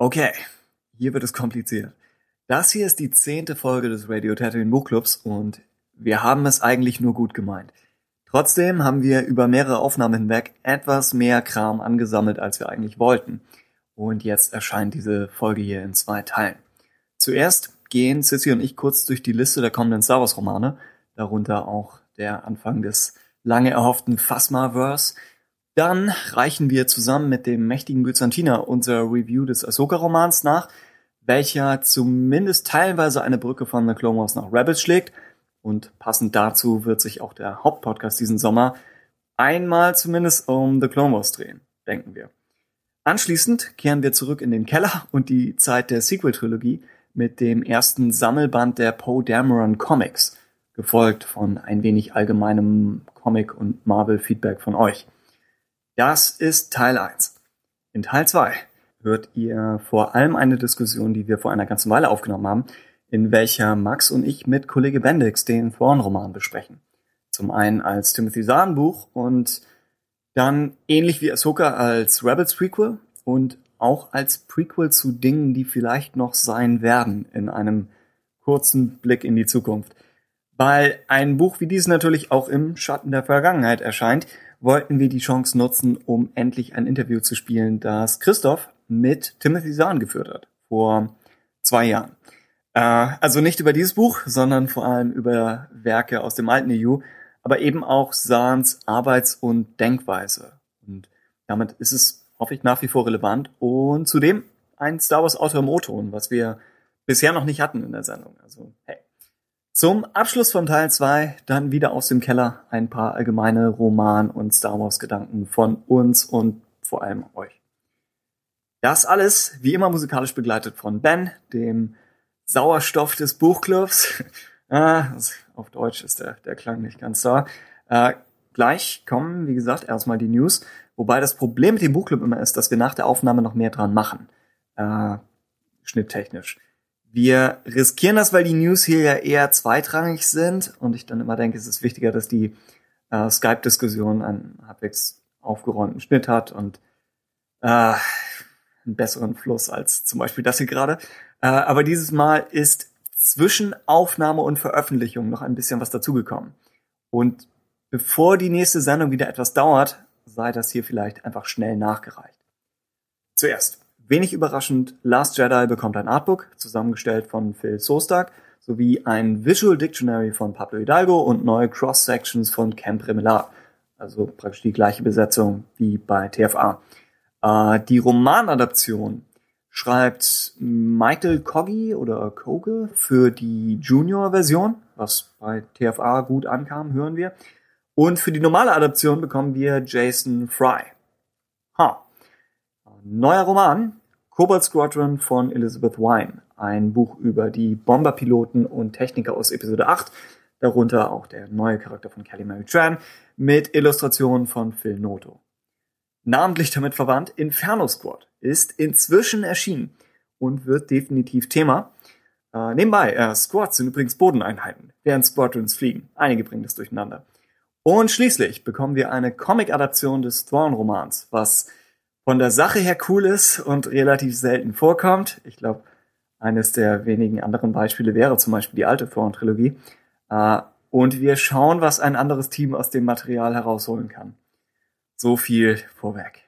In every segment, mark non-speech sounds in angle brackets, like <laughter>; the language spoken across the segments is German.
Okay, hier wird es kompliziert. Das hier ist die zehnte Folge des Radio Tatooine Buchclubs und wir haben es eigentlich nur gut gemeint. Trotzdem haben wir über mehrere Aufnahmen hinweg etwas mehr Kram angesammelt, als wir eigentlich wollten. Und jetzt erscheint diese Folge hier in zwei Teilen. Zuerst gehen Sissy und ich kurz durch die Liste der kommenden Star Wars Romane, darunter auch der Anfang des lange erhofften Phasma-Verse. Dann reichen wir zusammen mit dem mächtigen Byzantiner unser Review des Ahsoka-Romans nach, welcher zumindest teilweise eine Brücke von The Clone Wars nach Rebels schlägt – und passend dazu wird sich auch der Hauptpodcast diesen Sommer einmal zumindest um The Clone Wars drehen, denken wir. Anschließend kehren wir zurück in den Keller und die Zeit der Sequel-Trilogie mit dem ersten Sammelband der Poe Dameron Comics, gefolgt von ein wenig allgemeinem Comic- und Marvel-Feedback von euch. Das ist Teil 1. In Teil 2 hört ihr vor allem eine Diskussion, die wir vor einer ganzen Weile aufgenommen haben, in welcher Max und ich mit Kollege Bendix den Thrawn-Roman besprechen. Zum einen als Timothy Zahn Buch und dann ähnlich wie Ahsoka als Rebels Prequel und auch als Prequel zu Dingen, die vielleicht noch sein werden in einem kurzen Blick in die Zukunft. Weil ein Buch wie dieses natürlich auch im Schatten der Vergangenheit erscheint, wollten wir die Chance nutzen, um endlich ein Interview zu spielen, das Christoph mit Timothy Zahn geführt hat. Vor zwei Jahren. Äh, also nicht über dieses Buch, sondern vor allem über Werke aus dem alten EU, aber eben auch Sahns Arbeits- und Denkweise. Und damit ist es, hoffe ich, nach wie vor relevant. Und zudem ein Star Wars Autor im O-Ton, was wir bisher noch nicht hatten in der Sendung. Also, hey. Zum Abschluss von Teil 2 dann wieder aus dem Keller ein paar allgemeine Roman- und Star Wars-Gedanken von uns und vor allem euch. Das alles, wie immer musikalisch begleitet von Ben, dem Sauerstoff des Buchclubs. <laughs> ah, auf Deutsch ist der, der Klang nicht ganz da. Äh, gleich kommen, wie gesagt, erstmal die News. Wobei das Problem mit dem Buchclub immer ist, dass wir nach der Aufnahme noch mehr dran machen. Äh, schnitttechnisch. Wir riskieren das, weil die News hier ja eher zweitrangig sind und ich dann immer denke, es ist wichtiger, dass die äh, Skype-Diskussion einen halbwegs aufgeräumten Schnitt hat und äh, einen besseren Fluss als zum Beispiel das hier gerade. Äh, aber dieses Mal ist zwischen Aufnahme und Veröffentlichung noch ein bisschen was dazugekommen. Und bevor die nächste Sendung wieder etwas dauert, sei das hier vielleicht einfach schnell nachgereicht. Zuerst, wenig überraschend, Last Jedi bekommt ein Artbook, zusammengestellt von Phil Sostak, sowie ein Visual Dictionary von Pablo Hidalgo und neue Cross-Sections von Camp Remelar. Also praktisch die gleiche Besetzung wie bei TFA. Äh, die Romanadaption schreibt Michael Coggy oder Koge für die Junior-Version, was bei TFA gut ankam, hören wir. Und für die normale Adaption bekommen wir Jason Fry. Ha. Neuer Roman, Cobalt Squadron von Elizabeth Wine. Ein Buch über die Bomberpiloten und Techniker aus Episode 8, darunter auch der neue Charakter von Kelly Mary Tran, mit Illustrationen von Phil Noto namentlich damit verwandt, Inferno Squad ist inzwischen erschienen und wird definitiv Thema. Äh, nebenbei, äh, Squads sind übrigens Bodeneinheiten, während Squadrons fliegen. Einige bringen das durcheinander. Und schließlich bekommen wir eine Comic-Adaption des Thrawn-Romans, was von der Sache her cool ist und relativ selten vorkommt. Ich glaube, eines der wenigen anderen Beispiele wäre zum Beispiel die alte Thrawn-Trilogie. Äh, und wir schauen, was ein anderes Team aus dem Material herausholen kann. So viel vorweg.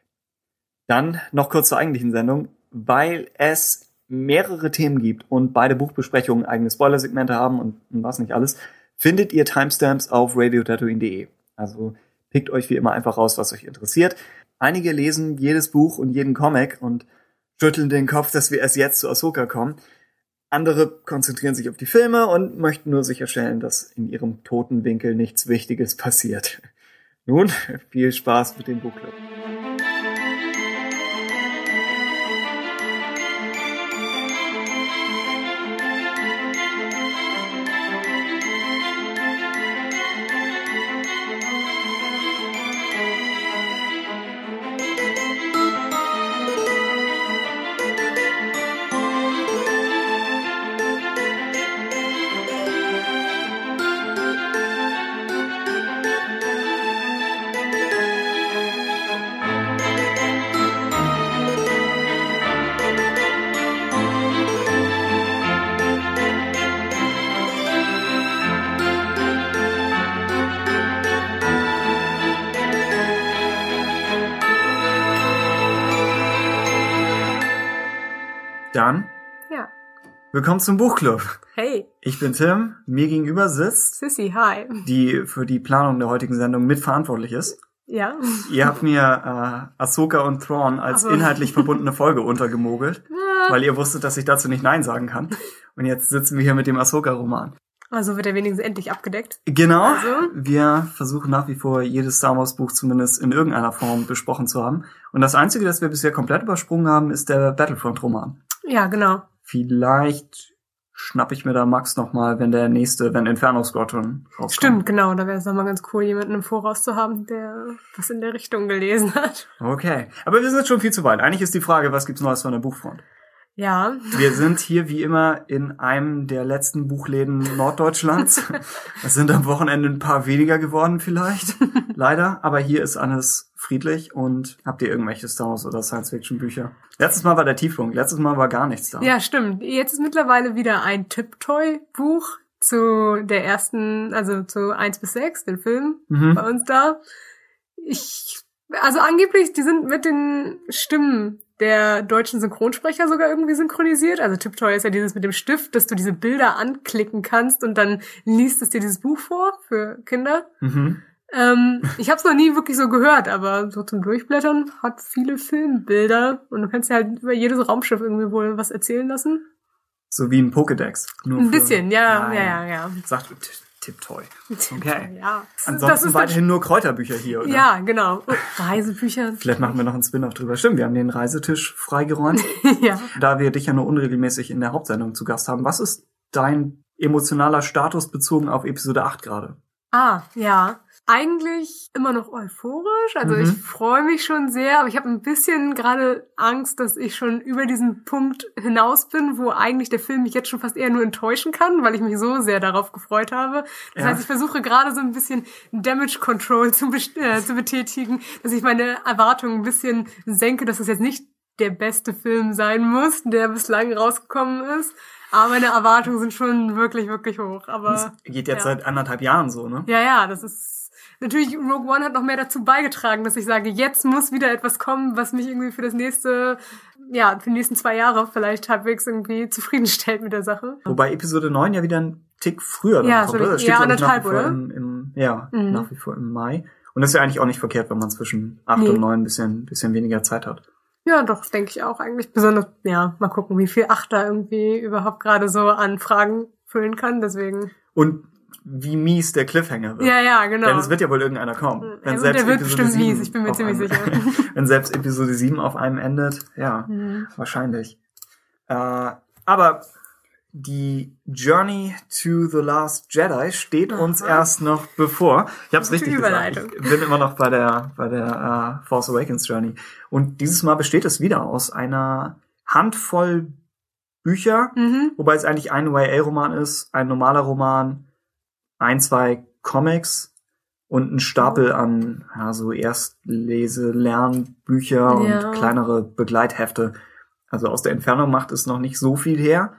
Dann noch kurz zur eigentlichen Sendung, weil es mehrere Themen gibt und beide Buchbesprechungen eigene Spoiler-Segmente haben und was nicht alles, findet ihr Timestamps auf radiotatooine.de. Also pickt euch wie immer einfach raus, was euch interessiert. Einige lesen jedes Buch und jeden Comic und schütteln den Kopf, dass wir erst jetzt zu Ahsoka kommen. Andere konzentrieren sich auf die Filme und möchten nur sicherstellen, dass in ihrem toten Winkel nichts Wichtiges passiert. <laughs> Nun, viel Spaß mit dem Buchclub. Willkommen zum Buchclub. Hey, Ich bin Tim, mir gegenüber sitzt, Sissy, hi. die für die Planung der heutigen Sendung mitverantwortlich ist. Ja. Ihr habt mir äh, Ahsoka und Thrawn als Ach so. inhaltlich verbundene Folge <laughs> untergemogelt, weil ihr wusstet, dass ich dazu nicht Nein sagen kann. Und jetzt sitzen wir hier mit dem Ahsoka-Roman. Also wird er wenigstens endlich abgedeckt. Genau. Also? Wir versuchen nach wie vor jedes Star Wars Buch zumindest in irgendeiner Form besprochen zu haben. Und das Einzige, das wir bisher komplett übersprungen haben, ist der Battlefront-Roman. Ja, genau. Vielleicht schnapp ich mir da Max nochmal, wenn der nächste, wenn Inferno Squadron rauskommt. Stimmt, genau. Da wäre es nochmal ganz cool, jemanden im Voraus zu haben, der was in der Richtung gelesen hat. Okay. Aber wir sind schon viel zu weit. Eigentlich ist die Frage, was gibt's Neues von der Buchfront? Ja. Wir sind hier wie immer in einem der letzten Buchläden Norddeutschlands. <laughs> Es sind am Wochenende ein paar weniger geworden vielleicht. Leider. Aber hier ist alles friedlich und habt ihr irgendwelche Star Wars oder Science-Fiction-Bücher? Letztes Mal war der Tiefpunkt. Letztes Mal war gar nichts da. Ja, stimmt. Jetzt ist mittlerweile wieder ein Tiptoy-Buch zu der ersten, also zu 1 bis 6, den Film Mhm. bei uns da. Ich, also angeblich, die sind mit den Stimmen der deutschen Synchronsprecher sogar irgendwie synchronisiert. Also Tiptoy ist ja dieses mit dem Stift, dass du diese Bilder anklicken kannst und dann liest es dir dieses Buch vor für Kinder. Mhm. Ähm, ich habe es noch nie wirklich so gehört, aber so zum Durchblättern hat viele Filmbilder und du kannst dir halt über jedes Raumschiff irgendwie wohl was erzählen lassen. So wie ein Pokédex. Nur Ein bisschen, ja, ja, ja, ja. Sagt T- Tipptoy. Okay. Ja. Ansonsten weiterhin nur Kräuterbücher hier, oder? Ja, genau. Reisebücher. Vielleicht machen wir noch einen Spin-off drüber. Stimmt, wir haben den Reisetisch freigeräumt. <laughs> ja. da wir dich ja nur unregelmäßig in der Hauptsendung zu Gast haben, was ist dein emotionaler Status bezogen auf Episode 8 gerade? Ah, ja. Eigentlich immer noch euphorisch. Also Mhm. ich freue mich schon sehr, aber ich habe ein bisschen gerade Angst, dass ich schon über diesen Punkt hinaus bin, wo eigentlich der Film mich jetzt schon fast eher nur enttäuschen kann, weil ich mich so sehr darauf gefreut habe. Das Ja. heißt, ich versuche gerade so ein bisschen Damage Control zu, äh, zu betätigen, dass ich meine Erwartungen ein bisschen senke, dass es jetzt nicht der beste Film sein muss, der bislang rausgekommen ist. Aber meine Erwartungen sind schon wirklich, wirklich hoch. Aber Das geht jetzt ja. seit anderthalb Jahren so, ne? ja, ja, das ist natürlich Rogue One hat noch mehr dazu beigetragen, dass ich sage, jetzt muss wieder etwas kommen, was mich irgendwie für das nächste, ja, für die nächsten zwei Jahre vielleicht halbwegs irgendwie zufriedenstellt mit der Sache. Wobei Episode 9 ja wieder ein Tick früher dann Ja, kommt, so oder? Das ja, anderthalb, oder? Im, im, ja, Mhm. nach wie vor im Mai. Und das ist ja eigentlich auch nicht verkehrt, wenn man zwischen 8 Nee. und 9 ein bisschen, bisschen weniger Zeit hat. Ja, doch, denke ich auch eigentlich. Besonders, ja, mal gucken, wie viel Achter irgendwie überhaupt gerade so an Fragen füllen kann. Deswegen. Und wie mies der Cliffhanger wird. Ja, ja, genau. Denn es wird ja wohl irgendeiner kommen. Wenn selbst der wird Episode bestimmt 7 mies, ich bin mir ziemlich einem- sicher. <laughs> Wenn selbst Episode 7 auf einem endet, ja, Mhm. wahrscheinlich. Äh, aber die Journey to the Last Jedi steht uns Aha. erst noch bevor. Ich habe es richtig gesagt. Ich bin immer noch bei der bei der äh, Force Awakens Journey. Und dieses Mal besteht es wieder aus einer Handvoll Bücher, Mhm. wobei es eigentlich ein YA-Roman ist, ein normaler Roman, ein, zwei Comics und ein Stapel an ja, so Erstlese, Lernbücher und Ja. kleinere Begleithefte. Also aus der Entfernung macht es noch nicht so viel her.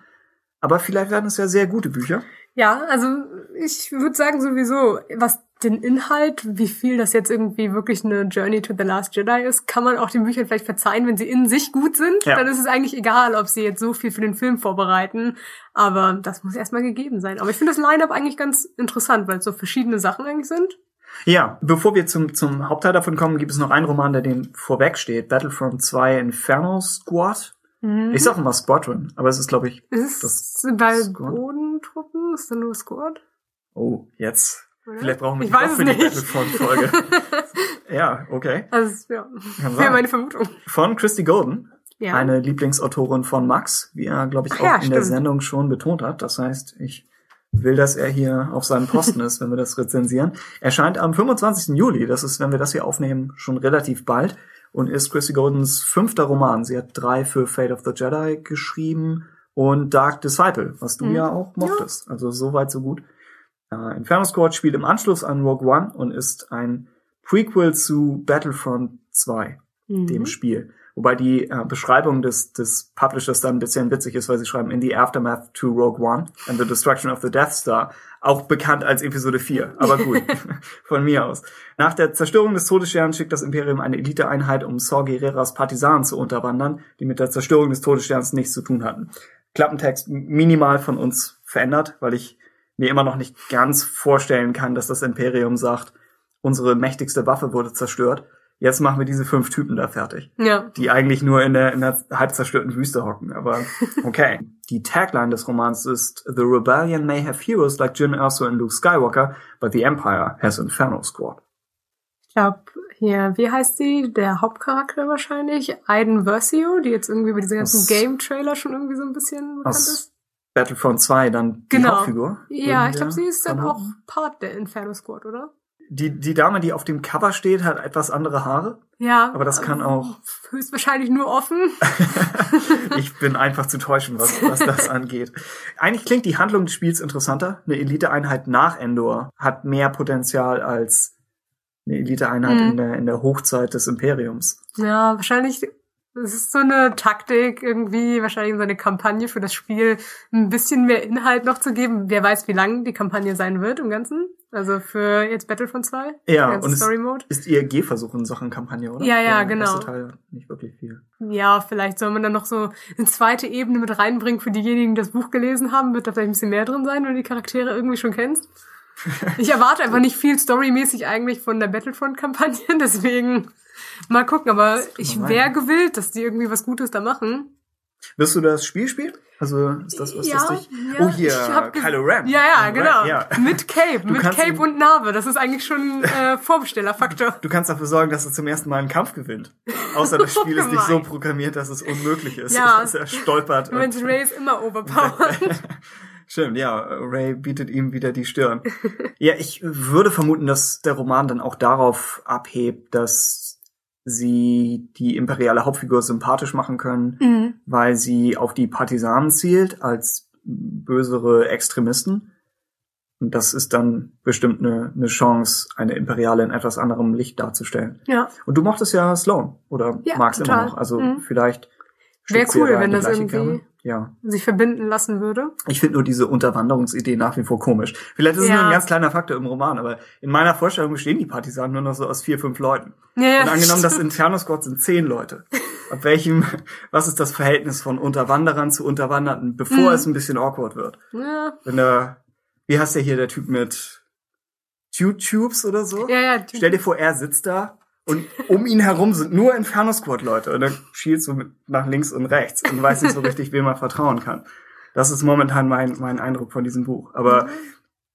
Aber vielleicht werden es ja sehr gute Bücher. Ja, also ich würde sagen sowieso, was den Inhalt, wie viel das jetzt irgendwie wirklich eine Journey to the Last Jedi ist, kann man auch den Büchern vielleicht verzeihen, wenn sie in sich gut sind. Ja. Dann ist es eigentlich egal, ob sie jetzt so viel für den Film vorbereiten. Aber das muss erstmal gegeben sein. Aber ich finde das Line-Up eigentlich ganz interessant, weil es so verschiedene Sachen eigentlich sind. Ja, bevor wir zum, zum Hauptteil davon kommen, gibt es noch einen Roman, der dem vorweg steht. Battlefront 2 Inferno Squad. Mhm. Ich sag immer Squadron, aber es ist, glaube ich, ist das bei Squad? Bodentruppen? Ist da nur Squad? oh, jetzt. Oder? Vielleicht brauchen wir ich weiß für die. Battlefront-Folge. <laughs> ja, okay. Also, ja. Kann <laughs> Wäre meine Vermutung. Von Christy Golden, Ja. eine Lieblingsautorin von Max, wie er, glaube ich, auch ja, in der stimmt. Sendung schon betont hat. Das heißt, ich will, dass er hier auf seinem Posten ist, wenn wir das rezensieren. Erscheint am 25. Juli, das ist, wenn wir das hier aufnehmen, schon relativ bald und ist Christy Goldens fünfter Roman. Sie hat drei für Fate of the Jedi geschrieben und Dark Disciple, was du Mhm. ja auch mochtest. Also so weit, so gut. Äh, Inferno Squad spielt im Anschluss an Rogue One und ist ein Prequel zu Battlefront 2 dem Mhm. Spiel. Wobei die äh, Beschreibung des, des Publishers dann ein bisschen witzig ist, weil sie schreiben, in the aftermath to Rogue One and the destruction of the Death Star, auch bekannt als Episode 4. Aber gut, <laughs> <laughs> von mir aus. Nach der Zerstörung des Todessterns schickt das Imperium eine Eliteeinheit, um Saw Gerreras Partisanen zu unterwandern, die mit der Zerstörung des Todessterns nichts zu tun hatten. Klappentext minimal von uns verändert, weil ich mir immer noch nicht ganz vorstellen kann, dass das Imperium sagt, unsere mächtigste Waffe wurde zerstört. Jetzt machen wir diese fünf Typen da fertig. Ja. Die eigentlich nur in der, in der halb zerstörten Wüste hocken, aber <laughs> okay. Die Tagline des Romans ist The Rebellion may have heroes like Jyn Erso and Luke Skywalker, but the Empire has Inferno Squad. Ich glaube, hier, wie heißt sie? Der Hauptcharakter wahrscheinlich? Aiden Versio, die jetzt irgendwie über diese ganzen Game-Trailer schon irgendwie so ein bisschen bekannt ist. Battlefront 2 dann die Genau. Hauptfigur. Ja, ich glaube, sie ist dann auch. Part der Inferno Squad, oder? Die, die Dame, die auf dem Cover steht, hat etwas andere Haare. Ja. Aber das kann äh, auch- Höchstwahrscheinlich nur offen. <laughs> ich bin einfach zu täuschen, was, was das angeht. Eigentlich klingt die Handlung des Spiels interessanter. Eine Eliteeinheit nach Endor hat mehr Potenzial als eine Eliteeinheit Mhm. in, der, in der Hochzeit des Imperiums. Ja, wahrscheinlich. Es ist so eine Taktik irgendwie, wahrscheinlich so eine Kampagne für das Spiel, ein bisschen mehr Inhalt noch zu geben. Wer weiß, wie lang die Kampagne sein wird im Ganzen. Also für jetzt Battlefront 2. Ja, und Story Mode. ist IRG-Versuch in Sachen Kampagne, oder? Ja, ja, genau. erste Teil nicht wirklich viel. Ja, vielleicht soll man dann noch so eine zweite Ebene mit reinbringen für diejenigen, die das Buch gelesen haben. Wird da vielleicht ein bisschen mehr drin sein, wenn du die Charaktere irgendwie schon kennst. <laughs> Ich erwarte einfach nicht viel storymäßig eigentlich von der Battlefront-Kampagne, <laughs> deswegen mal gucken. Aber ich wäre gewillt, dass die irgendwie was Gutes da machen. Wirst du das Spiel spielen? Also ist das was, ja, das dich... ja, oh, hier, Kylo Ren. Ja, ja, Kylo genau. Ja. Mit Cape, mit kannst Cape und Narbe. Das ist eigentlich schon äh, <laughs> Vorbestellerfaktor. Du kannst dafür sorgen, dass er zum ersten Mal einen Kampf gewinnt. Außer <laughs> das Spiel ist nicht so programmiert, dass es unmöglich ist. Ja. Dass <laughs> er stolpert. Mensch, Ray ist immer overpowered. Stimmt, ja, Ray bietet ihm wieder die Stirn. ja, ich würde vermuten, dass der Roman dann auch darauf abhebt, dass sie die imperiale Hauptfigur sympathisch machen können, mhm. weil sie auf die Partisanen zielt als bösere Extremisten. Und das ist dann bestimmt eine, eine Chance, eine Imperiale in etwas anderem Licht darzustellen. Ja, Und du mochtest ja Sloan oder Ja, magst immer total. noch. Also Mhm. vielleicht Wär schlägt sie ja cool, wenn das irgendwie- Kerbe. Ja. sich verbinden lassen würde. Ich finde nur diese Unterwanderungsidee nach wie vor komisch. Vielleicht ist es Ja. nur ein ganz kleiner Faktor im Roman, aber in meiner Vorstellung bestehen die Partisanen nur noch so aus vier, fünf Leuten. Ja, ja, Und angenommen, das stimmt. Inferno Squad sind zehn Leute. Ab welchem, was ist das Verhältnis von Unterwanderern zu Unterwanderten, bevor Mhm. es ein bisschen awkward wird? Ja, Wenn da, wie heißt der hier, der Typ mit Tube-Tubes oder so? ja, ja. die- Stell dir vor, er sitzt da und um ihn herum sind nur Inferno Squad Leute und dann schielst du mit nach links und rechts und weiß nicht so richtig, wem man vertrauen kann. Das ist momentan mein, mein Eindruck von diesem Buch. Aber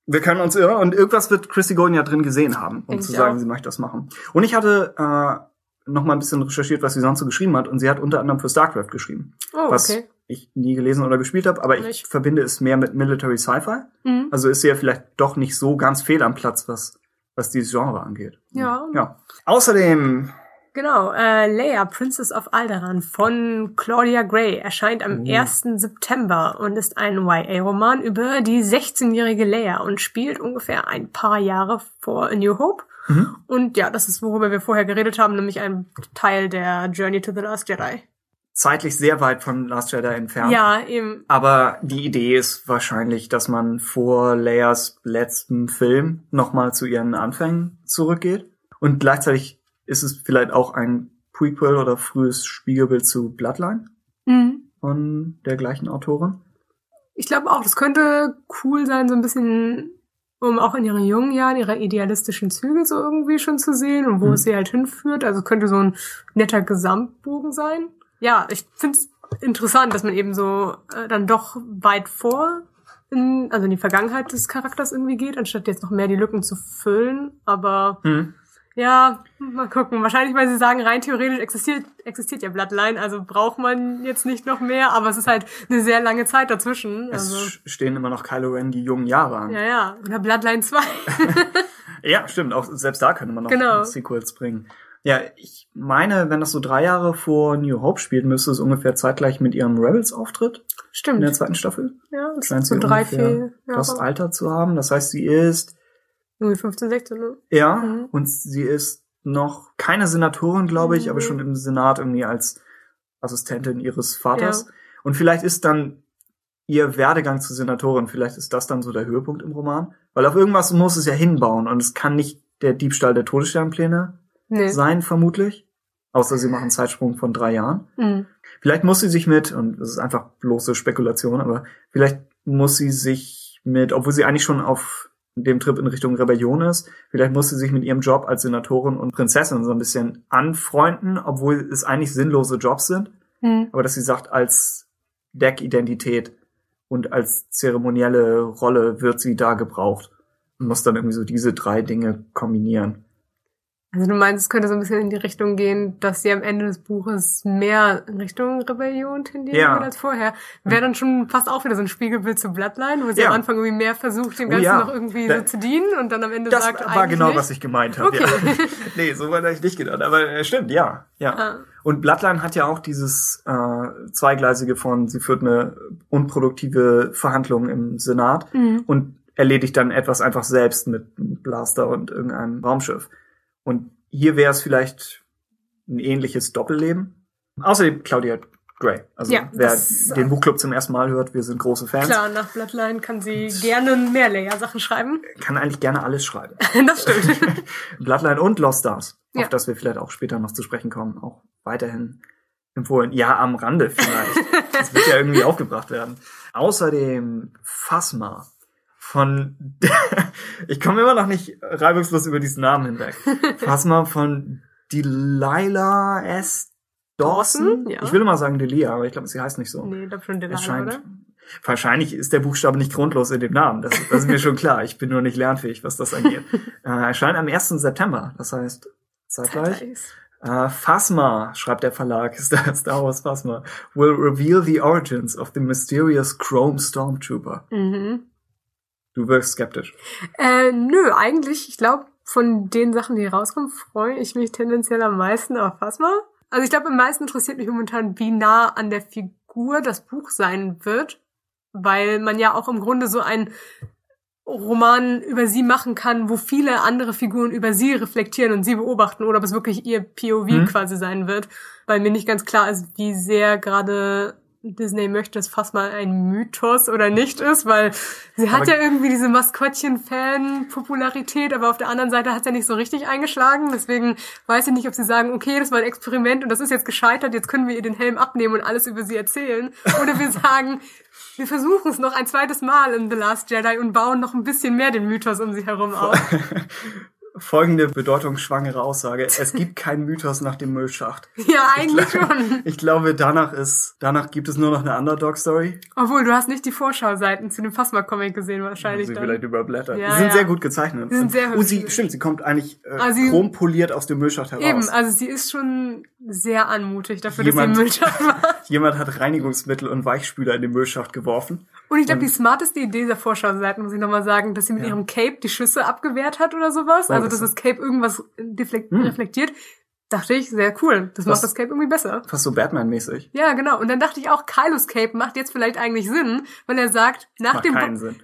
wir können uns irren und irgendwas wird Chrissy Golden ja drin gesehen haben, um Denk zu ich sagen, auch. sie möchte das machen. Und ich hatte äh, noch mal ein bisschen recherchiert, was sie sonst so geschrieben hat und sie hat unter anderem für StarCraft geschrieben, Oh, was okay. ich nie gelesen oder gespielt habe, aber ich Nicht. verbinde es mehr mit Military Sci-Fi. Mhm. Also ist sie ja vielleicht doch nicht so ganz fehl am Platz, was, was dieses Genre angeht. Ja. ja. Außerdem, Genau, äh, Leia, Princess of Alderaan von Claudia Gray erscheint am Oh. 1. September und ist ein YA-Roman über die 16-jährige Leia und spielt ungefähr ein paar Jahre vor A New Hope. Mhm. Und ja, das ist, worüber wir vorher geredet haben, nämlich ein Teil der Journey to the Last Jedi. Zeitlich sehr weit von Last Jedi entfernt. Ja, eben. Aber die Idee ist wahrscheinlich, dass man vor Leias letzten Film nochmal zu ihren Anfängen zurückgeht. Und gleichzeitig ist es vielleicht auch ein Prequel oder frühes Spiegelbild zu Bloodline Mhm. von der gleichen Autorin. Ich glaube auch, das könnte cool sein, so ein bisschen, um auch in ihren jungen Jahren ihre idealistischen Züge so irgendwie schon zu sehen und wo Mhm. es sie halt hinführt. Also könnte so ein netter Gesamtbogen sein. Ja, ich finde es interessant, dass man eben so äh, dann doch weit vor, in, also in die Vergangenheit des Charakters irgendwie geht, anstatt jetzt noch mehr die Lücken zu füllen. Aber Hm. ja, mal gucken. Wahrscheinlich, weil sie sagen, rein theoretisch existiert, existiert ja Bloodline, also braucht man jetzt nicht noch mehr, aber es ist halt eine sehr lange Zeit dazwischen. Es Also, stehen immer noch Kylo Ren die jungen Jahre an. ja, ja. Oder Bloodline 2. <laughs> Ja, stimmt. Auch selbst da könnte man noch Genau. Sequels bringen. Ja, ich meine, wenn das so drei Jahre vor New Hope spielt, müsste es ungefähr zeitgleich mit ihrem Rebels-Auftritt in der Stimmt. zweiten Staffel. Ja, das Scheint sie so drei, vier das Jahre. Alter zu haben. Das heißt, sie ist, Irgendwie 15, 16, ne? ja, Mhm. und sie ist noch keine Senatorin, glaube ich, Mhm. aber schon im Senat irgendwie als Assistentin ihres Vaters. Ja. Und vielleicht ist dann ihr Werdegang zur Senatorin, vielleicht ist das dann so der Höhepunkt im Roman. Weil auf irgendwas muss es ja hinbauen und es kann nicht der Diebstahl der Todessternpläne nee. sein, vermutlich. Außer sie machen einen Zeitsprung von drei Jahren. Mhm. Vielleicht muss sie sich mit, und das ist einfach bloße Spekulation, aber vielleicht muss sie sich mit, obwohl sie eigentlich schon auf dem Trip in Richtung Rebellion ist, vielleicht muss sie sich mit ihrem Job als Senatorin und Prinzessin so ein bisschen anfreunden, obwohl es eigentlich sinnlose Jobs sind. Mhm. Aber dass sie sagt, als Deckidentität und als zeremonielle Rolle wird sie da gebraucht und muss dann irgendwie so diese drei Dinge kombinieren. Also du meinst, es könnte so ein bisschen in die Richtung gehen, dass sie am Ende des Buches mehr in Richtung Rebellion tendieren ja. als vorher. Wäre dann schon fast auch wieder so ein Spiegelbild zu Bloodline, wo sie ja. am Anfang irgendwie mehr versucht, dem Ganzen oh ja. noch irgendwie da, so zu dienen und dann am Ende das sagt, Das war genau, nicht. was ich gemeint habe. Okay. Ja. <laughs> nee, so war ich nicht gedacht. Aber äh, stimmt, ja. ja. Ah. Und Bloodline hat ja auch dieses äh, Zweigleisige von, sie führt eine unproduktive Verhandlung im Senat mhm. und erledigt dann etwas einfach selbst mit Blaster und irgendeinem Raumschiff. Und hier wäre es vielleicht ein ähnliches Doppelleben. Außerdem Claudia Gray. Also ja, wer das, den Buchclub zum ersten Mal hört, wir sind große Fans. Klar, nach Bloodline kann sie und gerne mehr Layer-Sachen schreiben. Kann eigentlich gerne alles schreiben. <laughs> das stimmt. <laughs> Bloodline und Lost Stars, ja. auf das wir vielleicht auch später noch zu sprechen kommen, auch weiterhin empfohlen. Ja, am Rande vielleicht. <laughs> das wird ja irgendwie aufgebracht werden. Außerdem Phasma von, <laughs> ich komme immer noch nicht reibungslos über diesen Namen hinweg. <laughs> Mal von Delilah S. Dawson? Ja. Ich will mal sagen Delia, aber ich glaube, sie heißt nicht so. Nee, ich glaube schon Delilah, scheint, oder? Wahrscheinlich ist der Buchstabe nicht grundlos in dem Namen. Das, das ist mir schon klar. Ich bin nur nicht lernfähig, was das angeht. <laughs> äh, erscheint am 1. September. Das heißt, zeitgleich. Uh, Phasma, schreibt der Verlag, Star, Star Wars Phasma, will reveal the origins of the mysterious Chrome Stormtrooper. Mhm. Du wirkst skeptisch. Äh, nö, eigentlich, ich glaube, von den Sachen, die rauskommen, freue ich mich tendenziell am meisten auf Phasma. Also ich glaube, am meisten interessiert mich momentan, wie nah an der Figur das Buch sein wird, weil man ja auch im Grunde so ein Roman über sie machen kann, wo viele andere Figuren über sie reflektieren und sie beobachten oder ob es wirklich ihr POV mhm. quasi sein wird, weil mir nicht ganz klar ist, wie sehr gerade Disney möchte, dass fast mal ein Mythos oder nicht ist, weil sie hat aber ja irgendwie diese Maskottchen-Fan-Popularität, aber auf der anderen Seite hat sie ja nicht so richtig eingeschlagen. Deswegen weiß ich nicht, ob sie sagen, okay, das war ein Experiment und das ist jetzt gescheitert, jetzt können wir ihr den Helm abnehmen und alles über sie erzählen. Oder wir <laughs> sagen, wir versuchen es noch ein zweites Mal in The Last Jedi und bauen noch ein bisschen mehr den Mythos um sie herum auf. <laughs> folgende bedeutungsschwangere Aussage. Es gibt keinen Mythos nach dem Müllschacht. <laughs> Ja, eigentlich ich schon. Ich glaube, danach ist, danach gibt es nur noch eine Underdog-Story. Obwohl, du hast nicht die Vorschauseiten zu dem Phasma-Comic gesehen, wahrscheinlich. Sie vielleicht überblättert. Ja, die sind ja. sehr gut gezeichnet. Die sind sehr hübsch. Oh, sie, stimmt, sie kommt eigentlich äh, also chrompoliert aus dem Müllschacht heraus. Eben, also sie ist schon sehr anmutig dafür, jemand, dass sie Müllschacht macht. <laughs> jemand hat Reinigungsmittel und Weichspüler in den Müllschaft geworfen. Und ich glaube, die smarteste Idee dieser Vorschauseiten, muss ich nochmal sagen, dass sie mit ja. ihrem Cape die Schüsse abgewehrt hat oder sowas. Also, dass das Cape irgendwas hm. reflektiert. Dachte ich, sehr cool. Das macht das Cape irgendwie besser. Fast so Batman-mäßig. Ja, genau. Und dann dachte ich auch, Kylos Cape macht jetzt vielleicht eigentlich Sinn, weil er sagt, nach dem,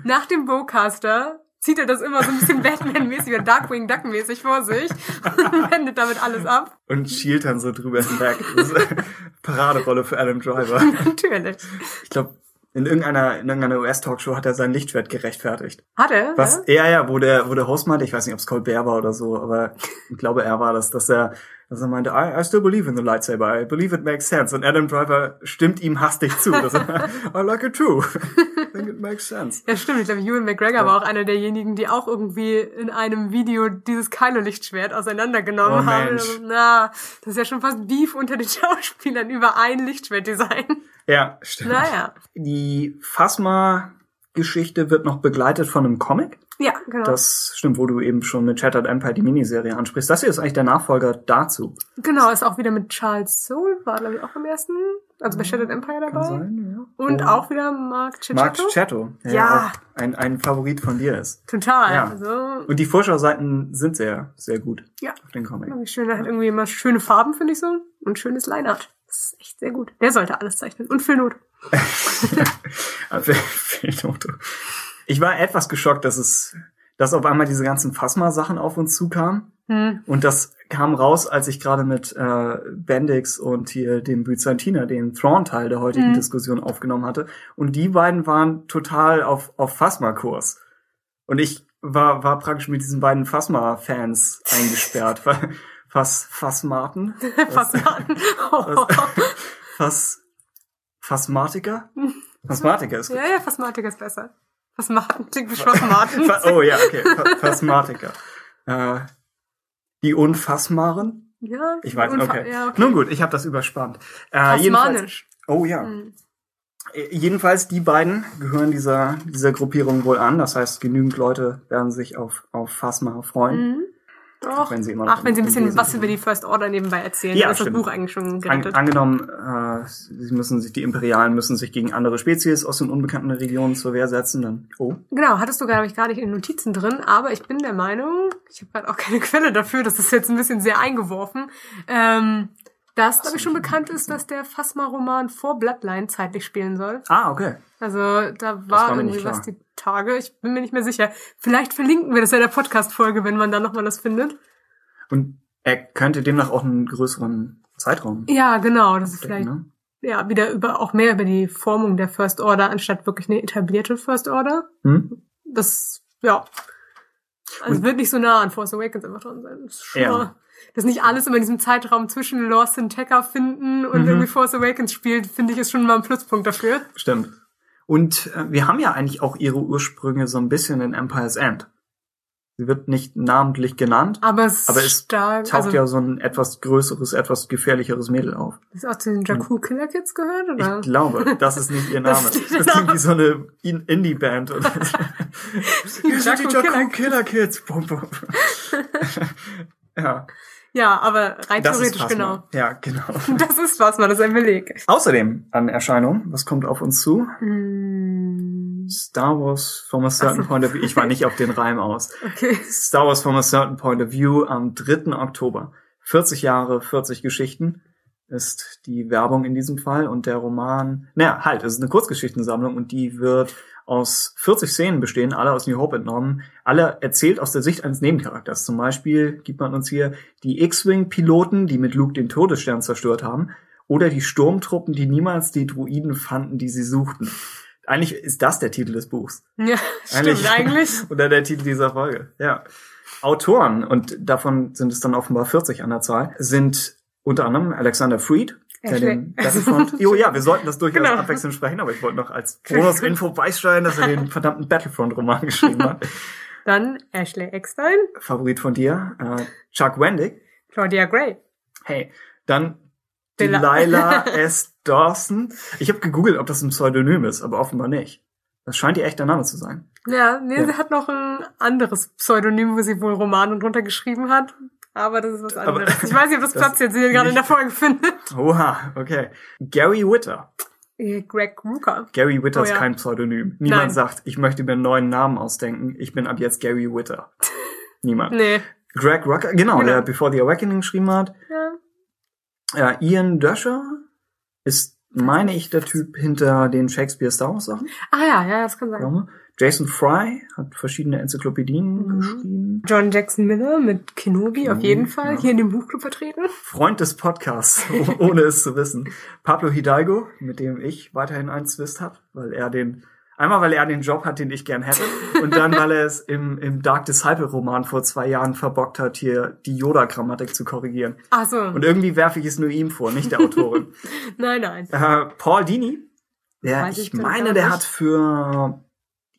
nach dem Bowcaster zieht er das immer so ein bisschen <laughs> Batman-mäßig oder Darkwing Duck-mäßig vor sich und <laughs> wendet damit alles ab. Und schielt dann so drüber hinweg. <laughs> Paraderolle für Adam Driver. Natürlich. Ich glaube, in irgendeiner, in irgendeiner US-Talkshow hat er sein Lichtschwert gerechtfertigt. Hat er? Was, ja, ja, wo der, wo der Host meinte, ich weiß nicht, ob es Colbert war oder so, aber ich glaube, er war das, dass er, dass er meinte, I, I still believe in the lightsaber, I believe it makes sense. Und Adam Driver stimmt ihm hastig zu. Dass er, <laughs> I like it too. I think it makes sense. Ja, stimmt. Ich glaube, Ewan McGregor ja. war auch einer derjenigen, die auch irgendwie in einem Video dieses Kylo-Lichtschwert auseinandergenommen oh, haben. Also, na, das ist ja schon fast Beef unter den <laughs> Schauspielern über ein Lichtschwertdesign. Ja, stimmt. Naja. Die Phasma-Geschichte wird noch begleitet von einem Comic. Ja, genau. Das stimmt, wo du eben schon mit Shattered Empire die Miniserie ansprichst. Das hier ist eigentlich der Nachfolger dazu. Genau, ist auch wieder mit Charles Soule, war glaube ich auch im ersten, also bei Shattered Empire dabei. Kann sein, ja. Und oh. auch wieder Mark Cicchetto. Mark Cicchetto, ja. ja. Ein, ein Favorit von dir ist. Total. Ja. Also, Und die Vorschauseiten sind sehr, sehr gut. Ja. Auf den Comic. Schön, er hat irgendwie immer schöne Farben, finde ich so. Und schönes Line-Art. Das ist echt sehr gut. Der sollte alles zeichnen. Und <laughs> Phil Not. Phil Not. Ich war etwas geschockt, dass es dass auf einmal diese ganzen Phasma-Sachen auf uns zukamen. Hm. Und das kam raus, als ich gerade mit äh, Bendix und hier dem Byzantiner, den Thrawn-Teil der heutigen Mhm. Diskussion aufgenommen hatte. Und die beiden waren total auf, auf Phasma-Kurs. Und ich war, war praktisch mit diesen beiden Phasma-Fans eingesperrt. <laughs> Phas, Phasmaten? <laughs> Fasmaten. Oh. Phas, Phasmatiker? <laughs> Phasmatiker ist gut. Ja, ja, Phasmatiker ist besser. Phasmaten klingt wie Schlossmaten. Pha- Oh ja, okay. Pha- Phasmatiker. Äh, die Unfassbaren? Ja, Ich weiß, Unfa- okay. Ja, okay. Nun gut, ich habe das überspannt. Äh, jedenfalls, oh ja. Hm. Äh, Jedenfalls, die beiden gehören dieser, dieser Gruppierung wohl an. Das heißt, genügend Leute werden sich auf, auf Phasma freuen. Mhm. Doch. wenn sie immer noch Ach, wenn sie ein bisschen was über die First Order nebenbei erzählen, Ja, dann ist stimmt. das Buch eigentlich schon An, gerettet. angenommen, äh, sie müssen sich, die Imperialen müssen sich gegen andere Spezies aus den unbekannten Regionen zur Wehr setzen, dann, oh. Genau, hattest du, glaube ich, gar nicht in den Notizen drin, aber ich bin der Meinung, ich habe gerade auch <laughs> keine Quelle dafür, das ist jetzt ein bisschen sehr eingeworfen, ähm, dass, glaube ich, schon bekannt ist, dass der Phasma-Roman vor Bloodline zeitlich spielen soll. Ah, okay. Also da war, irgendwie was die Tage, ich bin mir nicht mehr sicher. Vielleicht verlinken wir das ja in der Podcast-Folge, wenn man da nochmal das findet. Und er könnte demnach auch einen größeren Zeitraum Ja, genau, das ist vielleicht ne? ja wieder über auch mehr über die Formung der First Order anstatt wirklich eine etablierte First Order. Hm? Das ja, also es wird nicht so nah an Force Awakens einfach dran sein. Das ist schon Ja. mal, dass nicht alles immer in diesem Zeitraum zwischen Lost and Tekka finden und Mhm. irgendwie Force Awakens spielt, finde ich ist schon mal ein Pluspunkt dafür. Stimmt. Und äh, wir haben ja eigentlich auch ihre Ursprünge so ein bisschen in Empire's End. Sie wird nicht namentlich genannt, Aber es, Aber es stark, taucht also ja so ein etwas größeres, etwas gefährlicheres Mädel auf. ist auch zu den Jakku Killer Kids gehört oder? Ich glaube, das ist nicht ihr Name. Das Das, klingt wie so eine In- Indie-Band. oder <laughs> die Jakku Jakku Killer Kids. Bum, bum. <laughs> ja, Ja, aber rein das theoretisch genau. Ja, genau. <laughs> Das ist was, man das ist ein Beleg. Außerdem an Erscheinung, was kommt auf uns zu? Hm, Star Wars from a certain Ach so. point of view. Ich war nicht auf den Reim aus. <laughs> okay. Star Wars from a certain point of view am 3. Oktober. 40 Jahre, 40 Geschichten ist die Werbung in diesem Fall und der Roman, naja, halt, es ist eine Kurzgeschichtensammlung und die wird aus 40 Szenen bestehen, alle aus New Hope entnommen, alle erzählt aus der Sicht eines Nebencharakters. Zum Beispiel gibt man uns hier die X-Wing-Piloten, die mit Luke den Todesstern zerstört haben, oder die Sturmtruppen, die niemals die Druiden fanden, die sie suchten. Eigentlich ist das der Titel des Buchs. Ja, stimmt eigentlich. <laughs> Oder der Titel dieser Folge, ja. Autoren, und davon sind es dann offenbar 40 an der Zahl, sind unter anderem Alexander Freed, der den Battlefront... <laughs> Jo, ja, wir sollten das durchaus Genau. abwechselnd sprechen, aber ich wollte noch als Bonusinfo beisteuern, dass er den verdammten Battlefront-Roman geschrieben hat. <laughs> Dann Ashley Eckstein, Favorit von dir, äh, Chuck Wendig. Claudia Gray. Hey, dann Delilah <laughs> S. Dawson. Ich habe gegoogelt, ob das ein Pseudonym ist, aber offenbar nicht. Das scheint ihr echter Name zu sein. Ja, nee, Ja. sie hat noch ein anderes Pseudonym, wo sie wohl Romane drunter geschrieben hat. Aber das ist was Aber- anderes. ich weiß nicht, ob das, <laughs> das Platz jetzt hier gerade in der Folge findet. Oha, okay. Gary Witter. Äh, Greg Rucker. Gary Witter Oh ist ja. kein Pseudonym. Niemand Nein. sagt, ich möchte mir einen neuen Namen ausdenken. Ich bin ab jetzt Gary Witter. <laughs> Niemand. Nee. Greg Rucker, genau, Genau. der Before the Awakening geschrieben hat. Ja. Ja, Ian Döscher ist, meine ich, der Typ hinter den Shakespeare Star Wars Sachen. Ah ja, ja, das kann sein. Jason Fry hat verschiedene Enzyklopädien Mhm. geschrieben. John Jackson Miller mit Kenobi auf jeden Fall ja. hier in dem Buchclub vertreten. Freund des Podcasts, <laughs> oh- ohne es zu wissen. Pablo Hidalgo, mit dem ich weiterhin einen Zwist habe, weil er den, einmal weil er den Job hat, den ich gern hätte, und dann weil er es im, im Dark Disciple Roman vor zwei Jahren verbockt hat, hier die Yoda-Grammatik zu korrigieren. Ach so. Und irgendwie werfe ich es nur ihm vor, nicht der Autorin. <laughs> nein, nein. äh, Paul Dini, der, Weiß ich ich meine, der hat für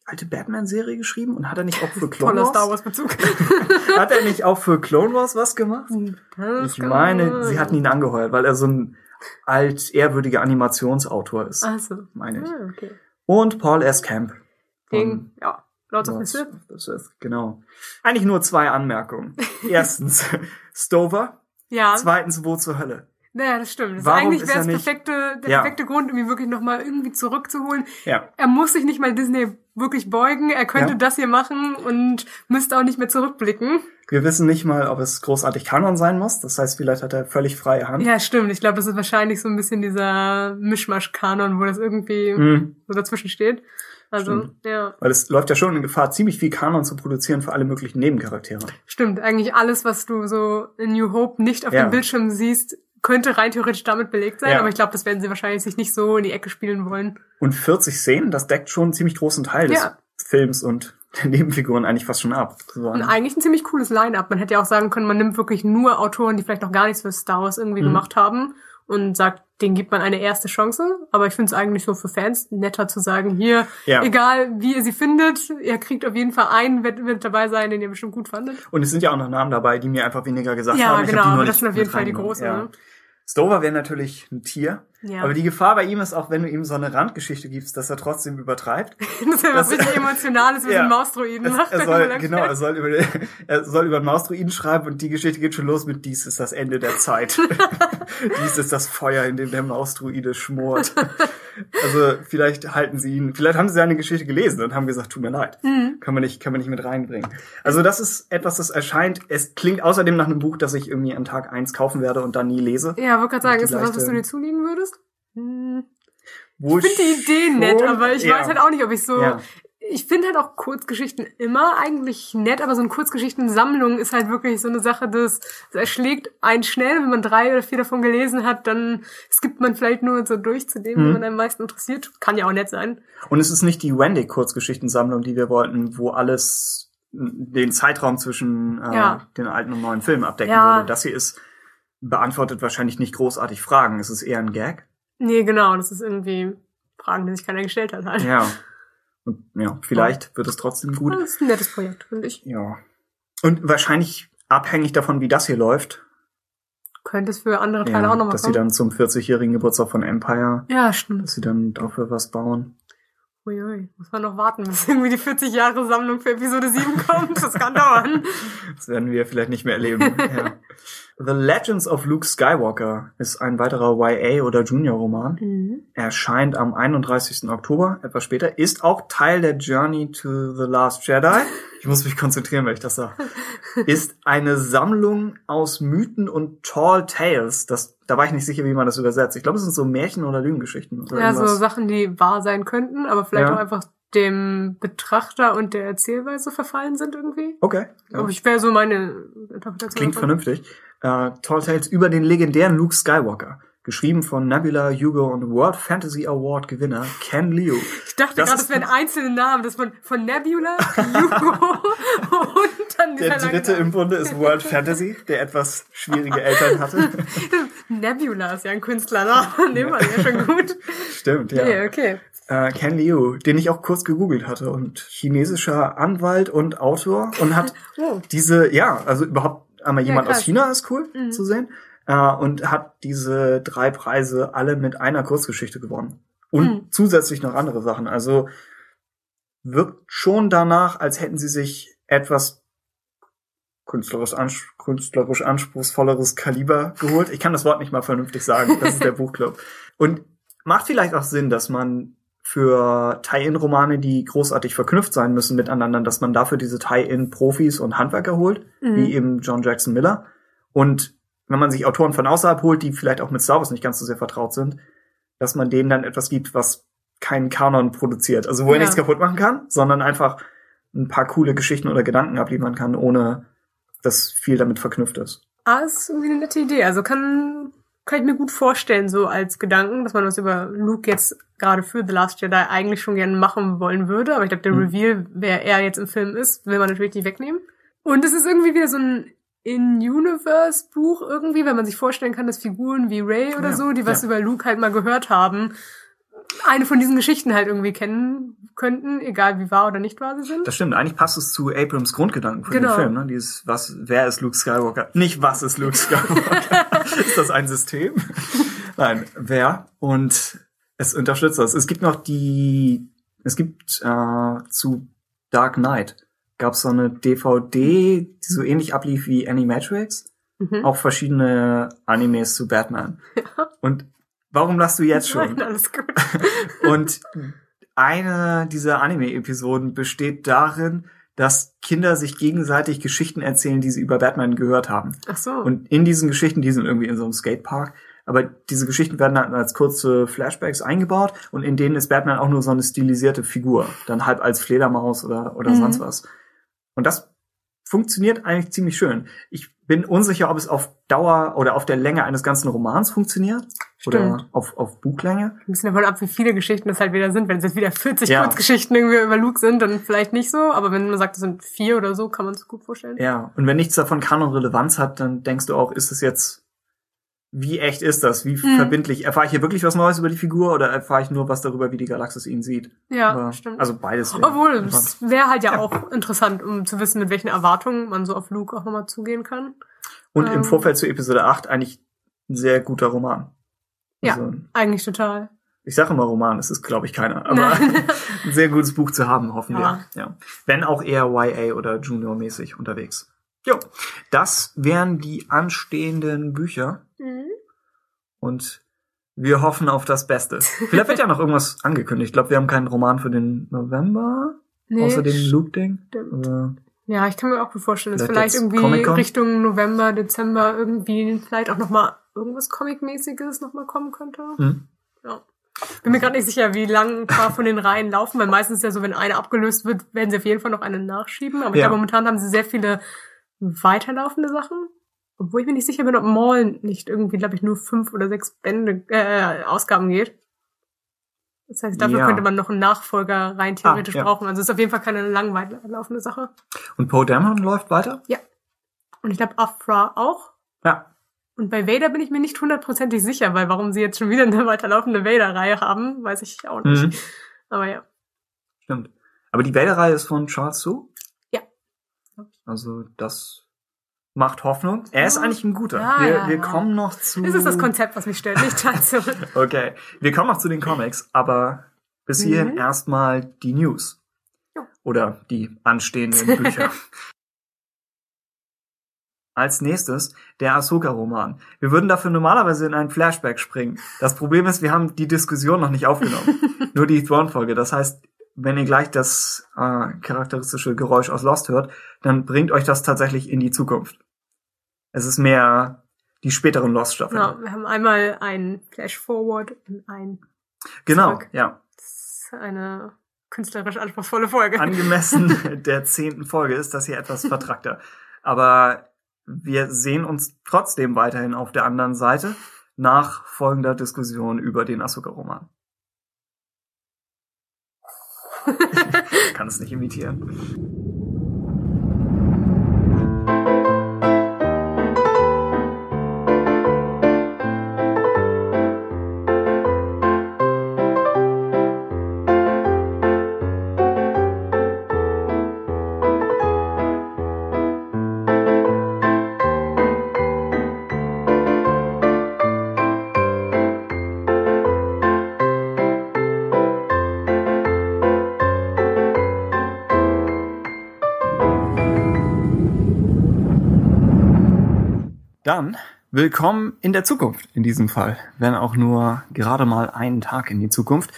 alte Batman-Serie geschrieben und hat er nicht auch für <laughs> Clone Wars? Star Wars Bezug. <laughs> Hat er nicht auch für Clone Wars was gemacht? Das Ich meine, sie hatten ihn angeheuert, weil er so ein alt ehrwürdiger Animationsautor ist, Ach so. meine ich. Ah, okay. Und Paul S. Camp. Ding, ja. Lords of the Lords Sith. of the Sith, genau. Eigentlich nur zwei Anmerkungen. <laughs> Erstens, Stover. Ja. Zweitens, wo zur Hölle? Naja, das stimmt. Das Warum eigentlich wäre es nicht- perfekte, der Ja. perfekte Grund, um ihn wirklich nochmal irgendwie zurückzuholen. Ja. Er muss sich nicht mal Disney wirklich beugen. Er könnte Ja. das hier machen und müsste auch nicht mehr zurückblicken. Wir wissen nicht mal, ob es großartig Kanon sein muss. Das heißt, vielleicht hat er völlig freie Hand. Ja, stimmt. Ich glaube, das ist wahrscheinlich so ein bisschen dieser Mischmasch-Kanon, wo das irgendwie Mhm. so dazwischen steht. Also, Stimmt. ja. Weil es läuft ja schon in Gefahr, ziemlich viel Kanon zu produzieren für alle möglichen Nebencharaktere. Stimmt. Eigentlich alles, was du so in New Hope nicht auf Ja. dem Bildschirm siehst, könnte rein theoretisch damit belegt sein. Ja. Aber ich glaube, das werden sie wahrscheinlich sich nicht so in die Ecke spielen wollen. Und 40 Szenen, das deckt schon einen ziemlich großen Teil des Ja. Films und <laughs> der Nebenfiguren eigentlich fast schon ab. So Und eigentlich ein ziemlich cooles Line-Up. Man hätte ja auch sagen können, man nimmt wirklich nur Autoren, die vielleicht noch gar nichts für Star Wars irgendwie Mhm. gemacht haben und sagt, denen gibt man eine erste Chance. Aber ich finde es eigentlich so für Fans netter zu sagen, hier, Ja. egal wie ihr sie findet, ihr kriegt auf jeden Fall einen, wird, wird dabei sein, den ihr bestimmt gut fandet. Und es sind ja auch noch Namen dabei, die mir einfach weniger gesagt Ja, haben. Hab genau, aber das sind auf jeden Fall die großen, Ja. ne? Stover wäre natürlich ein Tier. Ja. Aber die Gefahr bei ihm ist auch, wenn du ihm so eine Randgeschichte gibst, dass er trotzdem übertreibt. <laughs> Das ist ja was richtig Emotionales, wie so Ja. ein Mausdroiden Es, macht. er soll, genau, er soll, über, <laughs> er soll über einen Mausdruiden schreiben und die Geschichte geht schon los mit dies ist das Ende der Zeit. <laughs> dies ist das Feuer, in dem der Mausdruide schmort. also vielleicht halten sie ihn, vielleicht haben sie seine Geschichte gelesen und haben gesagt, tut mir leid. Mhm. Kann man nicht, kann man nicht mit reinbringen. Also das ist etwas, das erscheint, es klingt außerdem nach einem Buch, das ich irgendwie an Tag eins kaufen werde und dann nie lese. Ja, wollte gerade sagen, ist das was, was du dir zulegen würdest? Hm. Wo Ich finde die Idee nett, schon- aber ich ja. weiß halt auch nicht, ob ich so. Ja. Ich finde halt auch Kurzgeschichten immer eigentlich nett, aber so eine Kurzgeschichtensammlung ist halt wirklich so eine Sache, das, das erschlägt einen schnell, wenn man drei oder vier davon gelesen hat, dann skippt man vielleicht nur so durch zu dem, Mhm. was man am meisten interessiert. Kann ja auch nett sein. Und es ist nicht die Wendig-Kurzgeschichtensammlung, die wir wollten, wo alles den Zeitraum zwischen äh, Ja. den alten und neuen Filmen abdecken würde. Das hier ist beantwortet wahrscheinlich nicht großartig Fragen. Es ist eher ein Gag. Nee, genau, das ist irgendwie Fragen, die sich keiner gestellt hat halt. Ja. Und ja, vielleicht wird es trotzdem gut. Das ist ein nettes Projekt, finde ich. Ja. Und wahrscheinlich abhängig davon, wie das hier läuft. Könnte es für andere Teile Ja, auch nochmal dass sie kommen. dann zum 40-jährigen Geburtstag von Empire, ja, stimmt. dass sie dann dafür was bauen. Uiui, muss man noch warten, bis irgendwie die 40 Jahre Sammlung für Episode 7 kommt. Das kann dauern. <laughs> Das werden wir vielleicht nicht mehr erleben. <laughs> ja. The Legends of Luke Skywalker ist ein weiterer YA- oder Junior-Roman. Mhm. Erscheint am 31. Oktober, etwas später. Ist auch Teil der Journey to the Last Jedi. Ich muss mich konzentrieren, wenn ich das sage. <laughs> Ist eine Sammlung aus Mythen und Tall Tales. Das, da war ich nicht sicher, wie man das übersetzt. Ich glaube, es sind so Märchen oder Lügengeschichten. Oder Ja, so irgendwas. Sachen, die wahr sein könnten, aber vielleicht Ja. auch einfach dem Betrachter und der Erzählweise verfallen sind irgendwie. Okay. Ja. Ich wäre so meine Interpretation. Klingt davon. vernünftig. Äh, Tall Tales über den legendären Luke Skywalker. Geschrieben von Nebula, Hugo und World Fantasy Award Gewinner Ken Liu. Ich dachte gerade, das wären einzelne Namen. Das von, von Nebula, Hugo <laughs> und dann Der dritte im Bunde ist World Fantasy, der etwas schwierige Eltern hatte. <laughs> Nebula ist ja ein Künstlername. Den war ja schon gut. <laughs> Stimmt, ja. Nee, okay. Äh, Ken Liu, den ich auch kurz gegoogelt hatte und chinesischer Anwalt und Autor und hat <laughs> Oh. diese, ja, also überhaupt einmal Ja, jemand aus krass. China ist cool Mhm. zu sehen äh, und hat diese drei Preise alle mit einer Kurzgeschichte gewonnen und Mhm. zusätzlich noch andere Sachen. Also wirkt schon danach, als hätten sie sich etwas künstlerisch, ans künstlerisch anspruchsvolleres Kaliber geholt. Ich kann das Wort nicht mal vernünftig sagen. Das ist der <laughs> Buchclub. Und macht vielleicht auch Sinn, dass man für Tie-In-Romane, die großartig verknüpft sein müssen miteinander, dass man dafür diese Tie-In-Profis und Handwerker holt, Mhm. wie eben John Jackson Miller. Und wenn man sich Autoren von außerhalb holt, die vielleicht auch mit Star Wars nicht ganz so sehr vertraut sind, dass man denen dann etwas gibt, was keinen Kanon produziert. Also wo er Ja. nichts kaputt machen kann, sondern einfach ein paar coole Geschichten oder Gedanken abliefern kann, ohne dass viel damit verknüpft ist. Ah, ist irgendwie eine nette Idee. Also kann, kann ich mir gut vorstellen, so als Gedanken, dass man was über Luke jetzt gerade für The Last Jedi eigentlich schon gerne machen wollen würde. Aber ich glaube, der Mhm. Reveal, wer er jetzt im Film ist, will man natürlich nicht wegnehmen. Und es ist irgendwie wieder so ein In-Universe-Buch irgendwie, wenn man sich vorstellen kann, dass Figuren wie Ray oder Ja, so, die was ja. über Luke halt mal gehört haben, eine von diesen Geschichten halt irgendwie kennen könnten, egal wie wahr oder nicht wahr sie sind. Das stimmt, eigentlich passt es zu Abrams Grundgedanken für Genau. den Film, ne? Dieses, was, wer ist Luke Skywalker? Nicht was ist Luke Skywalker? <laughs> ist das ein System? Nein, wer? Und es unterstützt das. Es gibt noch die, es gibt äh, zu Dark Knight gab es so eine DVD, die so ähnlich ablief wie Animatrix. Mhm. auch verschiedene Animes zu Batman. <laughs> Und warum lachst du jetzt schon? Nein, alles gut. <laughs> Und eine dieser Anime-Episoden besteht darin, dass Kinder sich gegenseitig Geschichten erzählen, die sie über Batman gehört haben. Ach so. Und in diesen Geschichten, die sind irgendwie in so einem Skatepark, aber diese Geschichten werden dann als kurze Flashbacks eingebaut und in denen ist Batman auch nur so eine stilisierte Figur, dann halb als Fledermaus oder, oder Mhm. sonst was. Und das funktioniert eigentlich ziemlich schön. Ich bin unsicher, ob es auf Dauer oder auf der Länge eines ganzen Romans funktioniert oder Stimmt. auf, auf Buchlänge. Ein bisschen davon ab, wie viele Geschichten es halt wieder sind. Wenn es jetzt wieder 40 Ja. Kurzgeschichten irgendwie über Luke sind, dann vielleicht nicht so. Aber wenn man sagt, es sind vier oder so, kann man es gut vorstellen. Ja, und wenn nichts davon Kanon-Relevanz hat, dann denkst du auch, ist es jetzt, wie echt ist das? Wie Mhm. verbindlich? Erfahre ich hier wirklich was Neues über die Figur oder erfahre ich nur was darüber, wie die Galaxis ihn sieht? Ja, Aber- stimmt. Also beides. Obwohl, es wäre halt ja auch interessant, um zu wissen, mit welchen Erwartungen man so auf Luke auch nochmal zugehen kann. Und im ähm, Vorfeld zu Episode 8 eigentlich ein sehr guter Roman. Ja. Also, Eigentlich total. ich sage immer Roman, es ist glaube ich keiner, aber <laughs> ein sehr gutes Buch zu haben, hoffen Ja. wir. Ja. Wenn auch eher YA oder Junior-mäßig unterwegs. Jo, das wären die anstehenden Bücher. Mhm. Und wir hoffen auf das Beste. Vielleicht wird ja noch irgendwas <laughs> angekündigt. Ich glaube, wir haben keinen Roman für den November, Nee, außer dem. Aber Ja, ich kann mir auch gut vorstellen, dass Vielleicht vielleicht irgendwie? Richtung November, Dezember irgendwie vielleicht auch nochmal irgendwas Comic-mäßiges nochmal kommen könnte. hm. Ja. Bin mir gerade nicht sicher, wie lang ein paar von den Reihen laufen, weil meistens ist ja so, wenn eine abgelöst wird, werden sie auf jeden Fall noch eine nachschieben. Aber ich Ja. glaube, momentan haben sie sehr viele weiterlaufende Sachen. Obwohl ich mir nicht sicher bin, ob Maul nicht irgendwie, glaube ich, nur fünf oder sechs Bände, äh, Ausgaben geht. Das heißt, dafür Ja. könnte man noch einen Nachfolger rein theoretisch Ah, ja. brauchen. Also es ist auf jeden Fall keine lang weiterlaufende Sache. Und Poe Dameron läuft weiter? Und ich glaube, Afra auch. Ja. Und bei Vader bin ich mir nicht hundertprozentig sicher, weil warum sie jetzt schon wieder eine weiterlaufende Vader-Reihe haben, weiß ich auch nicht. Mhm. Aber ja. Stimmt. Aber die Vader-Reihe ist von Charles Soule? Ja. Also das macht Hoffnung. Er ist eigentlich ein guter. Ja, wir ja, wir ja. kommen noch zu... Das ist das Konzept, was mich stört, nicht dazu. <laughs> Okay, wir kommen noch zu den Comics, aber bis hierhin Mhm. erstmal die News. Ja. Oder die anstehenden Bücher. <laughs> Als nächstes der Ahsoka-Roman. Wir würden dafür normalerweise in einen Flashback springen. Das Problem ist, wir haben die Diskussion noch nicht aufgenommen. <laughs> Nur die Thrawn-Folge. Das heißt, wenn ihr gleich das äh, charakteristische Geräusch aus Lost hört, dann bringt euch das tatsächlich in die Zukunft. Es ist mehr die späteren Lost-Staffeln. ja, wir haben einmal ein Flash-Forward und ein, genau, zurück. ja. das ist eine künstlerisch anspruchsvolle Folge. angemessen <laughs> der zehnten Folge ist das hier etwas vertrackter. Aber wir sehen uns trotzdem weiterhin auf der anderen Seite nach folgender Diskussion über den Asuka-Roman. <laughs> Kann es nicht imitieren. Dann willkommen in der Zukunft in diesem Fall, wenn auch nur gerade mal einen Tag in die Zukunft.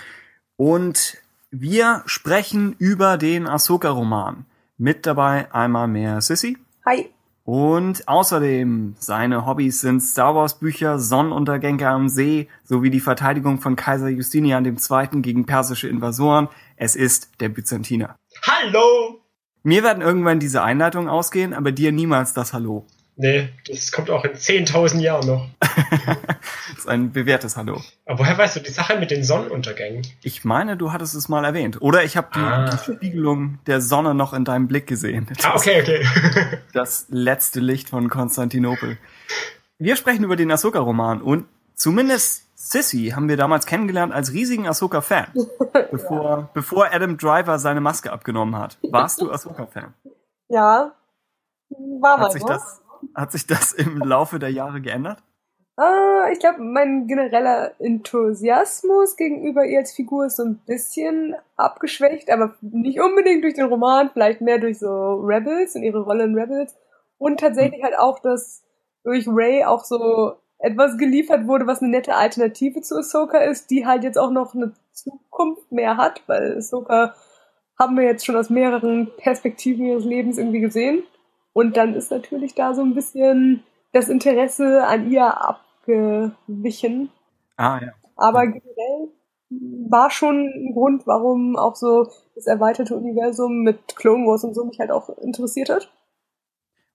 Und wir sprechen über den Ahsoka-Roman. Mit dabei einmal mehr Sissy. Hi. Und außerdem seine Hobbys sind Star Wars Bücher, Sonnenuntergänge am See sowie die Verteidigung von Kaiser Justinian II. gegen persische Invasoren. Es ist der Byzantiner. Hallo! Mir werden irgendwann diese Einleitungen ausgehen, aber dir niemals das Hallo. Nee, das kommt auch in 10.000 Jahren noch. <laughs> Das ist ein bewährtes Hallo. Aber woher weißt du die Sache mit den Sonnenuntergängen? Ich meine, du hattest es mal erwähnt. Oder ich habe die, Ah. die Spiegelung der Sonne noch in deinem Blick gesehen. Das, Ah, okay, okay. <laughs> das letzte Licht von Konstantinopel. Wir sprechen über den Ahsoka-Roman und zumindest Sissy haben wir damals kennengelernt als riesigen Ahsoka-Fan, <laughs> bevor, bevor Adam Driver seine Maske abgenommen hat. Warst du Ahsoka-Fan? Ja, war mal Hat sich so. das, hat sich das im Laufe der Jahre geändert? Äh, ich glaube, mein genereller Enthusiasmus gegenüber ihr als Figur ist so ein bisschen abgeschwächt, aber nicht unbedingt durch den Roman, vielleicht mehr durch so Rebels und ihre Rolle in Rebels. Und tatsächlich halt auch das durch Ray auch so etwas geliefert wurde, was eine nette Alternative zu Ahsoka ist, die halt jetzt auch noch eine Zukunft mehr hat, weil Ahsoka haben wir jetzt schon aus mehreren Perspektiven ihres Lebens irgendwie gesehen. Und dann ist natürlich da so ein bisschen das Interesse an ihr abgewichen. Ah, ja. Aber generell war schon ein Grund, warum auch so das erweiterte Universum mit Clone Wars und so mich halt auch interessiert hat.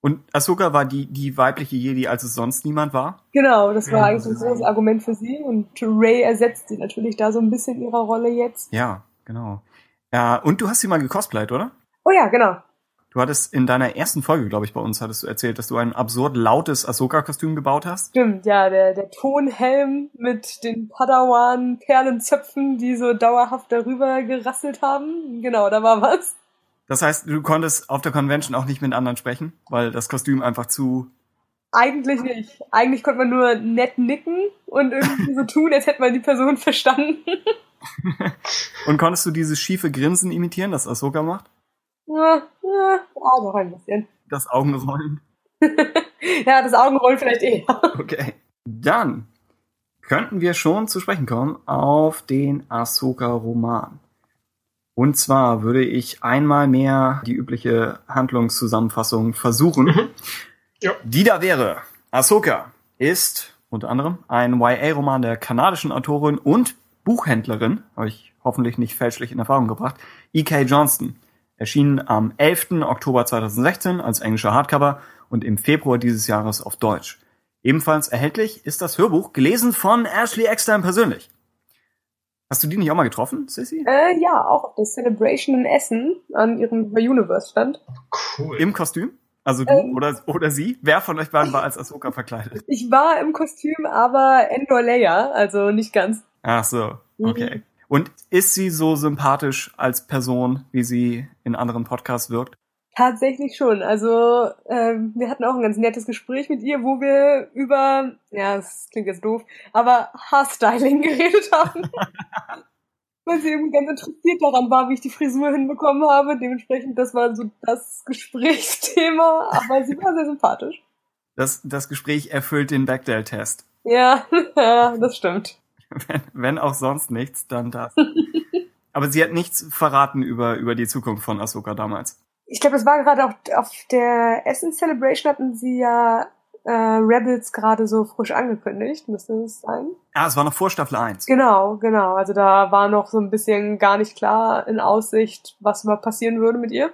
Und Ahsoka war die, die weibliche Jedi, als es sonst niemand war? Genau, das war Ja, eigentlich so ein großes Argument für sie und Ray ersetzt sie natürlich da so ein bisschen ihrer Rolle jetzt. Ja, genau. Ja, und du hast sie mal gecosplayt, oder? Oh ja, genau. Du hattest in deiner ersten Folge, glaube ich, bei uns hattest du erzählt, dass du ein absurd lautes Ahsoka-Kostüm gebaut hast. Stimmt, ja, der, der Tonhelm mit den Padawan-Perlenzöpfen, die so dauerhaft darüber gerasselt haben. Genau, da war was. Das heißt, du konntest auf der Convention auch nicht mit anderen sprechen, weil das Kostüm einfach zu. Eigentlich nicht. Eigentlich konnte man nur nett nicken und irgendwie so <laughs> tun, als hätte man die Person verstanden. <laughs> Und konntest du dieses schiefe Grinsen imitieren, das Ahsoka macht? Ja, ja, ah, noch ein bisschen. Das Augenrollen. <laughs> Ja, das Augenrollen vielleicht eher. Okay. Dann könnten wir schon zu sprechen kommen auf den Ahsoka-Roman. Und zwar würde ich einmal mehr die übliche Handlungszusammenfassung versuchen. Mhm. Ja. Die da wäre. Ahsoka ist unter anderem ein YA-Roman der kanadischen Autorin und Buchhändlerin, habe ich hoffentlich nicht fälschlich in Erfahrung gebracht, E.K. Johnston. Erschienen am 11. Oktober 2016 als englischer Hardcover und im Februar dieses Jahres auf Deutsch. Ebenfalls erhältlich ist das Hörbuch, gelesen von Ashley Eckstein persönlich. Hast du die nicht auch mal getroffen, Sissy? Äh, ja, auch auf der Celebration in Essen an ihrem Universe stand. Cool. Im Kostüm? Also du Ähm. oder, oder sie? Wer von euch beiden war als Ahsoka verkleidet? Ich war im Kostüm, aber Endor Leia, also nicht ganz. Ach so, okay. Mhm. Und ist sie so sympathisch als Person, wie sie in anderen Podcasts wirkt? Tatsächlich schon. Also ähm, wir hatten auch ein ganz nettes Gespräch mit ihr, wo wir über, ja, das klingt jetzt doof, aber Haarstyling <laughs> geredet haben. <laughs> Weil sie eben ganz interessiert daran war, wie ich die Frisur hinbekommen habe. Dementsprechend, das war so das Gesprächsthema. Aber sie war sehr sympathisch. Das, das Gespräch erfüllt den Bechdel-Test. Ja, <laughs> ja, das stimmt. Wenn, wenn auch sonst nichts, dann das. <laughs> Aber sie hat nichts verraten über, über die Zukunft von Ahsoka damals. Ich glaube, das war gerade auch auf der Essen Celebration hatten sie ja äh, Rebels gerade so frisch angekündigt, müsste es sein. Ah, es war noch vor Staffel 1. Genau, genau. Also da war noch so ein bisschen gar nicht klar in Aussicht, was überhaupt passieren würde mit ihr.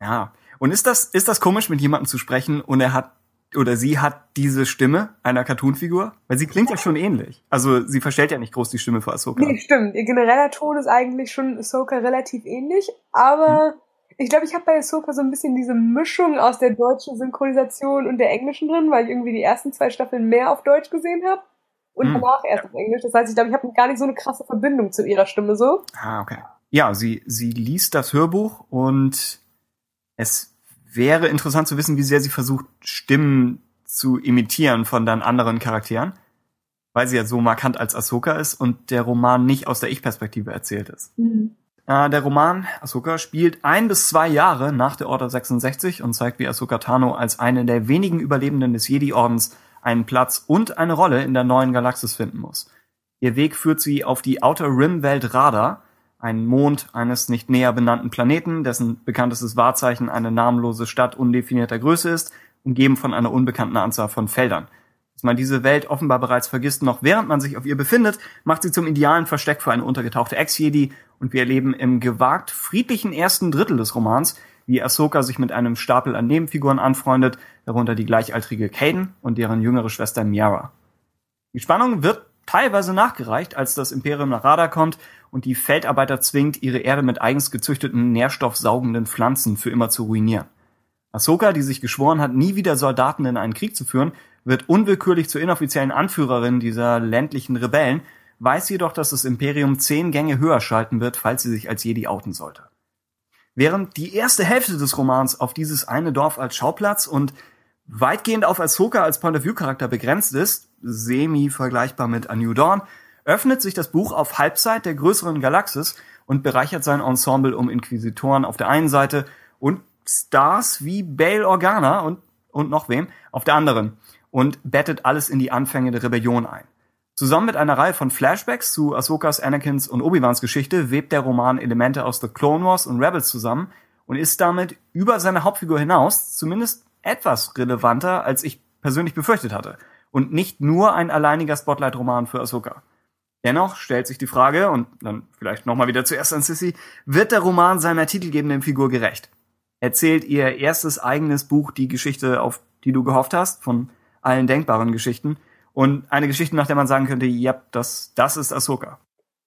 Ja. Und ist das, ist das komisch, mit jemandem zu sprechen und er hat, oder sie hat diese Stimme einer Cartoonfigur? Weil sie klingt ja schon ähnlich. Also sie verstellt ja nicht groß die Stimme für Ahsoka. Nee, stimmt. Ihr genereller Ton ist eigentlich schon Ahsoka relativ ähnlich, aber ich glaube, ich habe bei Ahsoka so ein bisschen diese Mischung aus der deutschen Synchronisation und der englischen drin, weil ich irgendwie die ersten zwei Staffeln mehr auf Deutsch gesehen habe und Hm. danach erst auf Englisch. Das heißt, ich glaube, ich habe gar nicht so eine krasse Verbindung zu ihrer Stimme so. Ah, okay. Ja, sie, sie liest das Hörbuch und es wäre interessant zu wissen, wie sehr sie versucht, Stimmen zu imitieren von dann anderen Charakteren, weil sie ja so markant als Ahsoka ist und der Roman nicht aus der Ich-Perspektive erzählt ist. Äh, der Roman Ahsoka spielt ein bis zwei Jahre nach der Order 66 und zeigt, wie Ahsoka Tano als eine der wenigen Überlebenden des Jedi-Ordens einen Platz und eine Rolle in der neuen Galaxis finden muss. Ihr Weg führt sie auf die Outer Rim-Welt Radar, einen Mond eines nicht näher benannten Planeten, dessen bekanntestes Wahrzeichen eine namenlose Stadt undefinierter Größe ist, umgeben von einer unbekannten Anzahl von Feldern. Dass man diese Welt offenbar bereits vergisst, noch während man sich auf ihr befindet, macht sie zum idealen Versteck für eine untergetauchte Ex-Jedi und wir erleben im gewagt friedlichen ersten Drittel des Romans, wie Ahsoka sich mit einem Stapel an Nebenfiguren anfreundet, darunter die gleichaltrige Kaden und deren jüngere Schwester Miara. Die Spannung wird teilweise nachgereicht, als das Imperium nach Radar kommt und die Feldarbeiter zwingt, ihre Erde mit eigens gezüchteten, nährstoffsaugenden Pflanzen für immer zu ruinieren. Ahsoka, die sich geschworen hat, nie wieder Soldaten in einen Krieg zu führen, wird unwillkürlich zur inoffiziellen Anführerin dieser ländlichen Rebellen, weiß jedoch, dass das Imperium zehn Gänge höher schalten wird, falls sie sich als Jedi outen sollte. Während die erste Hälfte des Romans auf dieses eine Dorf als Schauplatz und weitgehend auf Ahsoka als Point-of-View-Charakter begrenzt ist, semi vergleichbar mit A New Dawn, öffnet sich das Buch auf Halbzeit der größeren Galaxis und bereichert sein Ensemble um Inquisitoren auf der einen Seite und Stars wie Bail Organa und, und noch wem auf der anderen. und bettet alles in die Anfänge der Rebellion ein. Zusammen mit einer Reihe von Flashbacks zu Ahsokas, Anakins und Obi-Wans Geschichte webt der Roman Elemente aus The Clone Wars und Rebels zusammen und ist damit über seine Hauptfigur hinaus zumindest etwas relevanter, als ich persönlich befürchtet hatte. Und nicht nur ein alleiniger Spotlight-Roman für Ahsoka. Dennoch stellt sich die Frage, und dann vielleicht nochmal wieder zuerst an Sissy, wird der Roman seiner titelgebenden Figur gerecht? Erzählt ihr erstes eigenes Buch die Geschichte, auf die du gehofft hast, von allen denkbaren Geschichten? Und eine Geschichte, nach der man sagen könnte, ja, das, das ist Ahsoka.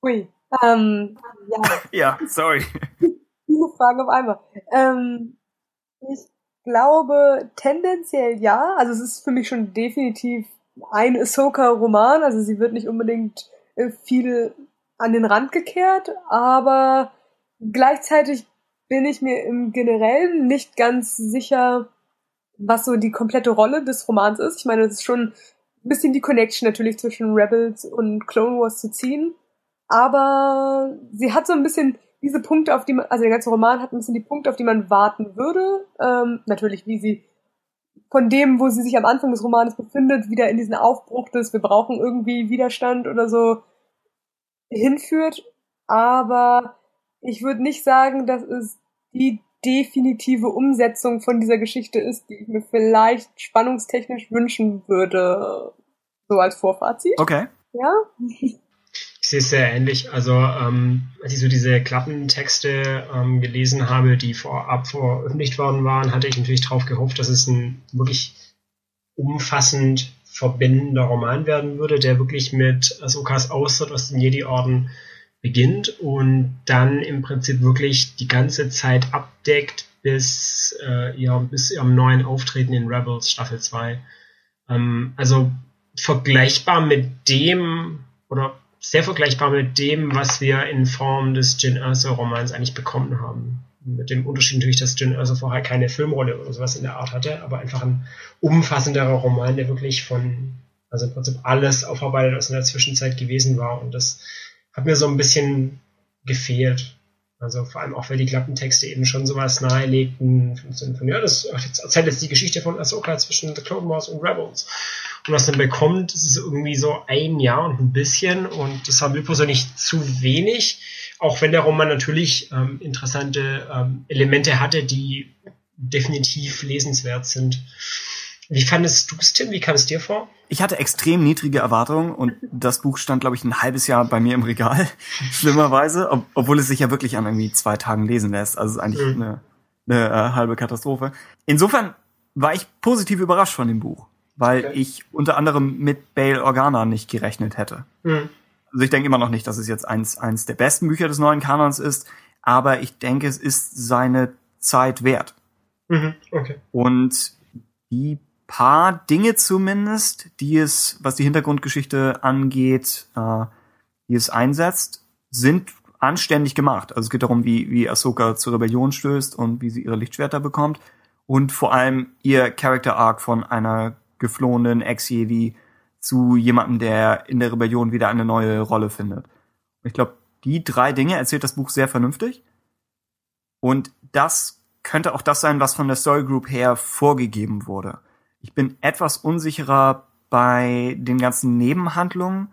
Ui, ähm, ja. <laughs> ja, sorry. Viele Fragen auf einmal. Ähm, ich glaube tendenziell ja. Also es ist für mich schon definitiv ein Ahsoka-Roman. Also sie wird nicht unbedingt viel an den Rand gekehrt, aber gleichzeitig bin ich mir im Generellen nicht ganz sicher, was so die komplette Rolle des Romans ist. Ich meine, es ist schon ein bisschen die Connection natürlich zwischen Rebels und Clone Wars zu ziehen, aber sie hat so ein bisschen diese Punkte, auf die man, also der ganze Roman hat ein bisschen die Punkte, auf die man warten würde. Ähm, natürlich, wie sie von dem, wo sie sich am Anfang des Romans befindet, wieder in diesen Aufbruch des, wir brauchen irgendwie Widerstand oder so hinführt. Aber ich würde nicht sagen, dass es die definitive Umsetzung von dieser Geschichte ist, die ich mir vielleicht spannungstechnisch wünschen würde. So als Vorfazit. Okay. Ja. <laughs> Ich sehe es sehr ähnlich. Also, ähm, als ich so diese Klappentexte ähm, gelesen habe, die vorab veröffentlicht worden waren, hatte ich natürlich darauf gehofft, dass es ein wirklich umfassend verbindender Roman werden würde, der wirklich mit Ahsokas Austritt aus den Jedi-Orden beginnt und dann im Prinzip wirklich die ganze Zeit abdeckt bis, äh, ihr, bis ihrem neuen Auftreten in Rebels Staffel 2. Ähm, also vergleichbar mit dem, oder sehr vergleichbar mit dem, was wir in Form des Jin Erso Romans eigentlich bekommen haben. Mit dem Unterschied natürlich, dass Jin Erso vorher keine Filmrolle oder sowas in der Art hatte, aber einfach ein umfassenderer Roman, der wirklich von, also im Prinzip alles aufarbeitet, was in der Zwischenzeit gewesen war. Und das hat mir so ein bisschen gefehlt. Also vor allem auch, weil die Klappentexte eben schon sowas nahelegten, von ja, das erzählt jetzt die Geschichte von Ahsoka zwischen The Clone Wars und Rebels. Und was man bekommt, ist irgendwie so ein Jahr und ein bisschen. Und das war mir persönlich zu wenig. Auch wenn der Roman natürlich ähm, interessante ähm, Elemente hatte, die definitiv lesenswert sind. Wie fandest du es, Tim? Wie kam es dir vor? Ich hatte extrem niedrige Erwartungen und das Buch stand, glaube ich, ein halbes Jahr bei mir im Regal, <laughs> schlimmerweise, ob, obwohl es sich ja wirklich an irgendwie zwei Tagen lesen lässt. Also es ist eigentlich mhm. eine, eine äh, halbe Katastrophe. Insofern war ich positiv überrascht von dem Buch weil okay. ich unter anderem mit Bail Organa nicht gerechnet hätte. Mhm. Also ich denke immer noch nicht, dass es jetzt eins, eins der besten Bücher des neuen Kanons ist, aber ich denke, es ist seine Zeit wert. Mhm. Okay. Und die paar Dinge zumindest, die es, was die Hintergrundgeschichte angeht, äh, die es einsetzt, sind anständig gemacht. Also es geht darum, wie, wie Ahsoka zur Rebellion stößt und wie sie ihre Lichtschwerter bekommt. Und vor allem ihr Character Arc von einer geflohenen Ex-Jedi zu jemandem, der in der Rebellion wieder eine neue Rolle findet. Ich glaube, die drei Dinge erzählt das Buch sehr vernünftig. Und das könnte auch das sein, was von der Story Group her vorgegeben wurde. Ich bin etwas unsicherer bei den ganzen Nebenhandlungen,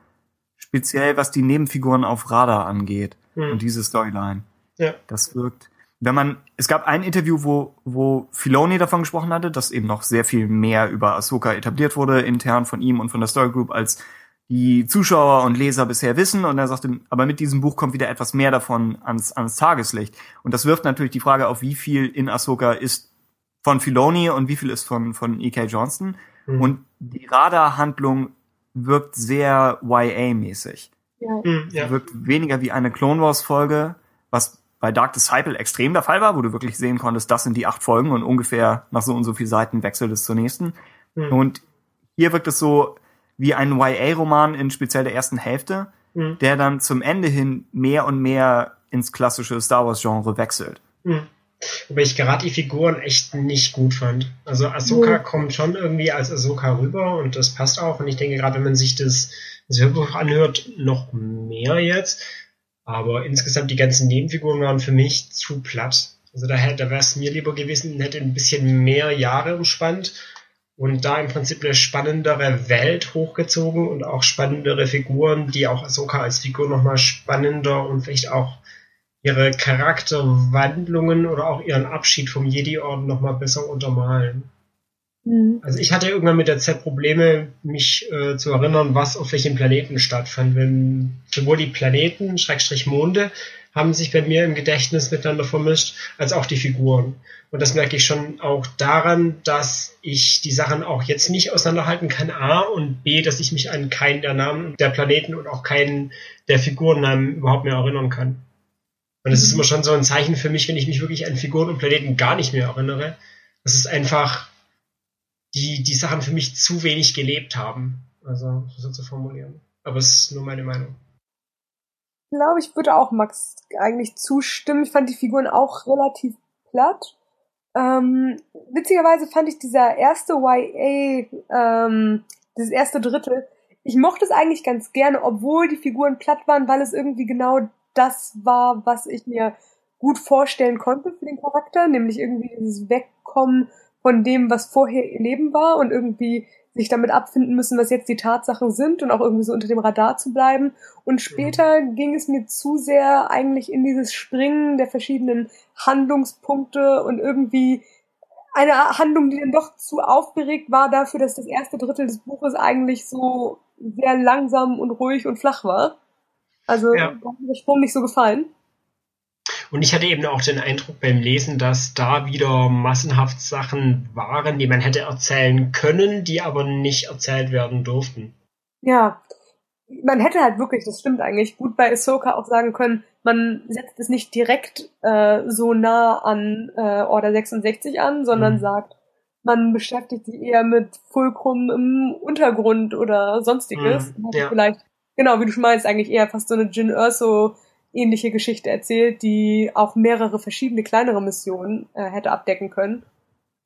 speziell was die Nebenfiguren auf Radar angeht hm. und diese Storyline. Ja. Das wirkt wenn man, es gab ein Interview, wo, wo Filoni davon gesprochen hatte, dass eben noch sehr viel mehr über Ahsoka etabliert wurde, intern von ihm und von der Story Group, als die Zuschauer und Leser bisher wissen. Und er sagte, aber mit diesem Buch kommt wieder etwas mehr davon ans, ans Tageslicht. Und das wirft natürlich die Frage auf, wie viel in Ahsoka ist von Filoni und wie viel ist von, von E.K. Johnston. Mhm. Und die Radarhandlung wirkt sehr YA-mäßig. Ja. Mhm, ja. Wirkt weniger wie eine Clone Wars Folge, was bei Dark Disciple extrem der Fall war, wo du wirklich sehen konntest, das sind die acht Folgen und ungefähr nach so und so viel Seiten wechselt es zur nächsten. Mhm. Und hier wirkt es so wie ein YA-Roman in speziell der ersten Hälfte, mhm. der dann zum Ende hin mehr und mehr ins klassische Star Wars-Genre wechselt. Mhm. Wobei ich gerade die Figuren echt nicht gut fand. Also Ahsoka mhm. kommt schon irgendwie als Ahsoka rüber und das passt auch. Und ich denke, gerade wenn man sich das, das Hörbuch anhört, noch mehr jetzt. Aber insgesamt die ganzen Nebenfiguren waren für mich zu platt. Also da, da wäre es mir lieber gewesen, hätte ein bisschen mehr Jahre umspannt und da im Prinzip eine spannendere Welt hochgezogen und auch spannendere Figuren, die auch Ahsoka als Figur nochmal spannender und vielleicht auch ihre Charakterwandlungen oder auch ihren Abschied vom Jedi-Orden nochmal besser untermalen. Mhm. Also ich hatte irgendwann mit der Z Probleme, mich äh, zu erinnern, was auf welchen Planeten stattfand. Wenn sowohl die Planeten, Schrägstrich Monde, haben sich bei mir im Gedächtnis miteinander vermischt, als auch die Figuren. Und das merke ich schon auch daran, dass ich die Sachen auch jetzt nicht auseinanderhalten kann, A, und B, dass ich mich an keinen der Namen der Planeten und auch keinen der Figurennamen überhaupt mehr erinnern kann. Und das ist mhm. immer schon so ein Zeichen für mich, wenn ich mich wirklich an Figuren und Planeten gar nicht mehr erinnere. Das ist einfach die, die Sachen für mich zu wenig gelebt haben. Also, so zu formulieren. Aber es ist nur meine Meinung. Ich glaube, ich würde auch Max eigentlich zustimmen. Ich fand die Figuren auch relativ platt. Ähm, witzigerweise fand ich dieser erste YA, ähm, dieses erste Drittel, ich mochte es eigentlich ganz gerne, obwohl die Figuren platt waren, weil es irgendwie genau das war, was ich mir gut vorstellen konnte für den Charakter, nämlich irgendwie dieses Wegkommen von dem, was vorher ihr Leben war und irgendwie sich damit abfinden müssen, was jetzt die Tatsachen sind und auch irgendwie so unter dem Radar zu bleiben. Und später mhm. ging es mir zu sehr eigentlich in dieses Springen der verschiedenen Handlungspunkte und irgendwie eine Handlung, die dann doch zu aufgeregt war dafür, dass das erste Drittel des Buches eigentlich so sehr langsam und ruhig und flach war. Also ja. hat mir der Sprung nicht so gefallen. Und ich hatte eben auch den Eindruck beim Lesen, dass da wieder massenhaft Sachen waren, die man hätte erzählen können, die aber nicht erzählt werden durften. Ja, man hätte halt wirklich, das stimmt eigentlich, gut bei Ahsoka auch sagen können, man setzt es nicht direkt äh, so nah an äh, Order 66 an, sondern mhm. sagt, man beschäftigt sich eher mit Fulcrum im Untergrund oder sonstiges. Mhm, ja. Vielleicht, genau, wie du schon meinst, eigentlich eher fast so eine Jin Erso ähnliche Geschichte erzählt, die auch mehrere verschiedene kleinere Missionen äh, hätte abdecken können.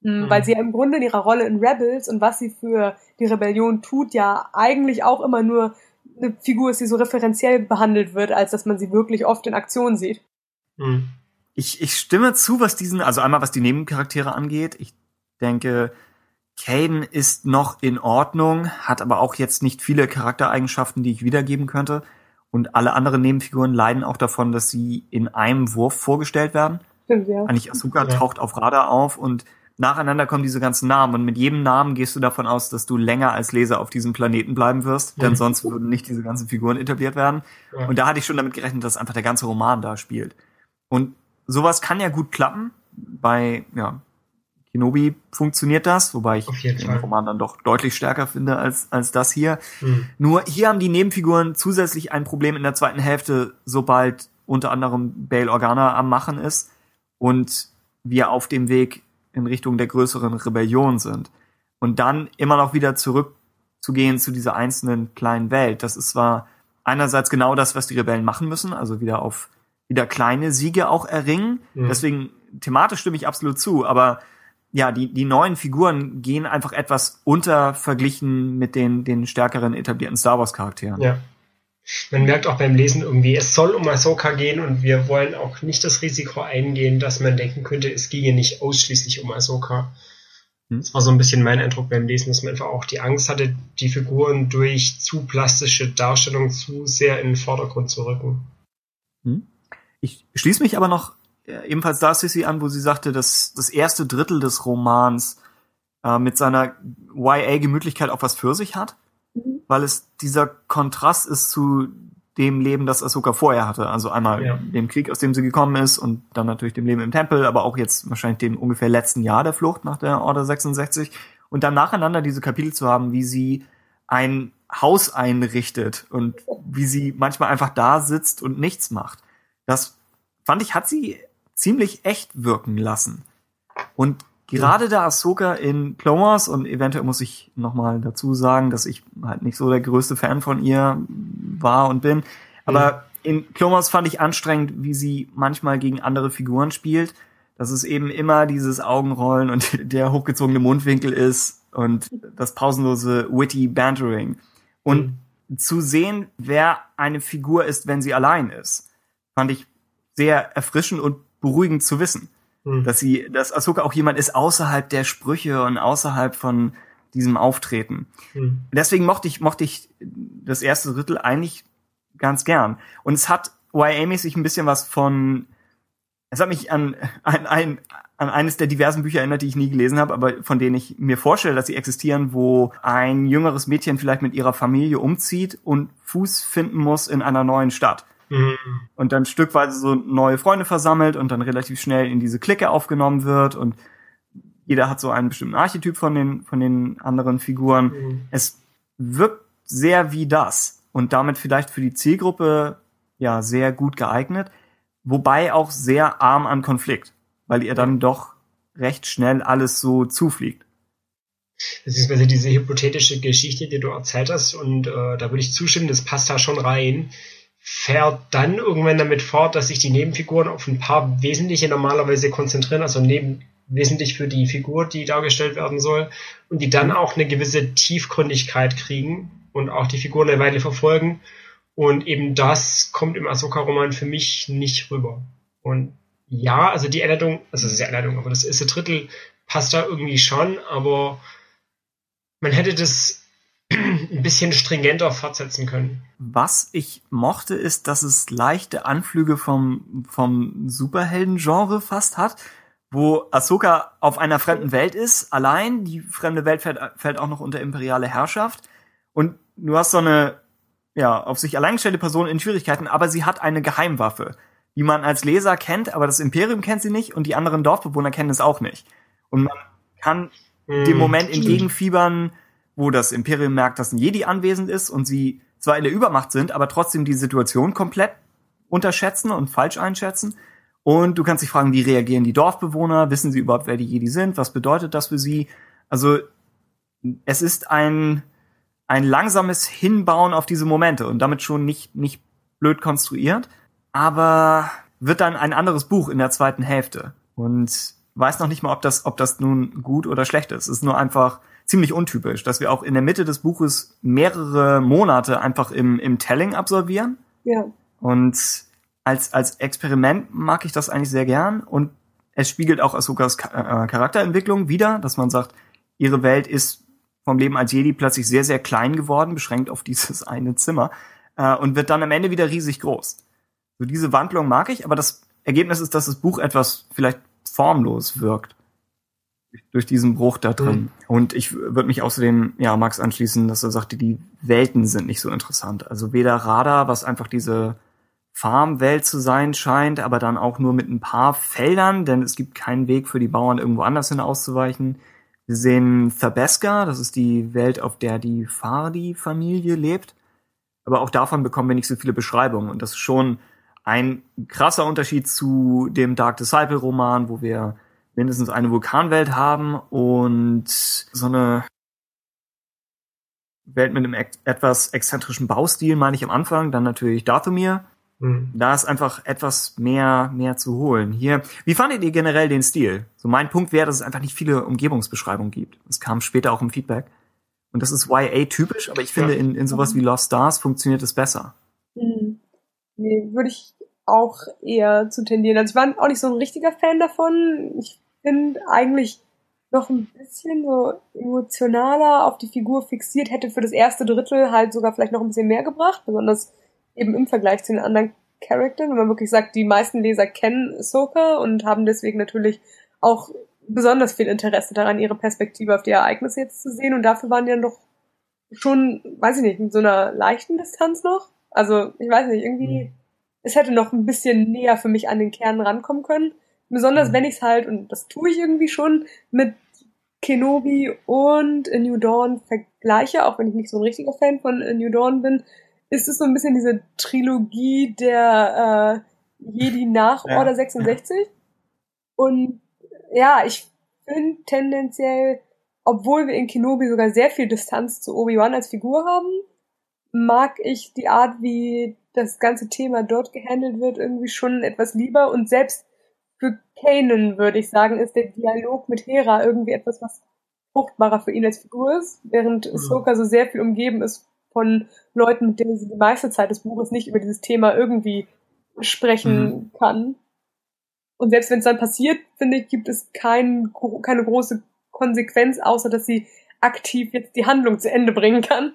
Mhm. Weil sie ja im Grunde in ihrer Rolle in Rebels und was sie für die Rebellion tut, ja eigentlich auch immer nur eine Figur ist, die so referenziell behandelt wird, als dass man sie wirklich oft in Aktion sieht. Mhm. Ich, ich stimme zu, was diesen, also einmal was die Nebencharaktere angeht. Ich denke, Caden ist noch in Ordnung, hat aber auch jetzt nicht viele Charaktereigenschaften, die ich wiedergeben könnte. Und alle anderen Nebenfiguren leiden auch davon, dass sie in einem Wurf vorgestellt werden. Stimmt, ja. Eigentlich Asuka ja. taucht auf Radar auf und nacheinander kommen diese ganzen Namen. Und mit jedem Namen gehst du davon aus, dass du länger als Leser auf diesem Planeten bleiben wirst, denn mhm. sonst würden nicht diese ganzen Figuren etabliert werden. Ja. Und da hatte ich schon damit gerechnet, dass einfach der ganze Roman da spielt. Und sowas kann ja gut klappen. Bei ja, Kenobi funktioniert das, wobei ich den Fall. Roman dann doch deutlich stärker finde als, als das hier. Mhm. Nur hier haben die Nebenfiguren zusätzlich ein Problem in der zweiten Hälfte, sobald unter anderem Bail Organa am Machen ist und wir auf dem Weg in Richtung der größeren Rebellion sind. Und dann immer noch wieder zurückzugehen zu dieser einzelnen kleinen Welt. Das ist zwar einerseits genau das, was die Rebellen machen müssen, also wieder auf wieder kleine Siege auch erringen. Mhm. Deswegen thematisch stimme ich absolut zu, aber ja, die, die neuen Figuren gehen einfach etwas unter verglichen mit den, den stärkeren etablierten Star Wars Charakteren. Ja. Man merkt auch beim Lesen irgendwie, es soll um Ahsoka gehen und wir wollen auch nicht das Risiko eingehen, dass man denken könnte, es ginge nicht ausschließlich um Ahsoka. Hm. Das war so ein bisschen mein Eindruck beim Lesen, dass man einfach auch die Angst hatte, die Figuren durch zu plastische Darstellung zu sehr in den Vordergrund zu rücken. Hm. Ich schließe mich aber noch ebenfalls da Sissy an, wo sie sagte, dass das erste Drittel des Romans äh, mit seiner YA-Gemütlichkeit auch was für sich hat, mhm. weil es dieser Kontrast ist zu dem Leben, das Ahsoka vorher hatte. Also einmal ja. dem Krieg, aus dem sie gekommen ist und dann natürlich dem Leben im Tempel, aber auch jetzt wahrscheinlich dem ungefähr letzten Jahr der Flucht nach der Order 66 und dann nacheinander diese Kapitel zu haben, wie sie ein Haus einrichtet und wie sie manchmal einfach da sitzt und nichts macht. Das fand ich, hat sie ziemlich echt wirken lassen. Und gerade da Ahsoka in Clone Wars und eventuell muss ich nochmal dazu sagen, dass ich halt nicht so der größte Fan von ihr war und bin, aber mhm. in Clone Wars fand ich anstrengend, wie sie manchmal gegen andere Figuren spielt, dass es eben immer dieses Augenrollen und <laughs> der hochgezogene Mundwinkel ist und das pausenlose witty Bantering. Und mhm. zu sehen, wer eine Figur ist, wenn sie allein ist, fand ich sehr erfrischend und beruhigend zu wissen. Mhm. Dass sie, dass Ahsoka auch jemand ist außerhalb der Sprüche und außerhalb von diesem Auftreten. Mhm. Deswegen mochte ich, mochte ich das erste Drittel eigentlich ganz gern. Und es hat YA-mäßig ein bisschen was von, es hat mich an, an, an, an eines der diversen Bücher erinnert, die ich nie gelesen habe, aber von denen ich mir vorstelle, dass sie existieren, wo ein jüngeres Mädchen vielleicht mit ihrer Familie umzieht und Fuß finden muss in einer neuen Stadt. Mhm. Und dann stückweise so neue Freunde versammelt und dann relativ schnell in diese Clique aufgenommen wird und jeder hat so einen bestimmten Archetyp von den, von den anderen Figuren. Mhm. Es wirkt sehr wie das und damit vielleicht für die Zielgruppe ja sehr gut geeignet, wobei auch sehr arm an Konflikt, weil ihr dann doch recht schnell alles so zufliegt. Beziehungsweise diese hypothetische Geschichte, die du erzählt hast, und äh, da würde ich zustimmen, das passt da schon rein, fährt dann irgendwann damit fort, dass sich die Nebenfiguren auf ein paar wesentliche normalerweise konzentrieren, also neben wesentlich für die Figur, die dargestellt werden soll, und die dann auch eine gewisse Tiefgründigkeit kriegen und auch die Figuren eine Weile verfolgen. Und eben das kommt im Ahsoka-Roman für mich nicht rüber. Und ja, also die Einleitung, also das ist die Einleitung, aber das erste Drittel passt da irgendwie schon, aber man hätte das ein bisschen stringenter fortsetzen können. Was ich mochte, ist, dass es leichte Anflüge vom, vom Superhelden-Genre fast hat wo Ahsoka auf einer fremden Welt ist, allein. Die fremde Welt fällt, fällt auch noch unter imperiale Herrschaft. Und du hast so eine, ja, auf sich allein gestellte Person in Schwierigkeiten, aber sie hat eine Geheimwaffe, die man als Leser kennt, aber das Imperium kennt sie nicht und die anderen Dorfbewohner kennen es auch nicht. Und man kann hm, dem Moment entgegenfiebern, wo das Imperium merkt, dass ein Jedi anwesend ist und sie zwar in der Übermacht sind, aber trotzdem die Situation komplett unterschätzen und falsch einschätzen. Und du kannst dich fragen, wie reagieren die Dorfbewohner? Wissen sie überhaupt, wer die Jedi sind? Was bedeutet das für sie? Also, es ist ein, ein langsames Hinbauen auf diese Momente und damit schon nicht, nicht blöd konstruiert, aber wird dann ein anderes Buch in der zweiten Hälfte und weiß noch nicht mal, ob das, ob das nun gut oder schlecht ist. Es ist nur einfach ziemlich untypisch, dass wir auch in der Mitte des Buches mehrere Monate einfach im, im Telling absolvieren. Ja. Und als, als Experiment mag ich das eigentlich sehr gern und es spiegelt auch Ahsokas äh, Charakterentwicklung wieder, dass man sagt, ihre Welt ist vom Leben als Jedi plötzlich sehr, sehr klein geworden, beschränkt auf dieses <laughs> eine Zimmer äh, und wird dann am Ende wieder riesig groß. So diese Wandlung mag ich, aber das Ergebnis ist, dass das Buch etwas vielleicht formlos wirkt durch diesen Bruch da drin. Mhm. Und ich würde mich außerdem, ja, Max anschließen, dass er sagte, die Welten sind nicht so interessant. Also weder Radar, was einfach diese Farmwelt zu sein scheint, aber dann auch nur mit ein paar Feldern, denn es gibt keinen Weg für die Bauern irgendwo anders hin auszuweichen. Wir sehen Thabeska, das ist die Welt, auf der die Fardi-Familie lebt. Aber auch davon bekommen wir nicht so viele Beschreibungen. Und das ist schon ein krasser Unterschied zu dem Dark Disciple-Roman, wo wir mindestens eine Vulkanwelt haben und so eine Welt mit einem etwas exzentrischen Baustil, meine ich am Anfang. Dann natürlich Dathomir, Mhm. Da ist einfach etwas mehr, mehr zu holen. Hier, wie fandet ihr generell den Stil? So mein Punkt wäre, dass es einfach nicht viele Umgebungsbeschreibungen gibt. Es kam später auch im Feedback. Und das ist YA-typisch, aber ich finde, ja. in, in sowas wie Lost Stars funktioniert es besser. Mhm. Nee, würde ich auch eher zu tendieren. Also ich war auch nicht so ein richtiger Fan davon. Ich bin eigentlich noch ein bisschen so emotionaler auf die Figur fixiert, hätte für das erste Drittel halt sogar vielleicht noch ein bisschen mehr gebracht, besonders eben im Vergleich zu den anderen Charakteren, wenn man wirklich sagt, die meisten Leser kennen Ahsoka und haben deswegen natürlich auch besonders viel Interesse daran, ihre Perspektive auf die Ereignisse jetzt zu sehen. Und dafür waren die dann doch schon, weiß ich nicht, mit so einer leichten Distanz noch. Also, ich weiß nicht, irgendwie, mhm. es hätte noch ein bisschen näher für mich an den Kern rankommen können. Besonders mhm. wenn ich es halt, und das tue ich irgendwie schon, mit Kenobi und A New Dawn vergleiche, auch wenn ich nicht so ein richtiger Fan von A New Dawn bin, ist es so ein bisschen diese Trilogie der äh, Jedi nach ja. Order 66. Und ja, ich finde tendenziell, obwohl wir in Kenobi sogar sehr viel Distanz zu Obi-Wan als Figur haben, mag ich die Art, wie das ganze Thema dort gehandelt wird, irgendwie schon etwas lieber. Und selbst für Kanan, würde ich sagen, ist der Dialog mit Hera irgendwie etwas, was fruchtbarer für ihn als Figur ist, während mhm. Ahsoka so sehr viel umgeben ist von Leuten, mit denen sie die meiste Zeit des Buches nicht über dieses Thema irgendwie sprechen mhm. kann. Und selbst wenn es dann passiert, finde ich, gibt es kein, keine große Konsequenz, außer dass sie aktiv jetzt die Handlung zu Ende bringen kann.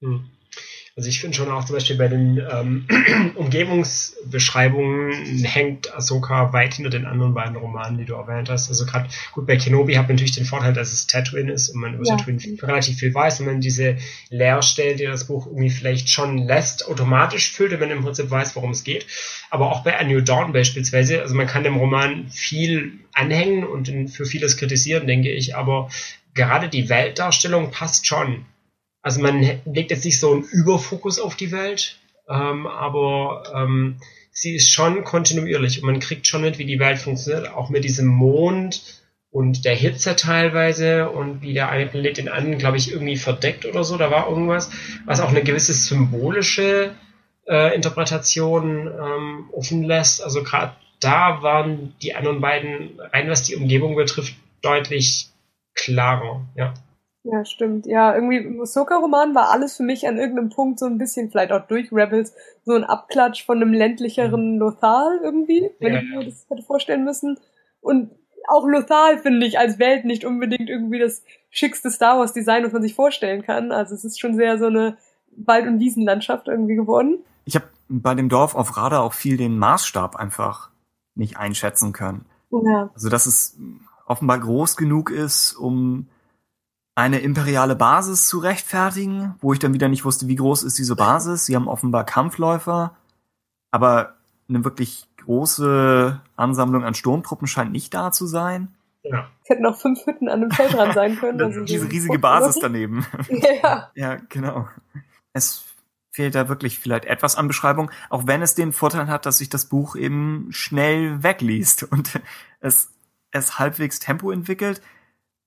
Hm. Also ich finde schon auch zum Beispiel bei den ähm, <clears throat> Umgebungsbeschreibungen hängt Ahsoka weit hinter den anderen beiden Romanen, die du erwähnt hast. Also gerade gut bei Kenobi hat man natürlich den Vorteil, dass es Tatooine ist und man über ja. Tatooine relativ viel weiß und man diese Leerstellen, die das Buch irgendwie vielleicht schon lässt, automatisch füllt, wenn man im Prinzip weiß, worum es geht. Aber auch bei A New Dawn beispielsweise, also man kann dem Roman viel anhängen und für vieles kritisieren, denke ich, aber gerade die Weltdarstellung passt schon. Also man legt jetzt nicht so einen Überfokus auf die Welt, ähm, aber ähm, sie ist schon kontinuierlich und man kriegt schon mit, wie die Welt funktioniert, auch mit diesem Mond und der Hitze teilweise und wie der eine Planet den anderen, glaube ich, irgendwie verdeckt oder so. Da war irgendwas, was auch eine gewisse symbolische äh, Interpretation ähm, offen lässt. Also gerade da waren die anderen beiden, rein was die Umgebung betrifft, deutlich klarer, ja. Ja, stimmt. Ja, irgendwie im Ahsoka-Roman war alles für mich an irgendeinem Punkt so ein bisschen, vielleicht auch durch Rebels, so ein Abklatsch von einem ländlicheren mhm. Lothal irgendwie, wenn ja, ich mir ja. das hätte vorstellen müssen. Und auch Lothal finde ich als Welt nicht unbedingt irgendwie das schickste Star Wars Design, was man sich vorstellen kann. Also es ist schon sehr so eine Wald- und Wiesenlandschaft irgendwie geworden. Ich habe bei dem Dorf auf Radar auch viel den Maßstab einfach nicht einschätzen können. Ja. Also dass es offenbar groß genug ist, um eine imperiale Basis zu rechtfertigen, wo ich dann wieder nicht wusste, wie groß ist diese Basis. Sie haben offenbar Kampfläufer, aber eine wirklich große Ansammlung an Sturmtruppen scheint nicht da zu sein. Ja. Es hätten auch fünf Hütten an einem Feld dran sein <laughs> können. Also diese riesige Basis daneben. <laughs> Ja. ja, genau. Es fehlt da wirklich vielleicht etwas an Beschreibung, auch wenn es den Vorteil hat, dass sich das Buch eben schnell wegliest <laughs> und es, es halbwegs Tempo entwickelt.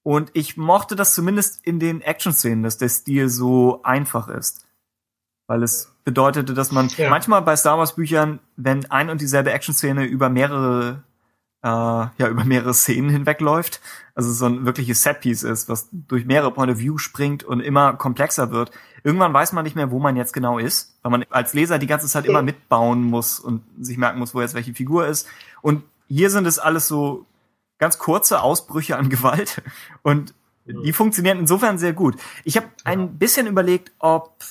Und ich mochte das zumindest in den Action-Szenen, dass der Stil so einfach ist. Weil es bedeutete, dass man ja. manchmal bei Star Wars Büchern, wenn ein und dieselbe Action-Szene über mehrere, äh, ja, über mehrere Szenen hinwegläuft, also so ein wirkliches Setpiece ist, was durch mehrere Point of View springt und immer komplexer wird. Irgendwann weiß man nicht mehr, wo man jetzt genau ist, weil man als Leser die ganze Zeit immer mitbauen muss und sich merken muss, wo jetzt welche Figur ist. Und hier sind es alles so ganz kurze Ausbrüche an Gewalt und die funktionieren insofern sehr gut. Ich habe ein bisschen überlegt, ob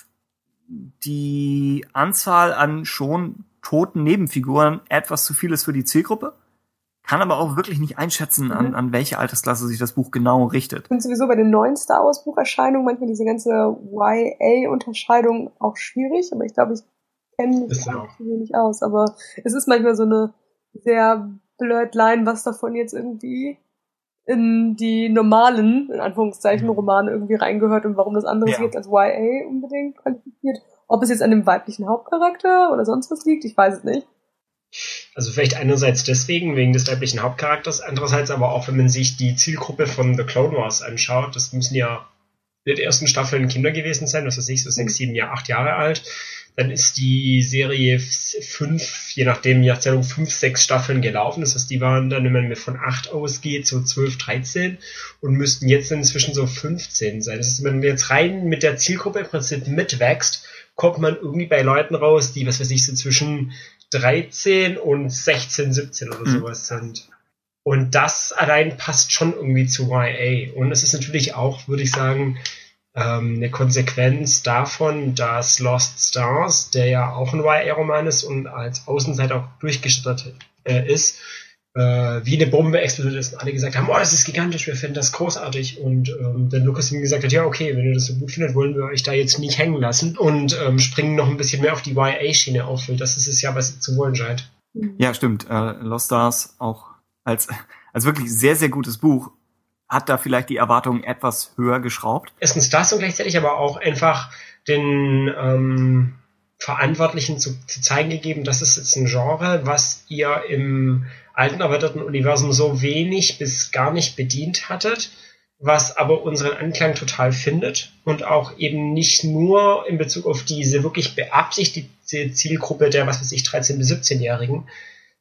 die Anzahl an schon toten Nebenfiguren etwas zu viel ist für die Zielgruppe. Kann aber auch wirklich nicht einschätzen, an, mhm. an welche Altersklasse sich das Buch genau richtet. Ich finde sowieso bei den neuen Star Wars Bucherscheinungen manchmal diese ganze YA-Unterscheidung auch schwierig, aber ich glaube, ich kenne mich auch wenig aus. Aber es ist manchmal so eine sehr Blurred Line, was davon jetzt irgendwie in die normalen, in Anführungszeichen, mhm. Romane irgendwie reingehört und warum das andere ja. jetzt als YA unbedingt qualifiziert. Ob es jetzt an dem weiblichen Hauptcharakter oder sonst was liegt, ich weiß es nicht. Also vielleicht einerseits deswegen, wegen des weiblichen Hauptcharakters, andererseits aber auch, wenn man sich die Zielgruppe von The Clone Wars anschaut, das müssen ja in den ersten Staffeln Kinder gewesen sein, was weiß ich, so sechs, mhm. sieben Jahre, acht Jahre alt dann ist die Serie fünf, je nachdem, Jahrzehnt fünf, sechs Staffeln gelaufen. Das heißt, die waren dann, wenn man von acht ausgeht, so zwölf, dreizehn und müssten jetzt inzwischen so 15 sein. Das heißt, wenn man jetzt rein mit der Zielgruppe im Prinzip mitwächst, kommt man irgendwie bei Leuten raus, die, was weiß ich, so zwischen 13 und 16, 17 oder mhm. sowas sind. Und das allein passt schon irgendwie zu YA. Und es ist natürlich auch, würde ich sagen, ähm, eine Konsequenz davon, dass Lost Stars, der ja auch ein YA-Roman ist und als Außenseiter auch durchgestattet äh, ist, äh, wie eine Bombe explodiert ist und alle gesagt haben, oh, das ist gigantisch, wir finden das großartig. Und ähm, dann Lukas ihm gesagt hat, ja, okay, wenn ihr das so gut findet, wollen wir euch da jetzt nicht hängen lassen und ähm, springen noch ein bisschen mehr auf die YA-Schiene auf, weil das ist es ja, was ihr zu wollen scheint. Ja, stimmt. Äh, Lost Stars auch als, als wirklich sehr, sehr gutes Buch hat da vielleicht die Erwartungen etwas höher geschraubt? Erstens das und gleichzeitig aber auch einfach den ähm, Verantwortlichen zu, zu zeigen gegeben, das ist jetzt ein Genre, was ihr im alten erweiterten Universum so wenig bis gar nicht bedient hattet, was aber unseren Anklang total findet und auch eben nicht nur in Bezug auf diese wirklich beabsichtigte Zielgruppe der, was weiß ich, 13- bis 17-Jährigen,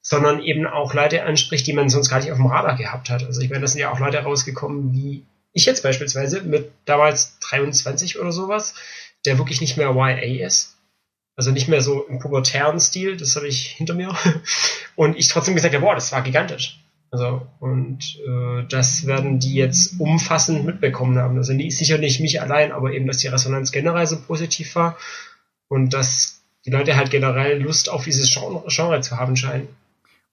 sondern eben auch Leute anspricht, die man sonst gar nicht auf dem Radar gehabt hat. Also ich meine, das sind ja auch Leute rausgekommen, wie ich jetzt beispielsweise mit damals 23 oder sowas, der wirklich nicht mehr YA ist. Also nicht mehr so im pubertären Stil, das habe ich hinter mir. <laughs> Und ich trotzdem gesagt habe, boah, das war gigantisch. Also, und äh, das werden die jetzt umfassend mitbekommen haben. Also nicht, sicher nicht mich allein, aber eben, dass die Resonanz generell so positiv war und dass die Leute halt generell Lust auf dieses Genre, Genre zu haben scheinen.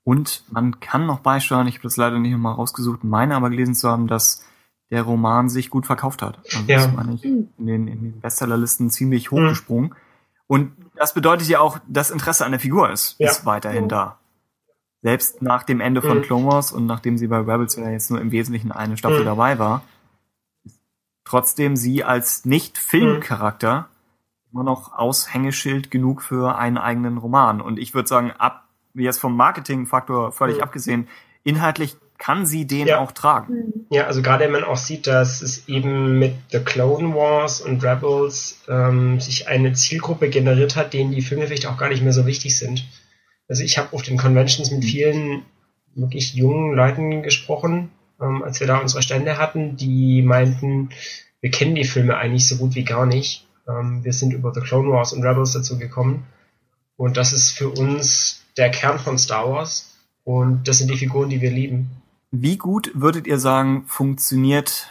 Und man kann noch beisteuern, ich habe das leider nicht nochmal rausgesucht, meine aber gelesen zu haben, dass der Roman sich gut verkauft hat. Also Ja. das meine ich in den, in den Bestsellerlisten ziemlich hochgesprungen. Und das bedeutet ja auch, das Interesse an der Figur ist, Ja. ist weiterhin Mhm. da. Selbst nach dem Ende von Mhm. Clone Wars und nachdem sie bei Rebels ja jetzt nur im Wesentlichen eine Staffel Mhm. dabei war, trotzdem sie als Nicht-Filmcharakter immer noch Aushängeschild genug für einen eigenen Roman. Und ich würde sagen, ab, jetzt vom Marketingfaktor völlig Mhm. abgesehen, inhaltlich kann sie den Ja. auch tragen. Mhm. Ja, also gerade wenn man auch sieht, dass es eben mit The Clone Wars und Rebels ähm, sich eine Zielgruppe generiert hat, denen die Filme vielleicht auch gar nicht mehr so wichtig sind. Also ich habe auf den Conventions mit vielen wirklich jungen Leuten gesprochen, ähm, als wir da unsere Stände hatten, die meinten, wir kennen die Filme eigentlich so gut wie gar nicht. Ähm, wir sind über The Clone Wars und Rebels dazu gekommen. Und das ist für uns der Kern von Star Wars. Und das sind die Figuren, die wir lieben. Wie gut würdet ihr sagen, funktioniert,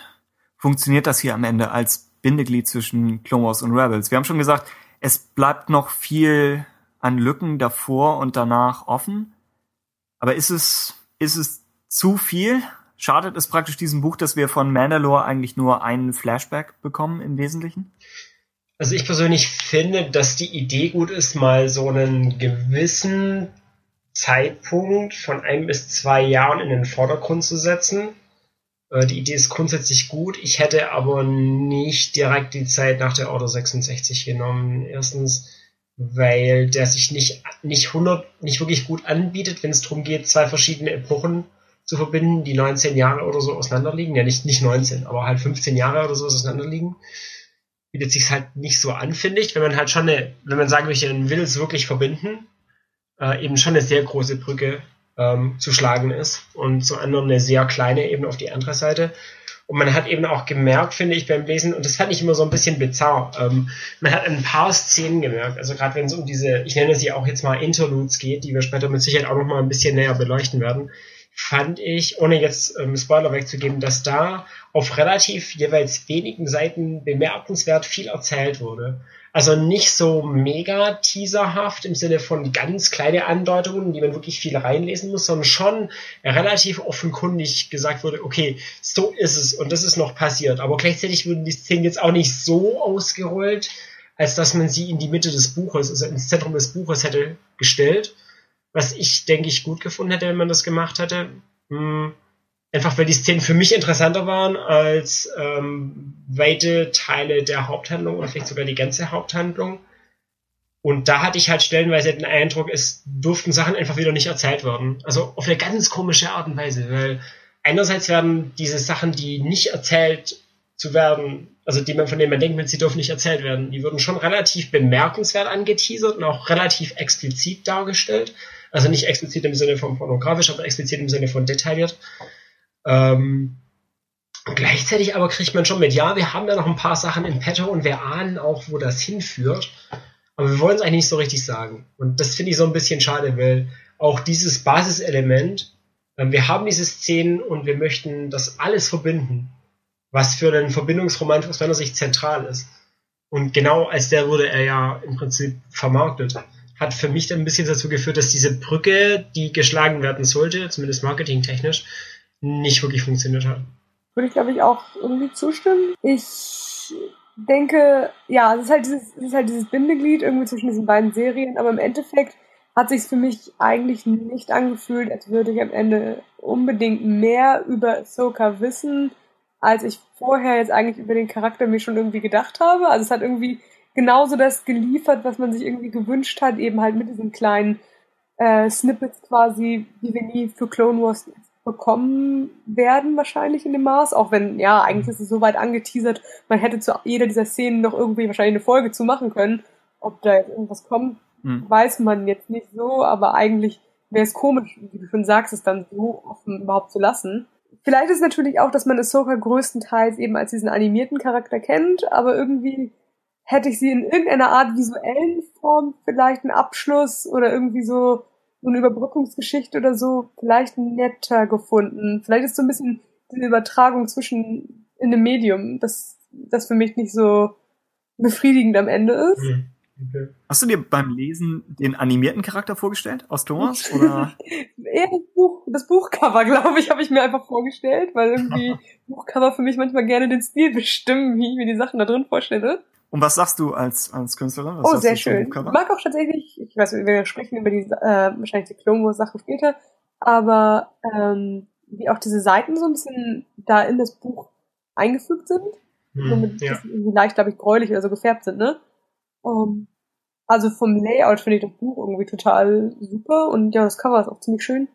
funktioniert das hier am Ende als Bindeglied zwischen Clone Wars und Rebels? Wir haben schon gesagt, es bleibt noch viel an Lücken davor und danach offen. Aber ist es, ist es zu viel? Schadet es praktisch diesem Buch, dass wir von Mandalore eigentlich nur einen Flashback bekommen im Wesentlichen? Also ich persönlich finde, dass die Idee gut ist, mal so einen gewissen Zeitpunkt von ein bis zwei Jahren in den Vordergrund zu setzen. Äh, Die Idee ist grundsätzlich gut. Ich hätte aber nicht direkt die Zeit nach der Order 66 genommen. Erstens, weil der sich nicht, nicht 100, nicht wirklich gut anbietet, wenn es darum geht, zwei verschiedene Epochen zu verbinden, die 19 Jahre oder so auseinanderliegen. Ja, nicht, nicht 19, aber halt 15 Jahre oder so auseinanderliegen bietet sich halt nicht so an, finde ich, wenn man halt schon eine, wenn man sagen möchte, man will es wirklich verbinden, äh, eben schon eine sehr große Brücke ähm, zu schlagen ist und zum anderen eine sehr kleine eben auf die andere Seite. Und man hat eben auch gemerkt, finde ich, beim Lesen, und das fand ich immer so ein bisschen bizarr, ähm, man hat ein paar Szenen gemerkt, also gerade wenn es um diese, ich nenne sie auch jetzt mal Interludes geht, die wir später mit Sicherheit auch nochmal ein bisschen näher beleuchten werden, fand ich, ohne jetzt ähm, Spoiler wegzugeben, dass da auf relativ jeweils wenigen Seiten bemerkenswert viel erzählt wurde. Also nicht so mega teaserhaft im Sinne von ganz kleine Andeutungen, die man wirklich viel reinlesen muss, sondern schon relativ offenkundig gesagt wurde, okay, so ist es und das ist noch passiert. Aber gleichzeitig wurden die Szenen jetzt auch nicht so ausgerollt, als dass man sie in die Mitte des Buches, also ins Zentrum des Buches hätte gestellt. Was ich, denke ich, gut gefunden hätte, wenn man das gemacht hätte. Hm, einfach weil die Szenen für mich interessanter waren als ähm, weite Teile der Haupthandlung oder vielleicht sogar die ganze Haupthandlung. Und da hatte ich halt stellenweise den Eindruck, es durften Sachen einfach wieder nicht erzählt werden. Also auf eine ganz komische Art und Weise, weil einerseits werden diese Sachen, die nicht erzählt zu werden, also die man von denen man denkt, sie dürfen nicht erzählt werden, die würden schon relativ bemerkenswert angeteasert und auch relativ explizit dargestellt. Also nicht explizit im Sinne von pornografisch, aber explizit im Sinne von detailliert. Ähm, gleichzeitig aber kriegt man schon mit, ja, wir haben ja noch ein paar Sachen im Petto und wir ahnen auch, wo das hinführt. Aber wir wollen es eigentlich nicht so richtig sagen. Und das finde ich so ein bisschen schade, weil auch dieses Basiselement, ähm, wir haben diese Szenen und wir möchten das alles verbinden, was für einen Verbindungsroman aus meiner Sicht zentral ist. Und genau als der wurde er ja im Prinzip vermarktet. Hat für mich dann ein bisschen dazu geführt, dass diese Brücke, die geschlagen werden sollte, zumindest marketingtechnisch, nicht wirklich funktioniert hat. Würde ich, glaube ich, auch irgendwie zustimmen. Ich denke, ja, es ist halt dieses, es ist halt dieses Bindeglied irgendwie zwischen diesen beiden Serien, aber im Endeffekt hat sich für mich eigentlich nicht angefühlt, als würde ich am Ende unbedingt mehr über Ahsoka wissen, als ich vorher jetzt eigentlich über den Charakter mir schon irgendwie gedacht habe. Also es hat irgendwie genauso das geliefert, was man sich irgendwie gewünscht hat, eben halt mit diesen kleinen äh, Snippets quasi, die wir nie für Clone Wars bekommen werden wahrscheinlich in dem Maß, auch wenn, ja, eigentlich ist es so weit angeteasert, man hätte zu jeder dieser Szenen noch irgendwie wahrscheinlich eine Folge zu machen können. Ob da jetzt irgendwas kommt, Hm. weiß man jetzt nicht so, aber eigentlich wäre es komisch, wie du schon sagst, es dann so offen überhaupt zu lassen. Vielleicht ist natürlich auch, dass man Ahsoka größtenteils eben als diesen animierten Charakter kennt, aber irgendwie hätte ich sie in irgendeiner Art visuellen Form vielleicht einen Abschluss oder irgendwie so eine Überbrückungsgeschichte oder so vielleicht netter gefunden. Vielleicht ist so ein bisschen diese Übertragung zwischen in dem Medium, das, das für mich nicht so befriedigend am Ende ist. Hm, Okay. Hast du dir beim Lesen den animierten Charakter vorgestellt aus Thomas? <laughs> Oder? Eher das, Buch, das Buchcover, glaube ich, habe ich mir einfach vorgestellt, weil irgendwie <laughs> Buchcover für mich manchmal gerne den Stil bestimmen, wie ich mir die Sachen da drin vorstelle. Und was sagst du als, als Künstlerin? Was oh, sehr schön. Ich mag auch tatsächlich, ich weiß, wir sprechen über die, äh, wahrscheinlich die Clone Wars Sachen später, aber ähm, wie auch diese Seiten so ein bisschen da in das Buch eingefügt sind. so Hm, mit ja. irgendwie leicht, glaube ich, gräulich oder so gefärbt sind, ne? Um, also vom Layout finde ich das Buch irgendwie total super und ja, das Cover ist auch ziemlich schön.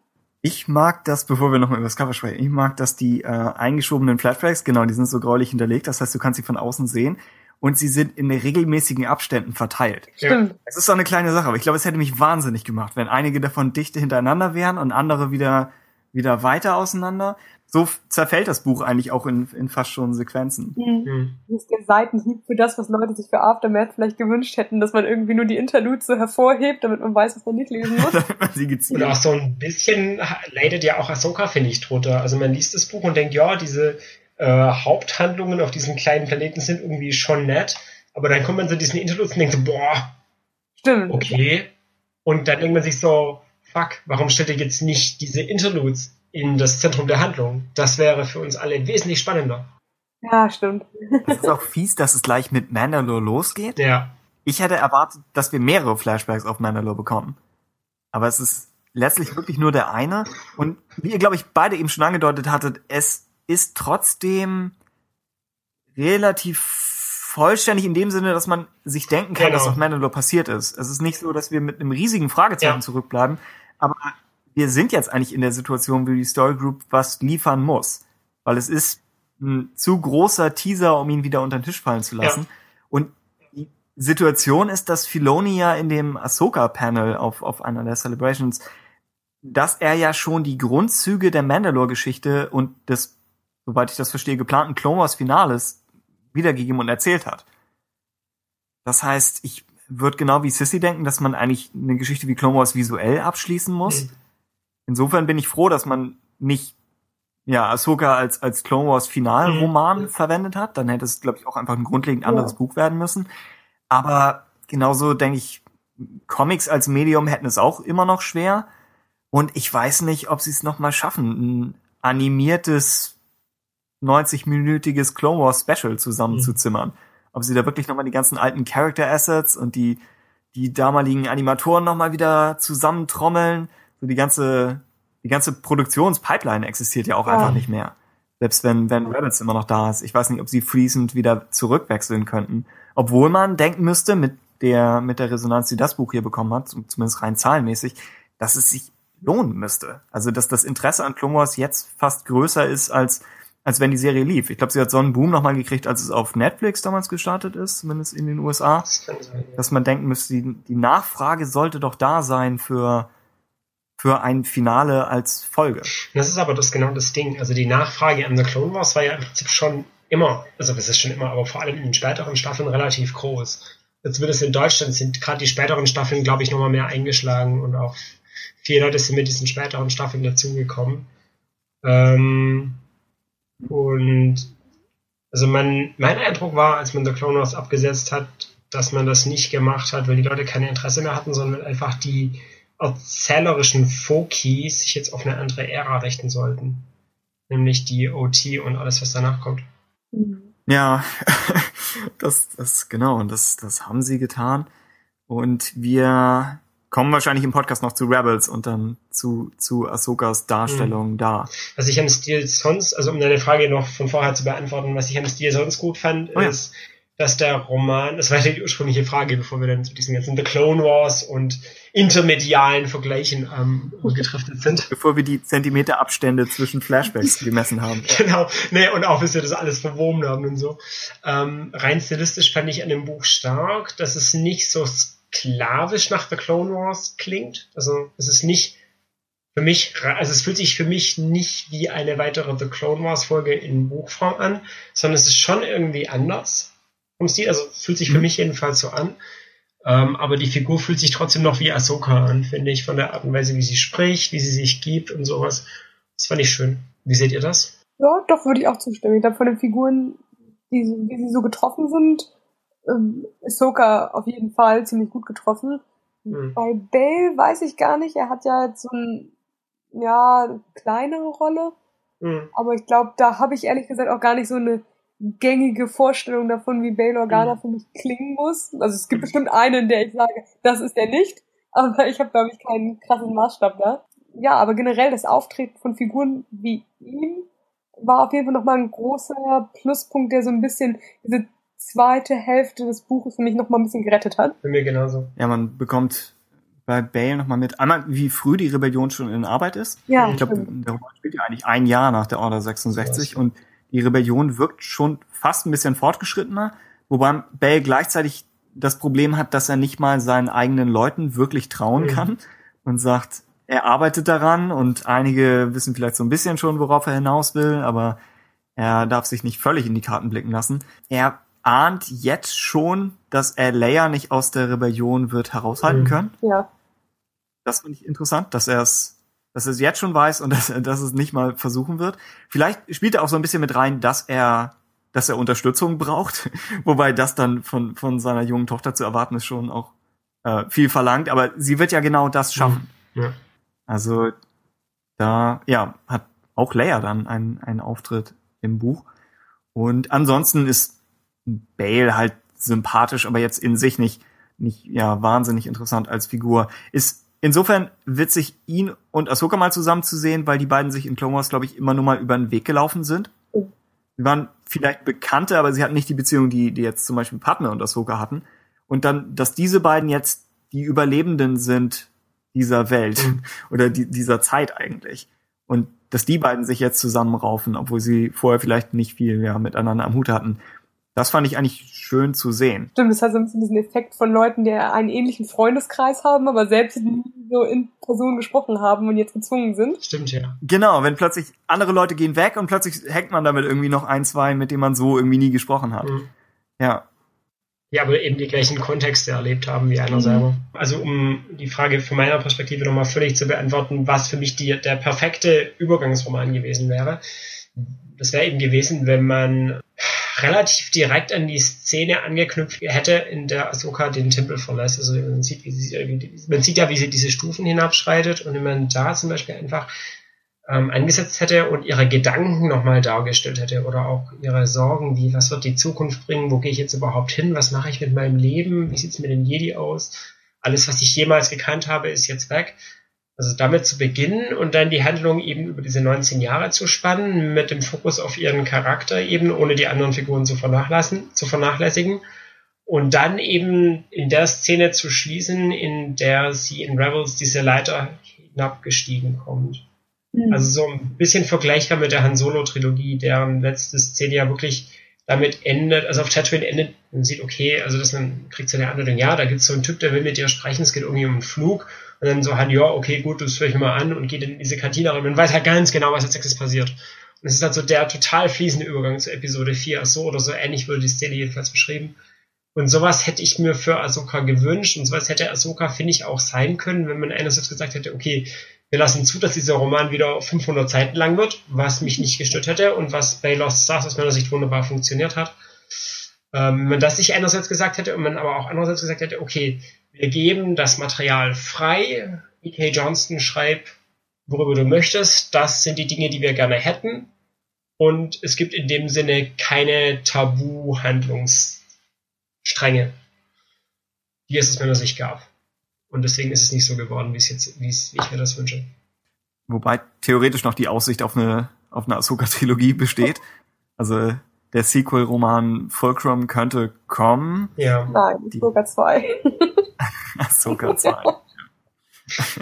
Ich mag das, bevor wir nochmal über das Cover sprechen, ich mag, dass die äh, eingeschobenen Flashbacks, genau, die sind so gräulich hinterlegt, das heißt, du kannst sie von außen sehen und sie sind in regelmäßigen Abständen verteilt. Stimmt. Es ist so eine kleine Sache, aber ich glaube, es hätte mich wahnsinnig gemacht, wenn einige davon dicht hintereinander wären und andere wieder, wieder weiter auseinander. So zerfällt das Buch eigentlich auch in, in fast schon Sequenzen. Mhm. Hm. Das ist der Seitenhieb für das, was Leute sich für Aftermath vielleicht gewünscht hätten, dass man irgendwie nur die Interludes so hervorhebt, damit man weiß, was man nicht lesen muss. <laughs> Damit man sie gezielt. Und auch so ein bisschen leidet ja auch Ahsoka, finde ich, drunter. Also man liest das Buch und denkt, ja, diese äh, Haupthandlungen auf diesem kleinen Planeten sind irgendwie schon nett. Aber dann kommt man zu diesen Interludes und denkt so, boah, Stimmt. okay. Und dann denkt man sich so, fuck, warum stellt ihr jetzt nicht diese Interludes in das Zentrum der Handlung? Das wäre für uns alle wesentlich spannender. Ja, stimmt. Es ist auch fies, dass es gleich mit Mandalore losgeht. Ja. Ich hätte erwartet, dass wir mehrere Flashbacks auf Mandalore bekommen. Aber es ist letztlich wirklich nur der eine. Und wie ihr, glaube ich, beide eben schon angedeutet hattet, es ist trotzdem relativ vollständig in dem Sinne, dass man sich denken kann, Genau. was auf Mandalore passiert ist. Es ist nicht so, dass wir mit einem riesigen Fragezeichen Ja. zurückbleiben, aber wir sind jetzt eigentlich in der Situation, wo die Story Group was liefern muss. Weil es ist ein zu großer Teaser, um ihn wieder unter den Tisch fallen zu lassen. Und die Situation ist, dass Filoni ja in dem Ahsoka-Panel auf, auf einer der Celebrations, dass er ja schon die Grundzüge der Mandalore-Geschichte und des, soweit ich das verstehe, geplanten Clone Wars Finales wiedergegeben und erzählt hat. Das heißt, ich würde genau wie Sissy denken, dass man eigentlich eine Geschichte wie Clone Wars visuell abschließen muss. Mhm. Insofern bin ich froh, dass man nicht ja, Ahsoka als, als Clone Wars Finalroman Mhm. verwendet hat. Dann hätte es, glaube ich, auch einfach ein grundlegend Ja. anderes Buch werden müssen. Aber genauso denke ich, Comics als Medium hätten es auch immer noch schwer. Und ich weiß nicht, ob sie es noch mal schaffen, ein animiertes 90-minütiges Clone Wars Special zusammenzuzimmern. Ob sie da wirklich noch mal die ganzen alten Character Assets und die, die damaligen Animatoren noch mal wieder zusammentrommeln. So die ganze, die ganze Produktionspipeline existiert ja auch Ja. einfach nicht mehr. Selbst wenn, wenn Rabbits immer noch da ist. Ich weiß nicht, ob sie fließend wieder zurückwechseln könnten. Obwohl man denken müsste, mit der, mit der Resonanz, die das Buch hier bekommen hat, zum- zumindest rein zahlenmäßig, dass es sich lohnen müsste. Also, dass das Interesse an Clone Wars jetzt fast größer ist, als, als wenn die Serie lief. Ich glaube, sie hat so einen Boom nochmal gekriegt, als es auf Netflix damals gestartet ist, zumindest in den USA. Das kann sein. Ja. Dass man denken müsste, die, die Nachfrage sollte doch da sein für, für ein Finale als Folge. Das ist aber das genau das Ding. Also die Nachfrage an The Clone Wars war ja im Prinzip schon immer, also es ist schon immer, aber vor allem in den späteren Staffeln relativ groß. Es in Deutschland sind gerade die späteren Staffeln, glaube ich, nochmal mehr eingeschlagen und auch viele Leute sind mit diesen späteren Staffeln dazugekommen. Ähm, und also mein, mein Eindruck war, als man The Clone Wars abgesetzt hat, dass man das nicht gemacht hat, weil die Leute kein Interesse mehr hatten, sondern einfach die erzählerischen Foki sich jetzt auf eine andere Ära richten sollten. Nämlich die OT und alles, was danach kommt. Mhm. Ja, <laughs> das, das, genau, und das, das haben sie getan. Und wir kommen wahrscheinlich im Podcast noch zu Rebels und dann zu, zu Ahsokas Darstellung da. Was ich am Stil sonst, also um deine Frage noch von vorher zu beantworten, was ich am Stil sonst gut fand, Oh ja. ist, dass der Roman, das war ja die ursprüngliche Frage, bevor wir dann zu diesen ganzen The Clone Wars und intermedialen Vergleichen ähm, <laughs> gedriftet sind. Bevor wir die Zentimeterabstände zwischen Flashbacks <laughs> gemessen haben. Genau, nee, und auch bis wir das alles verwoben haben und so. Ähm, rein stilistisch fand ich an dem Buch stark, dass es nicht so sklavisch nach The Clone Wars klingt. Also es ist nicht für mich, also es fühlt sich für mich nicht wie eine weitere The Clone Wars Folge in Buchform an, sondern es ist schon irgendwie anders vom Stil. Also es fühlt sich für Mhm. mich jedenfalls so an. Ähm, aber die Figur fühlt sich trotzdem noch wie Ahsoka an, finde ich, von der Art und Weise, wie sie spricht, wie sie sich gibt und sowas. Das fand ich schön. Wie seht ihr das? Ja, doch, würde ich auch zustimmen. Ich glaube, von den Figuren, die, wie sie so getroffen sind, ähm, Ahsoka auf jeden Fall ziemlich gut getroffen. Hm. Bei Bale weiß ich gar nicht. Er hat ja jetzt so ein, ja, kleinere Rolle. Hm. Aber ich glaube, da habe ich ehrlich gesagt auch gar nicht so eine gängige Vorstellung davon, wie Bail Organa mhm. für mich klingen muss. Also es gibt bestimmt einen, in der ich sage, das ist er nicht, aber ich habe, glaube ich, keinen krassen Maßstab da. Ja, aber generell das Auftreten von Figuren wie ihm war auf jeden Fall nochmal ein großer Pluspunkt, der so ein bisschen diese zweite Hälfte des Buches für mich nochmal ein bisschen gerettet hat. Für mir genauso. Ja, man bekommt bei Bale nochmal mit, einmal wie früh die Rebellion schon in Arbeit ist. Ja. Ich glaube, der Roman spielt ja eigentlich ein Jahr nach der Order 66 und die Rebellion wirkt schon fast ein bisschen fortgeschrittener, wobei Bell gleichzeitig das Problem hat, dass er nicht mal seinen eigenen Leuten wirklich trauen mhm. kann und sagt, er arbeitet daran und einige wissen vielleicht so ein bisschen schon, worauf er hinaus will, aber er darf sich nicht völlig in die Karten blicken lassen. Er ahnt jetzt schon, dass er Leia nicht aus der Rebellion wird heraushalten mhm. können. Ja. Das finde ich interessant, dass er es dass er es jetzt schon weiß und <laughs> dass, dass es nicht mal versuchen wird. Vielleicht spielt er auch so ein bisschen mit rein, dass er dass er Unterstützung braucht, <laughs> wobei das dann von von seiner jungen Tochter zu erwarten ist schon auch äh, viel verlangt, aber sie wird ja genau das schaffen. Mhm. Ja. Also da ja hat auch Leia dann einen einen Auftritt im Buch und ansonsten ist Bale halt sympathisch, aber jetzt in sich nicht nicht ja wahnsinnig interessant als Figur. Ist insofern witzig, ihn und Ahsoka mal zusammen zu sehen, weil die beiden sich in Clone Wars, glaube ich, immer nur mal über den Weg gelaufen sind. Oh. Sie waren vielleicht Bekannte, aber sie hatten nicht die Beziehung, die, die jetzt zum Beispiel Padme und Ahsoka hatten. Und dann, dass diese beiden jetzt die Überlebenden sind dieser Welt mhm. <laughs> oder die, dieser Zeit eigentlich. Und dass die beiden sich jetzt zusammenraufen, obwohl sie vorher vielleicht nicht viel ja, miteinander am Hut hatten. Das fand ich eigentlich schön zu sehen. Stimmt, das hat so ein bisschen diesen Effekt von Leuten, die einen ähnlichen Freundeskreis haben, aber selbst nie so in Person gesprochen haben und jetzt gezwungen sind. Stimmt, ja. Genau, wenn plötzlich andere Leute gehen weg und plötzlich hängt man damit irgendwie noch ein, zwei, mit denen man so irgendwie nie gesprochen hat. Mhm. Ja. Ja, aber eben die gleichen Kontexte erlebt haben wie einer mhm. selber. Also um die Frage von meiner Perspektive nochmal völlig zu beantworten, was für mich die, der perfekte Übergangsroman gewesen wäre. Das wäre eben gewesen, wenn man relativ direkt an die Szene angeknüpft hätte, in der Ahsoka den Tempel verlässt. Also man sieht, wie sie, man sieht ja, wie sie diese Stufen hinabschreitet und wenn man da zum Beispiel einfach ähm, angesetzt hätte und ihre Gedanken nochmal dargestellt hätte oder auch ihre Sorgen, wie was wird die Zukunft bringen, wo gehe ich jetzt überhaupt hin, was mache ich mit meinem Leben, wie sieht es mit den Jedi aus, alles, was ich jemals gekannt habe, ist jetzt weg. Also damit zu beginnen und dann die Handlung eben über diese 19 Jahre zu spannen, mit dem Fokus auf ihren Charakter eben, ohne die anderen Figuren zu, vernachlassen, zu vernachlässigen. Und dann eben in der Szene zu schließen, in der sie in Rebels diese Leiter hinabgestiegen kommt. Mhm. Also so ein bisschen vergleichbar mit der Han Solo-Trilogie, deren letzte Szene ja wirklich damit endet, also auf Tatooine endet, man sieht, okay, also dass man kriegt so eine Anleitung, ja, da gibt's so einen Typ, der will mit dir sprechen, es geht irgendwie um einen Flug und dann so halt, ja, okay, gut, das höre ich mal an und geht in diese Kantine rein. Man weiß halt ganz genau, was als nächstes passiert. Und es ist halt so der total fließende Übergang zu Episode 4. So oder so ähnlich wurde die Szene jedenfalls beschrieben. Und sowas hätte ich mir für Ahsoka gewünscht und sowas hätte Ahsoka, finde ich, auch sein können, wenn man einerseits gesagt hätte, okay, wir lassen zu, dass dieser Roman wieder 500 Seiten lang wird, was mich nicht gestört hätte und was bei Lost Stars aus meiner Sicht wunderbar funktioniert hat. Ähm, wenn man das nicht einerseits gesagt hätte und man aber auch andererseits gesagt hätte, okay, wir geben das Material frei. E.K. Johnston schreibt, worüber du möchtest. Das sind die Dinge, die wir gerne hätten. Und es gibt in dem Sinne keine Tabu-Handlungsstränge, die es aus meiner Sicht gab. Und deswegen ist es nicht so geworden, wie es jetzt, wie, es, wie ich mir das wünsche. Wobei theoretisch noch die Aussicht auf eine, auf eine Ahsoka-Trilogie besteht. Also der Sequel-Roman Fulcrum könnte kommen. Ja. Nein, Ahsoka 2. Ahsoka 2.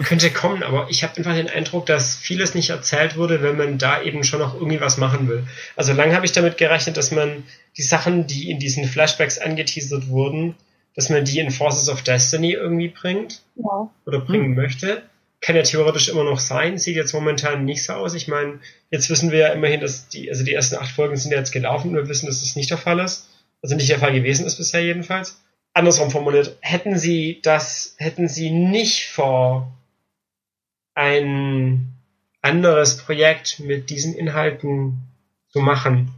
könnte kommen, aber ich habe einfach den Eindruck, dass vieles nicht erzählt wurde, wenn man da eben schon noch irgendwie was machen will. Also lange habe ich damit gerechnet, dass man die Sachen, die in diesen Flashbacks angeteasert wurden, dass man die in Forces of Destiny irgendwie bringt ja. oder bringen hm. möchte. Kann ja theoretisch immer noch sein, sieht jetzt momentan nicht so aus. Ich meine, jetzt wissen wir ja immerhin, dass die, also die ersten acht Folgen sind ja jetzt gelaufen und wir wissen, dass das nicht der Fall ist. Also nicht der Fall gewesen ist bisher jedenfalls. andersrum formuliert, hätten sie das, hätten sie nicht vor, ein anderes Projekt mit diesen Inhalten zu machen,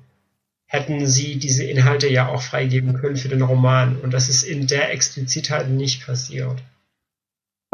hätten sie diese Inhalte ja auch freigeben können für den Roman. Und das ist in der Explizitheit nicht passiert.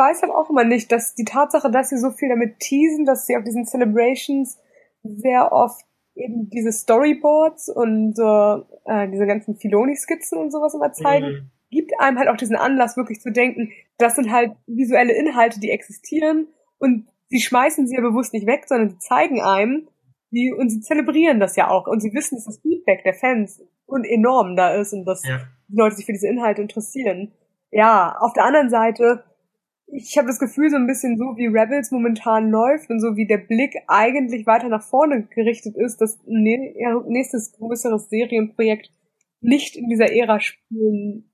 Ich weiß halt auch immer nicht, dass die Tatsache, dass sie so viel damit teasen, dass sie auf diesen Celebrations sehr oft eben diese Storyboards und äh, diese ganzen Filoni-Skizzen und sowas immer zeigen, mhm. gibt einem halt auch diesen Anlass, wirklich zu denken, das sind halt visuelle Inhalte, die existieren und sie schmeißen sie ja bewusst nicht weg, sondern sie zeigen einem, die, und sie zelebrieren das ja auch und sie wissen, dass das Feedback der Fans und enorm da ist und dass ja. die Leute sich für diese Inhalte interessieren. Ja, auf der anderen Seite ich habe das Gefühl, so ein bisschen so wie Rebels momentan läuft und so wie der Blick eigentlich weiter nach vorne gerichtet ist, dass ein nächstes größeres Serienprojekt nicht in dieser Ära spielen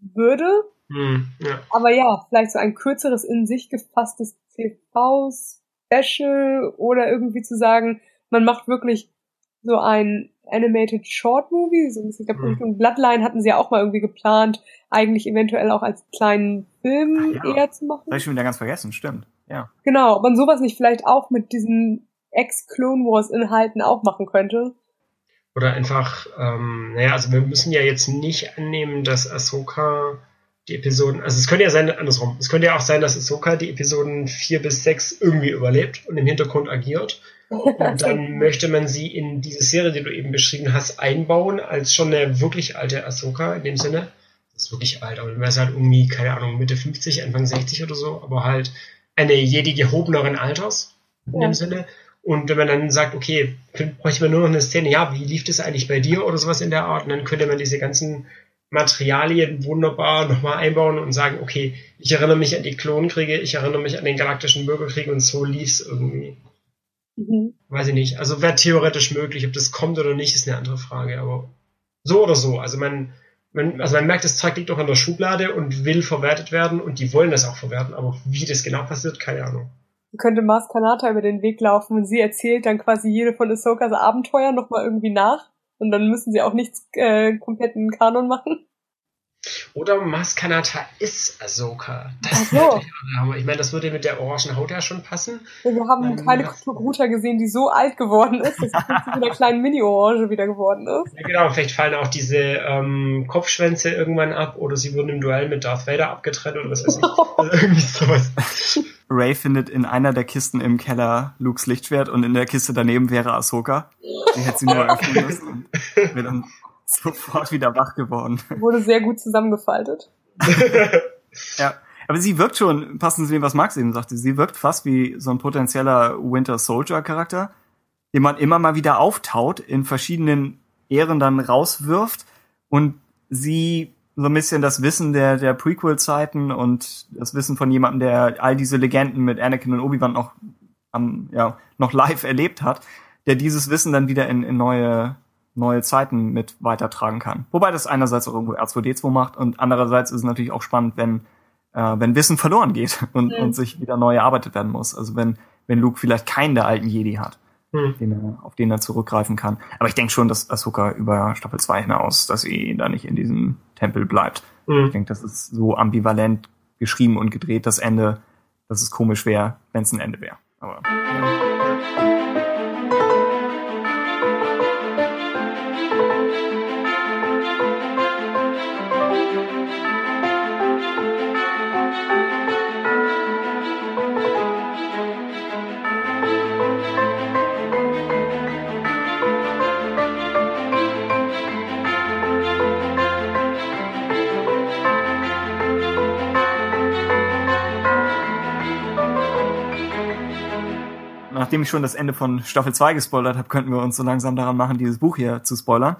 würde. Hm, ja. Aber ja, vielleicht so ein kürzeres in sich gefasstes TV-Special oder irgendwie zu sagen, man macht wirklich so ein Animated Short Movie, so ein bisschen, ich glaube, Richtung Bloodline hatten sie ja auch mal irgendwie geplant, eigentlich eventuell auch als kleinen Film ja. eher zu machen. Das hab ich schon wieder ganz vergessen, stimmt. Ja. Genau, ob man sowas nicht vielleicht auch mit diesen Ex-Clone Wars-Inhalten auch machen könnte. Oder einfach, ähm, naja, also wir müssen ja jetzt nicht annehmen, dass Ahsoka die Episoden, also es könnte ja sein, andersrum, es könnte ja auch sein, dass Ahsoka die Episoden vier bis sechs irgendwie überlebt und im Hintergrund agiert und <laughs> dann möchte man sie in diese Serie, die du eben beschrieben hast, einbauen, als schon eine wirklich alte Ahsoka in dem Sinne. Das ist wirklich alt, aber wäre es halt irgendwie, keine Ahnung, Mitte 50, Anfang 60 oder so, aber halt eine Jedi gehobeneren Alters in ja. dem Sinne. Und wenn man dann sagt, okay, bräuchte man nur noch eine Szene, ja, wie lief das eigentlich bei dir oder sowas in der Art, und dann könnte man diese ganzen Materialien wunderbar nochmal einbauen und sagen, okay, ich erinnere mich an die Klonkriege, ich erinnere mich an den galaktischen Bürgerkrieg und so lief es irgendwie. Mhm. Weiß ich nicht. Also wäre theoretisch möglich. Ob das kommt oder nicht, ist eine andere Frage. Aber so oder so. Also man, man, also man merkt, das Zeug liegt auch in der Schublade und will verwertet werden und die wollen das auch verwerten. Aber wie das genau passiert, keine Ahnung. Könnte Mars Kanata über den Weg laufen und sie erzählt dann quasi jede von Ahsokas Abenteuer nochmal irgendwie nach. Und dann müssen sie auch nichts äh, komplett in Kanon machen. Oder Maskanata ist Ahsoka. Das so. Ich meine, das würde mit der orangen Haut ja schon passen. Wir haben ähm, keine Kulturguter gesehen, die so alt geworden ist, dass sie zu einer kleinen Mini-Orange wieder geworden ist. Ja, genau, vielleicht fallen auch diese ähm, Kopfschwänze irgendwann ab oder sie wurden im Duell mit Darth Vader abgetrennt oder was weiß ich. <laughs> also irgendwie sowas. Ray findet in einer der Kisten im Keller Lukes Lichtschwert und in der Kiste daneben wäre Ahsoka. Die hätte sie nur <laughs> öffnen müssen und wäre dann <laughs> sofort wieder wach geworden. Wurde sehr gut zusammengefaltet. <laughs> ja. Aber sie wirkt schon, passend zu dem, was Max eben sagte, sie wirkt fast wie so ein potenzieller Winter Soldier Charakter, den man immer mal wieder auftaut, in verschiedenen Ehren dann rauswirft und sie so ein bisschen das Wissen der, der Prequel-Zeiten und das Wissen von jemandem, der all diese Legenden mit Anakin und Obi-Wan noch, am, ja, noch live erlebt hat, der dieses Wissen dann wieder in, in neue neue Zeiten mit weitertragen kann. Wobei das einerseits auch irgendwo R2D2 macht und andererseits ist es natürlich auch spannend, wenn, äh, wenn Wissen verloren geht <laughs> und, mhm. und sich wieder neu erarbeitet werden muss. Also wenn, wenn Luke vielleicht keinen der alten Jedi hat, mhm. den er, auf den er zurückgreifen kann. Aber ich denke schon, dass Ahsoka über Staffel 2 hinaus, dass sie da nicht in diesem Tempel bleibt. Mhm. Ich denke, das ist so ambivalent geschrieben und gedreht, das Ende, dass es komisch wäre, wenn es ein Ende wäre. Aber ja. Nachdem ich schon das Ende von Staffel 2 gespoilert habe, könnten wir uns so langsam daran machen, dieses Buch hier zu spoilern.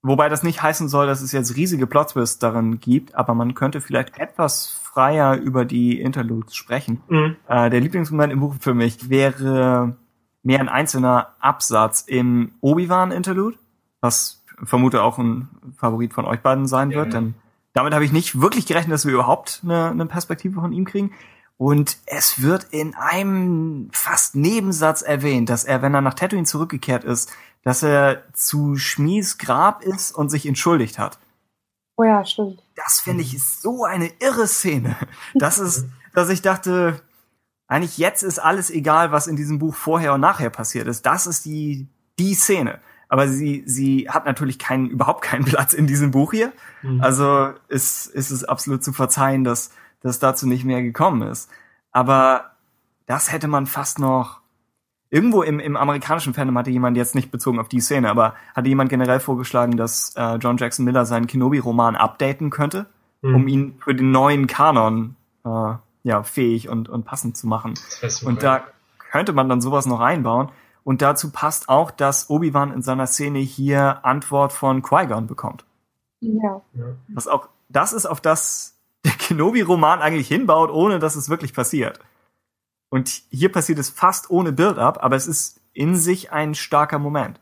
Wobei das nicht heißen soll, dass es jetzt riesige Plottwists darin gibt, aber man könnte vielleicht etwas freier über die Interludes sprechen. Mhm. Äh, der Lieblingsmoment im Buch für mich wäre mehr ein einzelner Absatz im Obi-Wan-Interlude, was vermute auch ein Favorit von euch beiden sein wird, denn damit habe ich nicht wirklich gerechnet, dass wir überhaupt eine, eine Perspektive von ihm kriegen. Und es wird in einem fast Nebensatz erwähnt, dass er, wenn er nach Tatooine zurückgekehrt ist, dass er zu Schmies Grab ist und sich entschuldigt hat. Oh ja, stimmt. Das finde ich ist so eine irre Szene. <laughs> Das ist, dass ich dachte, eigentlich jetzt ist alles egal, was in diesem Buch vorher und nachher passiert ist. Das ist die, die Szene. Aber sie, sie hat natürlich keinen, überhaupt keinen Platz in diesem Buch hier. Mhm. Also ist, ist es absolut zu verzeihen, dass, dass dazu nicht mehr gekommen ist. Aber das hätte man fast noch, irgendwo im, im amerikanischen Fandom hatte jemand jetzt nicht bezogen auf die Szene, aber hatte jemand generell vorgeschlagen, dass äh, John Jackson Miller seinen Kenobi-Roman updaten könnte, mhm. um ihn für den neuen Kanon äh, ja fähig und und passend zu machen. Und da könnte man dann sowas noch einbauen. Und dazu passt auch, dass Obi-Wan in seiner Szene hier Antwort von Qui-Gon bekommt. Ja. Was auch, das ist auf das der Kenobi-Roman eigentlich hinbaut, ohne dass es wirklich passiert. Und hier passiert es fast ohne Build-up, aber es ist in sich ein starker Moment.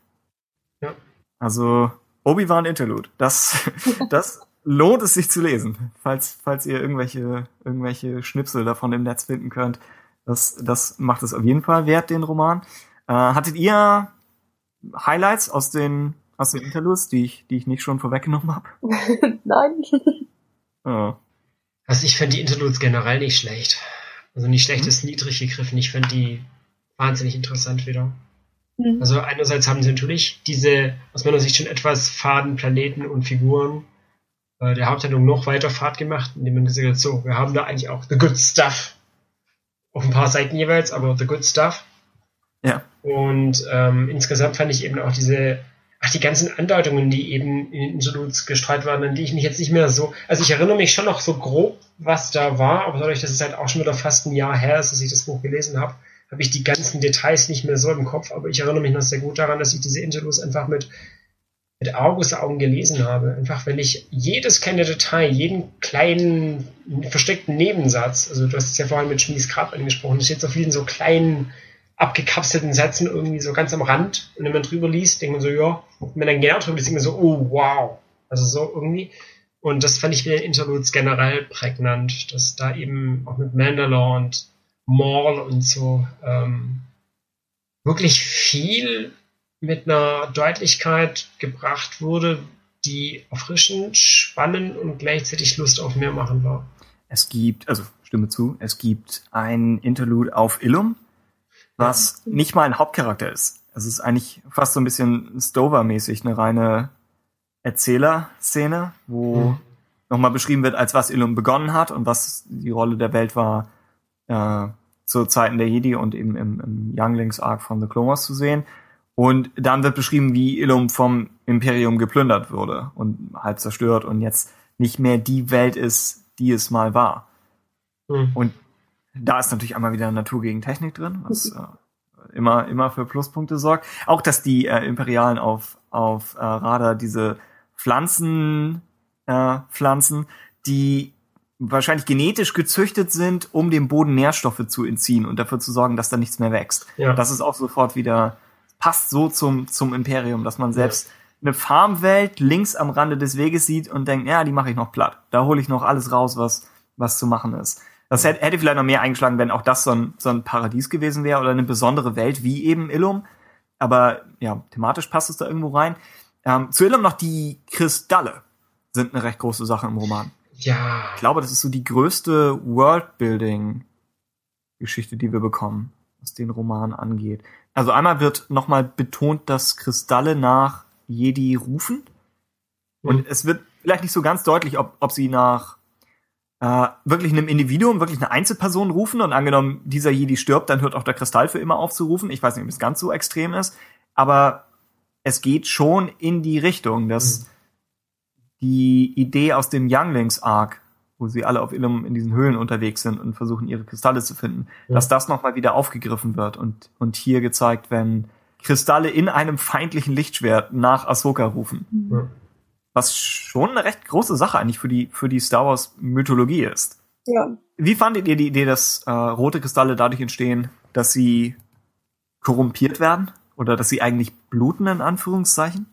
Ja. Also Obi-Wan Interlude, das, <laughs> das lohnt es sich zu lesen, falls, falls ihr irgendwelche, irgendwelche Schnipsel davon im Netz finden könnt. Das, das macht es auf jeden Fall wert, den Roman. Äh, hattet ihr Highlights aus den, aus den Interludes, die ich, die ich nicht schon vorweggenommen habe? <laughs> Nein. Oh. Also ich finde die Interludes generell nicht schlecht. Also nicht schlecht mhm. ist niedrig gegriffen. Ich finde die wahnsinnig interessant wieder. Mhm. Also einerseits haben sie natürlich diese, aus meiner Sicht schon etwas faden Planeten und Figuren äh, der Haupthandlung noch weiter Fahrt gemacht, indem man gesagt hat, so, wir haben da eigentlich auch the good stuff. Auf ein paar Seiten jeweils, aber the good stuff. Ja. Und ähm, insgesamt fand ich eben auch diese, ach, die ganzen Andeutungen, die eben in Interludes gestreut waren, an die ich mich jetzt nicht mehr so, also ich erinnere mich schon noch so grob, was da war, aber dadurch, dass es halt auch schon wieder fast ein Jahr her ist, dass ich das Buch gelesen habe, habe ich die ganzen Details nicht mehr so im Kopf, aber ich erinnere mich noch sehr gut daran, dass ich diese Interludes einfach mit mit Argusaugen gelesen habe. Einfach, wenn ich jedes kleine Detail, jeden kleinen versteckten Nebensatz, also du hast es ja vorhin mit Schmies Grab angesprochen, das steht so viel in so kleinen abgekapselten Sätzen irgendwie so ganz am Rand und wenn man drüber liest, denkt man so, ja, und wenn man dann genau drüber liest, denkt man so, oh, wow. Also so irgendwie. Und das fand ich wieder in Interludes generell prägnant, dass da eben auch mit Mandalore und Maul und so ähm, wirklich viel mit einer Deutlichkeit gebracht wurde, die erfrischend, spannend und gleichzeitig Lust auf mehr machen war. Es gibt, also stimme zu, es gibt ein Interlude auf Illum, was nicht mal ein Hauptcharakter ist. Es ist eigentlich fast so ein bisschen Stover-mäßig, eine reine Erzählerszene, wo mhm. nochmal beschrieben wird, als was Illum begonnen hat und was die Rolle der Welt war äh, zu Zeiten der Jedi und eben im, im Younglings-Arc von The Clone Wars zu sehen. Und dann wird beschrieben, wie Illum vom Imperium geplündert wurde und halt zerstört und jetzt nicht mehr die Welt ist, die es mal war. Mhm. Und da ist natürlich einmal wieder Natur gegen Technik drin, was mhm. äh, immer, immer für Pluspunkte sorgt. Auch, dass die äh, Imperialen auf, auf äh, Radar diese Pflanzen äh, pflanzen, die wahrscheinlich genetisch gezüchtet sind, um dem Boden Nährstoffe zu entziehen und dafür zu sorgen, dass da nichts mehr wächst. Ja. Das ist auch sofort wieder passt so zum, zum Imperium, dass man selbst ja. eine Farmwelt links am Rande des Weges sieht und denkt, ja, die mache ich noch platt. Da hole ich noch alles raus, was, was zu machen ist. Das hätte, hätte vielleicht noch mehr eingeschlagen, wenn auch das so ein, so ein Paradies gewesen wäre oder eine besondere Welt wie eben Illum. Aber ja, thematisch passt es da irgendwo rein. Ähm, zu Illum noch die Kristalle sind eine recht große Sache im Roman. Ja. Ich glaube, das ist so die größte Worldbuilding-Geschichte, die wir bekommen, was den Roman angeht. Also einmal wird nochmal betont, dass Kristalle nach Jedi rufen. Und mhm. es wird vielleicht nicht so ganz deutlich, ob, ob sie nach äh, wirklich einem Individuum, wirklich eine Einzelperson rufen und angenommen, dieser Jedi stirbt, dann hört auch der Kristall für immer aufzurufen. Ich weiß nicht, ob es ganz so extrem ist, aber es geht schon in die Richtung, dass mhm. die Idee aus dem Younglings Arc wo sie alle auf Illum in diesen Höhlen unterwegs sind und versuchen, ihre Kristalle zu finden, ja. dass das nochmal wieder aufgegriffen wird und, und hier gezeigt, wenn Kristalle in einem feindlichen Lichtschwert nach Ahsoka rufen. Ja. Was schon eine recht große Sache eigentlich für die, für die Star Wars Mythologie ist. Ja. Wie fandet ihr die Idee, dass äh, rote Kristalle dadurch entstehen, dass sie korrumpiert werden? Oder dass sie eigentlich bluten, in Anführungszeichen?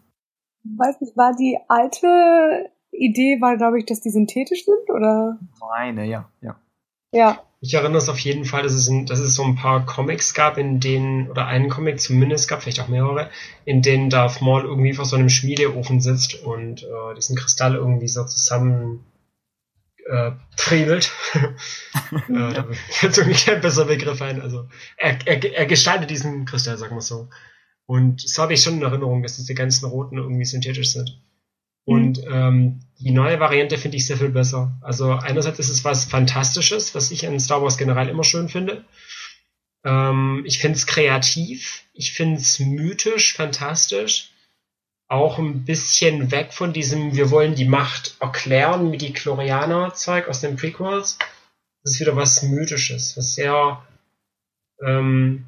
Weiß nicht, war die alte Idee war, glaube ich, dass die synthetisch sind, oder? Meine, ja, ja. Ja, Ich erinnere es auf jeden Fall, dass es, ein, dass es so ein paar Comics gab, in denen, oder einen Comic zumindest gab, vielleicht auch mehrere, in denen Darth Maul irgendwie vor so einem Schmiedeofen sitzt und äh, diesen Kristall irgendwie so zusammen äh, friemelt. <laughs> äh, <laughs> da fällt irgendwie kein besserer Begriff ein. Also er, er, er gestaltet diesen Kristall, sagen wir so. Und so habe ich schon in Erinnerung, dass diese ganzen roten irgendwie synthetisch sind. Und ähm, die neue Variante finde ich sehr viel besser. Also einerseits ist es was Fantastisches, was ich in Star Wars generell immer schön finde. Ähm, ich finde es kreativ, ich finde es mythisch, fantastisch. Auch ein bisschen weg von diesem, wir wollen die Macht erklären mit die Chlorianer-Zeug aus den Prequels. Das ist wieder was Mythisches, was sehr ähm,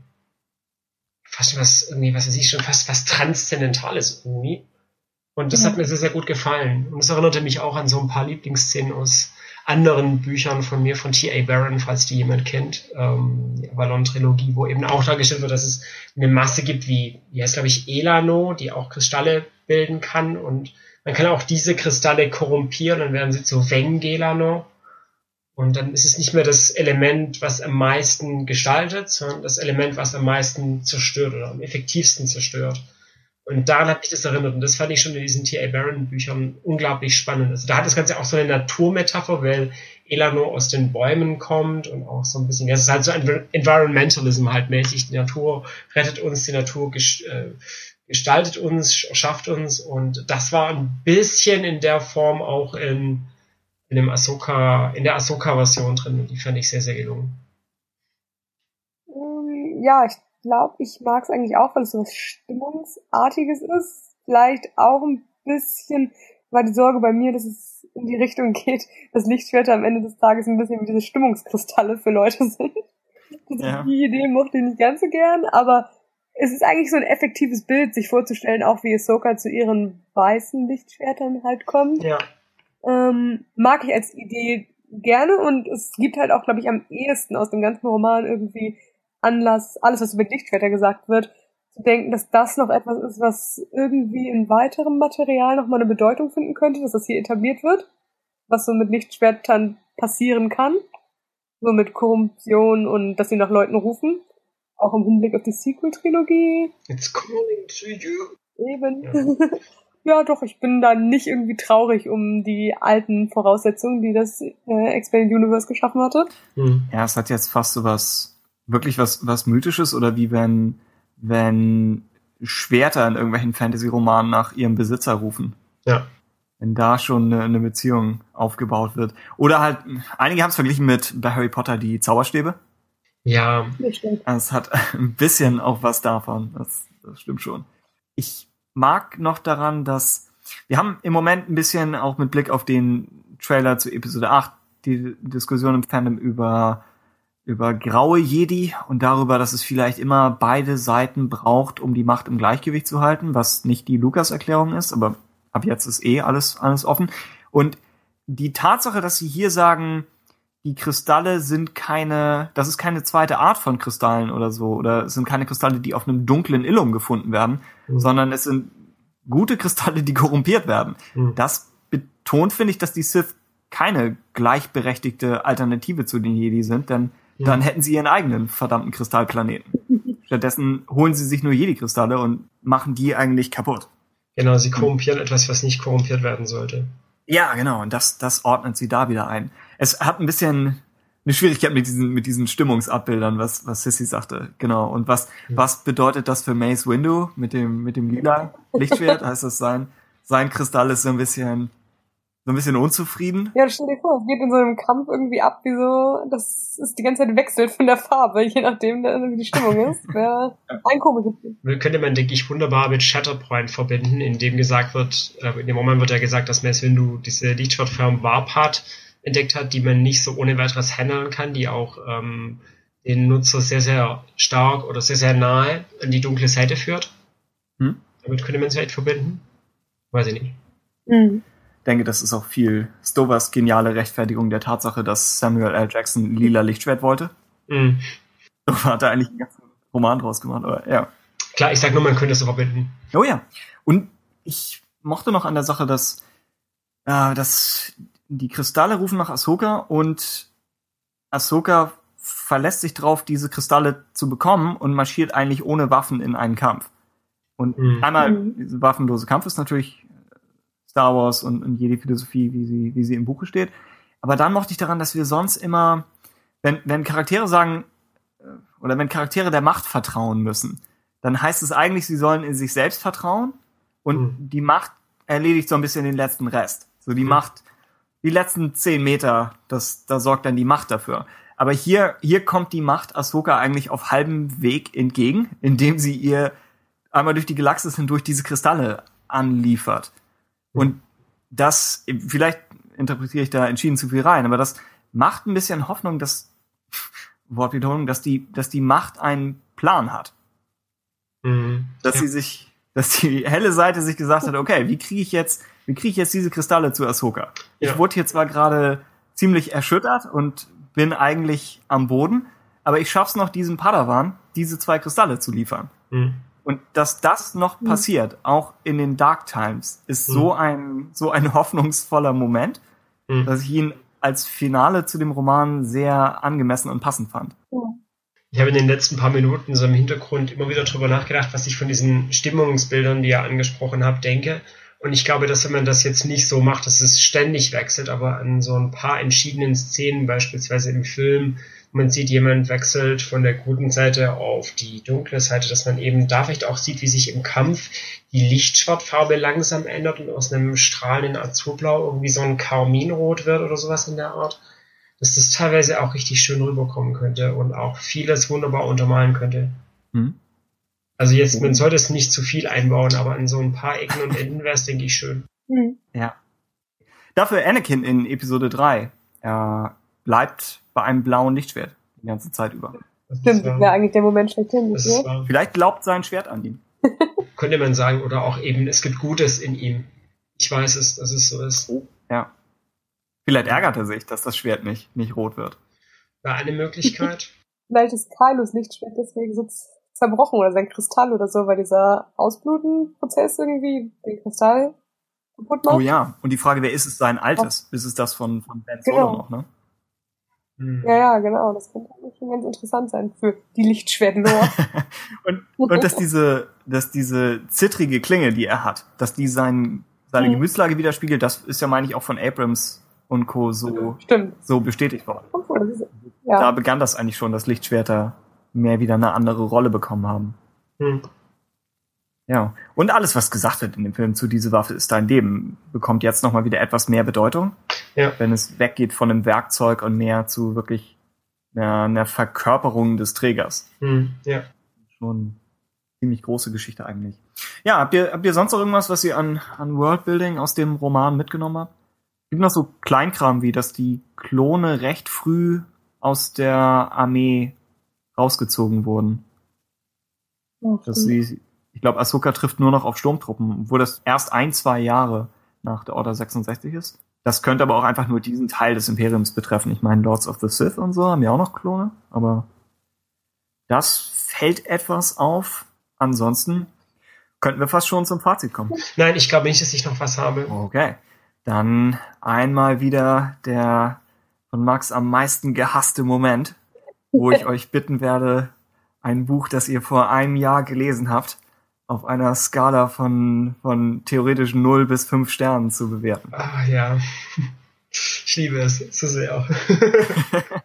fast was irgendwie, was weiß ich schon, fast was Transzendentales irgendwie. Und das ja. hat mir sehr, sehr gut gefallen. Und es erinnerte mich auch an so ein paar Lieblingsszenen aus anderen Büchern von mir, von T.A. Barron, falls die jemand kennt, ähm, die Avalon-Trilogie, wo eben auch dargestellt wird, dass es eine Masse gibt wie, wie heißt glaube ich, Elano, die auch Kristalle bilden kann. Und man kann auch diese Kristalle korrumpieren, dann werden sie zu Vengelano. Und dann ist es nicht mehr das Element, was am meisten gestaltet, sondern das Element, was am meisten zerstört oder am effektivsten zerstört. Und daran hat mich das erinnert. Und das fand ich schon in diesen T.A. Barron-Büchern unglaublich spannend. Also da hat das Ganze auch so eine Naturmetapher, weil Elano aus den Bäumen kommt und auch so ein bisschen, das ist halt so ein Environmentalism halt mäßig. Die Natur rettet uns, die Natur äh, gestaltet uns, schafft uns. Und das war ein bisschen in der Form auch in, in dem Ahsoka, in der Ahsoka-Version drin. Und die fand ich sehr, sehr gelungen. Ähm, ja, ich glaube, ich mag es eigentlich auch, weil es so was Stimmungsartiges ist. Vielleicht auch ein bisschen war die Sorge bei mir, dass es in die Richtung <laughs> geht, dass Lichtschwerter am Ende des Tages ein bisschen wie diese Stimmungskristalle für Leute <laughs> sind. Ja. Die Idee mochte ich nicht ganz so gern, aber es ist eigentlich so ein effektives Bild, sich vorzustellen, auch wie Ahsoka zu ihren weißen Lichtschwertern halt kommt. Ja. Ähm, mag ich als Idee gerne und es gibt halt auch, glaube ich, am ehesten aus dem ganzen Roman irgendwie Anlass, alles, was über Lichtschwerter gesagt wird, zu denken, dass das noch etwas ist, was irgendwie in weiterem Material nochmal eine Bedeutung finden könnte, dass das hier etabliert wird, was so mit Lichtschwertern passieren kann, so mit Korruption und dass sie nach Leuten rufen, auch im Hinblick auf die Sequel-Trilogie. It's calling to you. Eben. Ja. <laughs> ja, doch, ich bin da nicht irgendwie traurig um die alten Voraussetzungen, die das äh, Expanded Universe geschaffen hatte. Hm. Ja, es hat jetzt fast so was wirklich was, was Mythisches oder wie wenn, wenn Schwerter in irgendwelchen Fantasy-Romanen nach ihrem Besitzer rufen. Ja. Wenn da schon eine, eine Beziehung aufgebaut wird. Oder halt, einige haben es verglichen mit bei Harry Potter die Zauberstäbe. Ja. Es hat <laughs> ein bisschen auch was davon. Das, das stimmt schon. Ich mag noch daran, dass wir haben im Moment ein bisschen auch mit Blick auf den Trailer zu Episode 8 die Diskussion im Fandom über über graue Jedi und darüber, dass es vielleicht immer beide Seiten braucht, um die Macht im Gleichgewicht zu halten, was nicht die Lukas-Erklärung ist, aber ab jetzt ist eh alles, alles offen. Und die Tatsache, dass sie hier sagen, die Kristalle sind keine, das ist keine zweite Art von Kristallen oder so, oder es sind keine Kristalle, die auf einem dunklen Illum gefunden werden, mhm. sondern es sind gute Kristalle, die <laughs> korrumpiert werden. Mhm. Das betont, finde ich, dass die Sith keine gleichberechtigte Alternative zu den Jedi sind, denn dann hätten sie ihren eigenen verdammten Kristallplaneten. <laughs> Stattdessen holen sie sich nur Jedi-Kristalle und machen die eigentlich kaputt. Genau, sie korrumpieren etwas, was nicht korrumpiert werden sollte. Ja, genau, und das, das ordnet sie da wieder ein. Es hat ein bisschen eine Schwierigkeit mit diesen, mit diesen Stimmungsabbildern, was, was Sissy sagte, genau. Und was, mhm. was bedeutet das für Mace Window mit dem, mit dem lila Lichtschwert? <laughs> heißt das sein, sein Kristall ist so ein bisschen, so ein bisschen unzufrieden. Ja, stell dir vor, es geht in so einem Kampf irgendwie ab, wie so, dass es die ganze Zeit wechselt von der Farbe, <laughs> je nachdem, wie die Stimmung ist. <laughs> Wäre ein komisches Könnte man, denke ich, wunderbar mit Shatterpoint verbinden, in dem gesagt wird, äh, in dem Moment wird ja gesagt, dass Mace Windu diese Lichtschwertform Warp hat, entdeckt hat, die man nicht so ohne weiteres handeln kann, die auch ähm, den Nutzer sehr, sehr stark oder sehr, sehr nahe an die dunkle Seite führt. Hm? Damit könnte man es vielleicht verbinden. Weiß ich nicht. Hm denke, das ist auch viel Stovers geniale Rechtfertigung der Tatsache, dass Samuel L. Jackson lila Lichtschwert wollte. Mhm. Stover hat da eigentlich einen ganzen Roman draus gemacht, aber ja. Klar, ich sag nur, man könnte es verbinden. Oh ja. Und ich mochte noch an der Sache, dass, äh, dass die Kristalle rufen nach Ahsoka und Ahsoka verlässt sich drauf, diese Kristalle zu bekommen und marschiert eigentlich ohne Waffen in einen Kampf. Und Mhm. einmal, Mhm. diese waffenlose Kampf ist natürlich Star Wars und, und jede Philosophie, wie sie, wie sie im Buche steht. Aber dann mochte ich daran, dass wir sonst immer, wenn, wenn Charaktere sagen, äh, oder wenn Charaktere der Macht vertrauen müssen, dann heißt es eigentlich, sie sollen in sich selbst vertrauen und Mhm. die Macht erledigt so ein bisschen den letzten Rest. So die Mhm. Macht, die letzten zehn Meter, das, da sorgt dann die Macht dafür. Aber hier, hier kommt die Macht Ahsoka eigentlich auf halbem Weg entgegen, indem sie ihr einmal durch die Galaxis hindurch diese Kristalle anliefert. Und das, vielleicht interpretiere ich da entschieden zu viel rein, aber das macht ein bisschen Hoffnung, dass, Wortwiederholung, dass die, dass die Macht einen Plan hat. Mhm. Dass ja. sie sich, dass die helle Seite sich gesagt hat, okay, wie kriege ich jetzt, wie kriege ich jetzt diese Kristalle zu Ahsoka? Ich Ja. wurde hier zwar gerade ziemlich erschüttert und bin eigentlich am Boden, aber ich schaff's noch, diesem Padawan diese zwei Kristalle zu liefern. Mhm. Und dass das noch Mhm. passiert, auch in den Dark Times, ist Mhm. so ein, so ein <laughs> hoffnungsvoller Moment, Mhm. dass ich ihn als Finale zu dem Roman sehr angemessen und passend fand. Ich habe in den letzten paar Minuten so im Hintergrund immer wieder drüber nachgedacht, was ich von diesen Stimmungsbildern, die ihr angesprochen habt, denke. Und ich glaube, dass wenn man das jetzt nicht so macht, dass es ständig wechselt, aber an so ein paar entschiedenen Szenen, beispielsweise im Film, man sieht, jemand wechselt von der guten Seite auf die dunkle Seite, dass man eben da vielleicht auch sieht, wie sich im Kampf die Lichtschwertfarbe langsam ändert und aus einem strahlenden Azurblau irgendwie so ein Karminrot wird oder sowas in der Art dass das teilweise auch richtig schön rüberkommen könnte und auch vieles wunderbar untermalen könnte. Hm? Also jetzt, man sollte es nicht zu viel einbauen, aber an so ein paar Ecken und Enden wäre es, denke ich, schön. Mhm. Ja. Dafür Anakin in Episode 3. Er bleibt bei einem blauen Lichtschwert die ganze Zeit über. Das Stimmt, ist das wahr. wäre eigentlich der Moment schlechthin. Nicht wahr. Vielleicht glaubt sein Schwert an ihn. <laughs> Könnte man sagen, oder auch eben, es gibt Gutes in ihm. Ich weiß es, dass es so ist. Ja. Vielleicht ärgert er sich, dass das Schwert nicht, nicht rot wird. War eine Möglichkeit. <laughs> Vielleicht ist Kylos Lichtschwert deswegen so zerbrochen oder sein Kristall oder so, weil dieser Ausblutenprozess irgendwie den Kristall kaputt macht. Oh ja. Und die Frage, wer ist es sein altes? Ist es das von, von Ben Solo Genau. noch, ne? Hm. Ja, ja, genau. Das könnte eigentlich schon ganz interessant sein für die Lichtschwert-Lore. <laughs> und, und dass diese, dass diese zittrige Klinge, die er hat, dass die sein, seine Mhm. Gemütslage widerspiegelt, das ist ja, meine ich, auch von Abrams und Co. so, Stimmt. so bestätigt worden. Obwohl, ist, Da ja. begann das eigentlich schon, dass Lichtschwerter mehr wieder eine andere Rolle bekommen haben. Hm. Ja. Und alles, was gesagt wird in dem Film zu diese Waffe ist dein Leben, bekommt jetzt nochmal wieder etwas mehr Bedeutung. Ja. Wenn es weggeht von einem Werkzeug und mehr zu wirklich einer, einer Verkörperung des Trägers. Hm. Ja. Schon ziemlich große Geschichte eigentlich. Ja, habt ihr, habt ihr sonst noch irgendwas, was ihr an, an Worldbuilding aus dem Roman mitgenommen habt? Gibt noch so Kleinkram wie, dass die Klone recht früh aus der Armee rausgezogen wurden. Ja, Dass sie, ich glaube, Ahsoka trifft nur noch auf Sturmtruppen, obwohl das erst ein, zwei Jahre nach der Order 66 ist. Das könnte aber auch einfach nur diesen Teil des Imperiums betreffen. Ich meine, Lords of the Sith und so haben ja auch noch Klone, aber das fällt etwas auf. Ansonsten könnten wir fast schon zum Fazit kommen. Nein, ich glaube nicht, dass ich noch was habe. Okay. Dann einmal wieder der von Max am meisten gehasste Moment, wo ich <laughs> euch bitten werde, ein Buch, das ihr vor einem Jahr gelesen habt, auf einer Skala von, von theoretisch 0 bis 5 Sternen zu bewerten. Ah, ja. Ich liebe es so sehr. <laughs>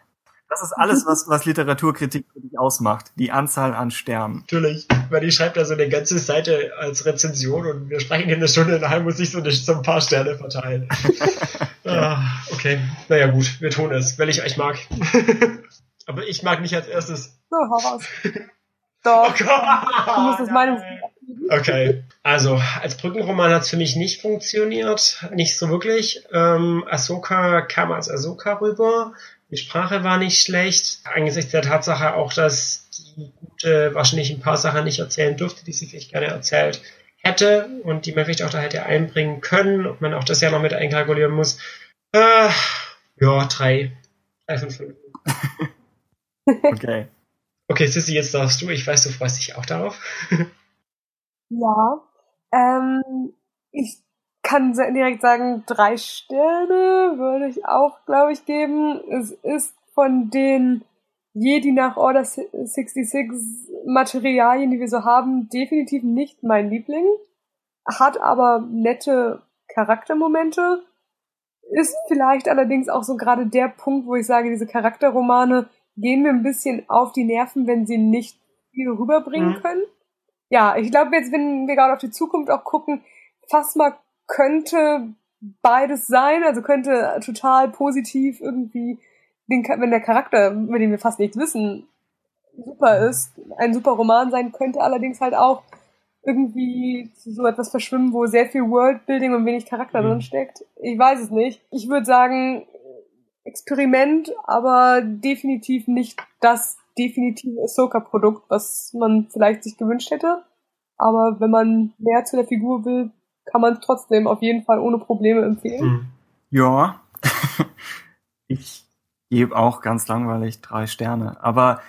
Das ist alles, was, was Literaturkritik für dich ausmacht. Die Anzahl an Sternen. Natürlich, weil die schreibt da so eine ganze Seite als Rezension und wir sprechen in einer Stunde, nachher muss ich so, eine, so ein paar Sterne verteilen. <laughs> ah, okay, naja gut, wir tun es, weil ich euch mag. <laughs> Aber ich mag nicht als erstes. So, hau raus. Doch. Oh Gott. Du musst das Meinungs... Okay, also als Brückenroman hat es für mich nicht funktioniert, nicht so wirklich. Ähm, Ahsoka kam als Ahsoka rüber, die Sprache war nicht schlecht, angesichts der Tatsache auch, dass die gute wahrscheinlich ein paar Sachen nicht erzählen durfte, die sie vielleicht gerne erzählt hätte und die man vielleicht auch da hätte einbringen können, ob man auch das ja noch mit einkalkulieren muss. Äh, ja, drei. Drei von fünf. <laughs> Okay. Okay, Sissy, jetzt darfst du. Ich weiß, du freust dich auch darauf. <laughs> Ja. Ähm, ich kann direkt sagen, drei Sterne würde ich auch, glaube ich, geben. Es ist von den Jedi nach Order 66 Materialien, die wir so haben, definitiv nicht mein Liebling. Hat aber nette Charaktermomente. Ist vielleicht allerdings auch so gerade der Punkt, wo ich sage, diese Charakterromane gehen mir ein bisschen auf die Nerven, wenn sie nicht viel rüberbringen mhm. können. Ja, ich glaube jetzt, wenn wir gerade auf die Zukunft auch gucken, Phasma könnte beides sein, also könnte total positiv irgendwie, den, wenn der Charakter, über den wir fast nichts wissen, super ist, ein super Roman sein, könnte allerdings halt auch irgendwie so etwas verschwimmen, wo sehr viel Worldbuilding und wenig Charakter mhm. drin steckt. Ich weiß es nicht. Ich würde sagen, Experiment, aber definitiv nicht das definitive Ahsoka-Produkt, was man vielleicht sich gewünscht hätte. Aber wenn man mehr zu der Figur will, kann man es trotzdem auf jeden Fall ohne Probleme empfehlen. Hm. Ja, <laughs> ich gebe auch ganz langweilig drei Sterne. Aber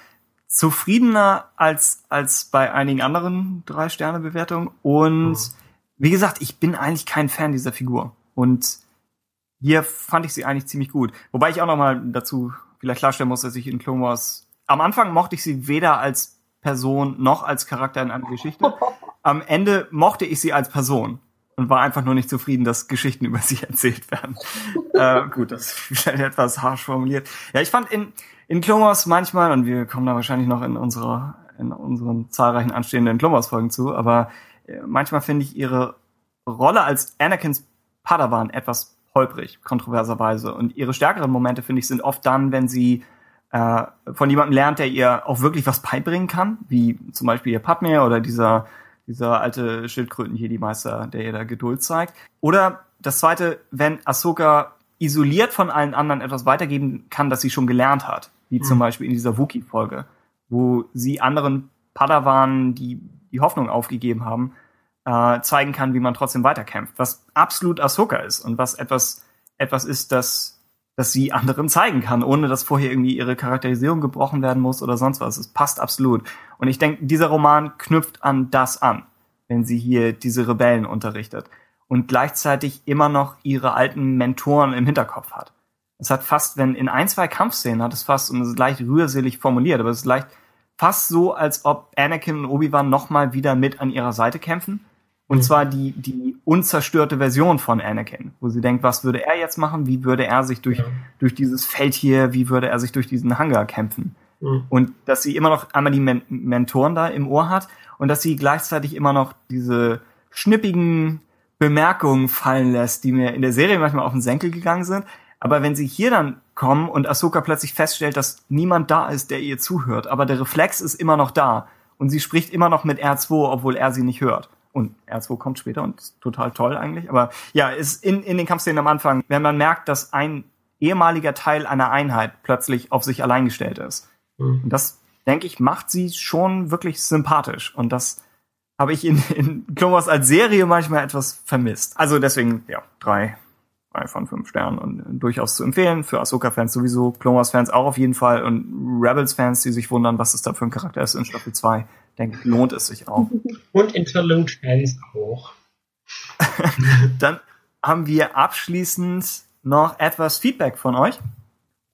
zufriedener als, als bei einigen anderen drei Sterne Bewertungen. Und hm. wie gesagt, ich bin eigentlich kein Fan dieser Figur. Und hier fand ich sie eigentlich ziemlich gut. Wobei ich auch noch mal dazu vielleicht klarstellen muss, dass ich in Clone Wars am Anfang mochte ich sie weder als Person noch als Charakter in einer Geschichte. <laughs> Am Ende mochte ich sie als Person und war einfach nur nicht zufrieden, dass Geschichten <laughs> über sie erzählt werden. <laughs> äh, gut, das ist vielleicht etwas harsch formuliert. Ja, ich fand in, in Clone Wars manchmal, und wir kommen da wahrscheinlich noch in unserer, in unseren zahlreichen anstehenden Clone Wars Folgen zu, aber äh, manchmal finde ich ihre Rolle als Anakins Padawan etwas holprig, kontroverserweise. Und ihre stärkeren Momente, finde ich, sind oft dann, wenn sie äh, von jemandem lernt, der ihr auch wirklich was beibringen kann, wie zum Beispiel ihr Padme oder dieser, dieser alte Schildkröten-Jedi-Meister, der ihr da Geduld zeigt. Oder das zweite, wenn Ahsoka isoliert von allen anderen etwas weitergeben kann, das sie schon gelernt hat, wie mhm. zum Beispiel in dieser Wookie-Folge, wo sie anderen Padawanen, die die Hoffnung aufgegeben haben, äh, zeigen kann, wie man trotzdem weiterkämpft, was absolut Ahsoka ist und was etwas etwas ist, das dass sie anderen zeigen kann, ohne dass vorher irgendwie ihre Charakterisierung gebrochen werden muss oder sonst was. Es passt absolut. Und ich denke, dieser Roman knüpft an das an, wenn sie hier diese Rebellen unterrichtet und gleichzeitig immer noch ihre alten Mentoren im Hinterkopf hat. Es hat fast, wenn in ein, zwei Kampfszenen hat es fast, und es ist leicht rührselig formuliert, aber es ist leicht fast so, als ob Anakin und Obi-Wan nochmal wieder mit an ihrer Seite kämpfen und mhm. zwar die, die unzerstörte Version von Anakin, wo sie denkt, was würde er jetzt machen? Wie würde er sich durch, ja. durch dieses Feld hier, wie würde er sich durch diesen Hangar kämpfen? Mhm. Und dass sie immer noch einmal die Men Mentoren da im Ohr hat und dass sie gleichzeitig immer noch diese schnippigen Bemerkungen fallen lässt, die mir in der Serie manchmal auf den Senkel gegangen sind. Aber wenn sie hier dann kommen und Ahsoka plötzlich feststellt, dass niemand da ist, der ihr zuhört, aber der Reflex ist immer noch da und sie spricht immer noch mit R2, obwohl er sie nicht hört und R2 kommt später und ist total toll eigentlich. Aber ja, ist in, in den Kampfszenen am Anfang, wenn man merkt, dass ein ehemaliger Teil einer Einheit plötzlich auf sich allein gestellt ist. Mhm. Und das, denke ich, macht sie schon wirklich sympathisch. Und das habe ich in, in Clone Wars als Serie manchmal etwas vermisst. Also deswegen, ja, drei, drei von fünf Sternen und durchaus zu empfehlen. Für Ahsoka-Fans sowieso, Clone Wars-Fans auch auf jeden Fall und Rebels-Fans, die sich wundern, was es da für ein Charakter ist in Staffel 2 denke ich, lohnt es sich auch. <laughs> Und Interlude-Fans auch. <laughs> Dann haben wir abschließend noch etwas Feedback von euch.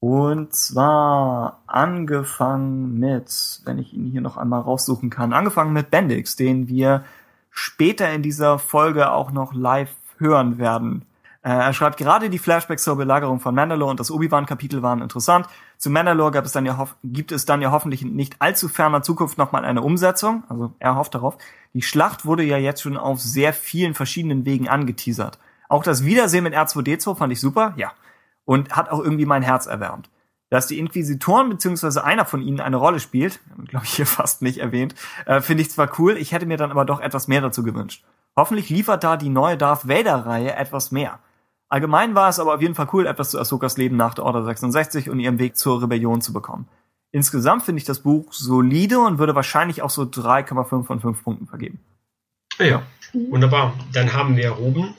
Und zwar angefangen mit, wenn ich ihn hier noch einmal raussuchen kann, angefangen mit Bendix, den wir später in dieser Folge auch noch live hören werden. Äh, er schreibt gerade die Flashbacks zur Belagerung von Mandalore und das Obi-Wan-Kapitel waren interessant. Zu Mandalore gab es dann ja gibt es dann ja hoffentlich in nicht allzu ferner Zukunft nochmal eine Umsetzung. Also er hofft darauf. Die Schlacht wurde ja jetzt schon auf sehr vielen verschiedenen Wegen angeteasert. Auch das Wiedersehen mit R2D2 fand ich super, ja. Und hat auch irgendwie mein Herz erwärmt. Dass die Inquisitoren beziehungsweise einer von ihnen eine Rolle spielt, <laughs> glaube ich hier fast nicht erwähnt, äh, finde ich zwar cool, ich hätte mir dann aber doch etwas mehr dazu gewünscht. Hoffentlich liefert da die neue Darth Vader-Reihe etwas mehr. Allgemein war es aber auf jeden Fall cool, etwas zu Ahsokas Leben nach der Order 66 und ihrem Weg zur Rebellion zu bekommen. Insgesamt finde ich das Buch solide und würde wahrscheinlich auch so 3,5 von 5 Punkten vergeben. Ja, wunderbar. Dann haben wir Ruben.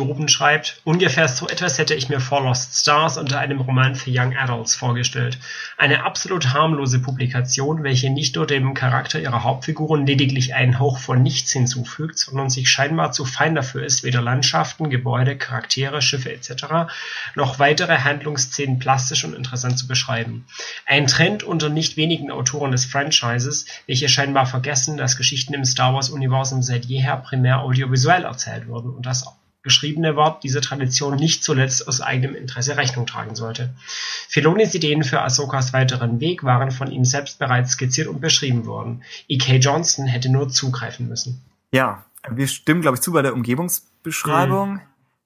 Ruben schreibt, ungefähr so etwas hätte ich mir vor Lost Stars unter einem Roman für Young Adults vorgestellt. Eine absolut harmlose Publikation, welche nicht nur dem Charakter ihrer Hauptfiguren lediglich einen Hauch von nichts hinzufügt, sondern sich scheinbar zu fein dafür ist, weder Landschaften, Gebäude, Charaktere, Schiffe etc. noch weitere Handlungsszenen plastisch und interessant zu beschreiben. Ein Trend unter nicht wenigen Autoren des Franchises, welche scheinbar vergessen, dass Geschichten im Star Wars-Universum seit jeher primär audiovisuell erzählt wurden und das geschriebene Wort dieser Tradition nicht zuletzt aus eigenem Interesse Rechnung tragen sollte. Filonis Ideen für Ahsokas weiteren Weg waren von ihm selbst bereits skizziert und beschrieben worden. E.K. Johnston hätte nur zugreifen müssen. Ja, wir stimmen, glaube ich, zu bei der Umgebungsbeschreibung. Mhm.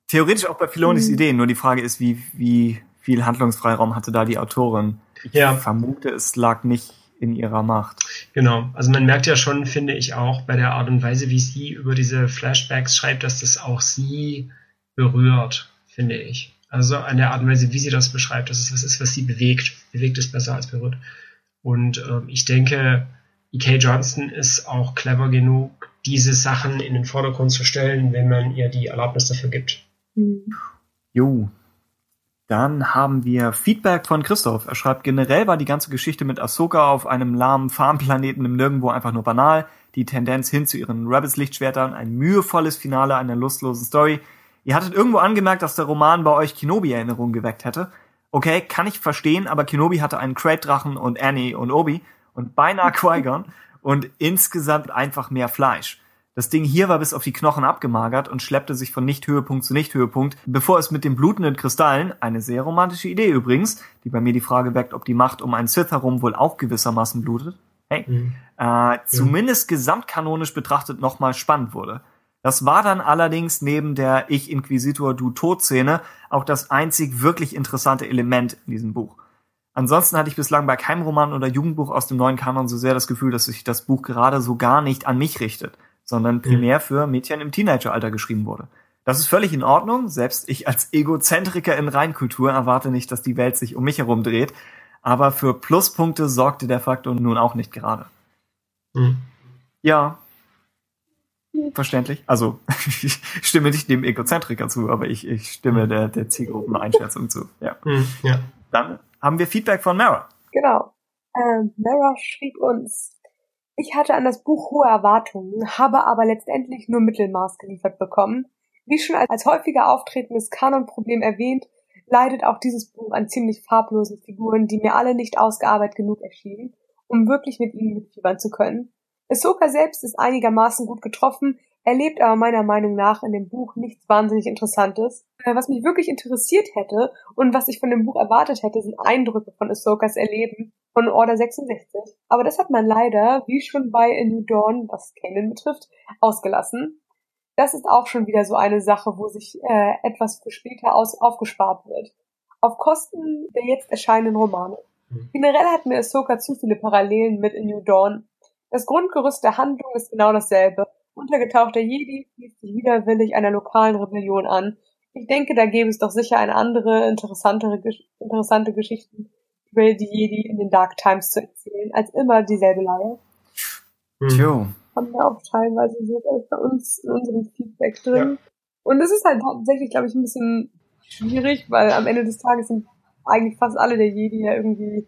Theoretisch auch bei Filonis mhm. Ideen, nur die Frage ist, wie, wie viel Handlungsfreiraum hatte da die Autorin? Ich ja. vermute, es lag nicht in ihrer Macht. Genau, also man merkt ja schon, finde ich auch, bei der Art und Weise, wie sie über diese Flashbacks schreibt, dass das auch sie berührt, finde ich. Also an der Art und Weise, wie sie das beschreibt, dass es was ist, was sie bewegt. Bewegt ist besser als berührt. Und ähm, ich denke, E.K. Johnston ist auch clever genug, diese Sachen in den Vordergrund zu stellen, wenn man ihr die Erlaubnis dafür gibt. Jo, dann haben wir Feedback von Christoph. Er schreibt, generell war die ganze Geschichte mit Ahsoka auf einem lahmen Farmplaneten im Nirgendwo einfach nur banal. Die Tendenz hin zu ihren Rebels-Lichtschwertern, ein mühevolles Finale einer lustlosen Story. Ihr hattet irgendwo angemerkt, dass der Roman bei euch Kenobi-Erinnerungen geweckt hätte. Okay, kann ich verstehen, aber Kenobi hatte einen Crate-Drachen und Annie und Obi und beinahe <laughs> Qui-Gon und insgesamt einfach mehr Fleisch. Das Ding hier war bis auf die Knochen abgemagert und schleppte sich von Nicht-Höhepunkt zu Nicht-Höhepunkt, bevor es mit den blutenden Kristallen, eine sehr romantische Idee übrigens, die bei mir die Frage weckt, ob die Macht um einen Sith herum wohl auch gewissermaßen blutet, hey, mhm. äh, ja. zumindest gesamtkanonisch betrachtet nochmal spannend wurde. Das war dann allerdings neben der Ich Inquisitor du Tod-Szene auch das einzig wirklich interessante Element in diesem Buch. Ansonsten hatte ich bislang bei keinem Roman oder Jugendbuch aus dem neuen Kanon so sehr das Gefühl, dass sich das Buch gerade so gar nicht an mich richtet sondern primär für Mädchen im Teenageralter geschrieben wurde. Das ist völlig in Ordnung. Selbst ich als Egozentriker in Reinkultur erwarte nicht, dass die Welt sich um mich herum dreht. Aber für Pluspunkte sorgte der Faktor nun auch nicht gerade. Mhm. Ja. Verständlich. Also, <laughs> ich stimme nicht dem Egozentriker zu, aber ich, ich stimme der, der Zielgruppeneinschätzung zu. Ja. Mhm, ja. Dann haben wir Feedback von Mara. Genau. Ähm, Mara schrieb uns, ich hatte an das Buch hohe Erwartungen, habe aber letztendlich nur Mittelmaß geliefert bekommen. Wie schon als häufiger auftretendes Kanonproblem erwähnt, leidet auch dieses Buch an ziemlich farblosen Figuren, die mir alle nicht ausgearbeitet genug erschienen, um wirklich mit ihnen mitfiebern zu können. Ahsoka selbst ist einigermaßen gut getroffen, erlebt aber meiner Meinung nach in dem Buch nichts wahnsinnig Interessantes. Äh, was mich wirklich interessiert hätte und was ich von dem Buch erwartet hätte, sind Eindrücke von Ahsokas Erleben von Order 66. Aber das hat man leider, wie schon bei A New Dawn, was Kanan betrifft, ausgelassen. Das ist auch schon wieder so eine Sache, wo sich äh, etwas für später aus aufgespart wird. Auf Kosten der jetzt erscheinenden Romane. Mhm. Generell hat mir Ahsoka zu viele Parallelen mit A New Dawn. Das Grundgerüst der Handlung ist genau dasselbe. Untergetauchter Jedi schließt sich widerwillig einer lokalen Rebellion an. Ich denke, da gäbe es doch sicher eine andere, interessantere, interessante Geschichten über die Jedi in den Dark Times zu erzählen, als immer dieselbe Leier. Tjo. Haben wir auch teilweise so bei uns in unserem Feedback drin. Ja. Und es ist halt tatsächlich, glaube ich, ein bisschen schwierig, weil am Ende des Tages sind eigentlich fast alle der Jedi ja irgendwie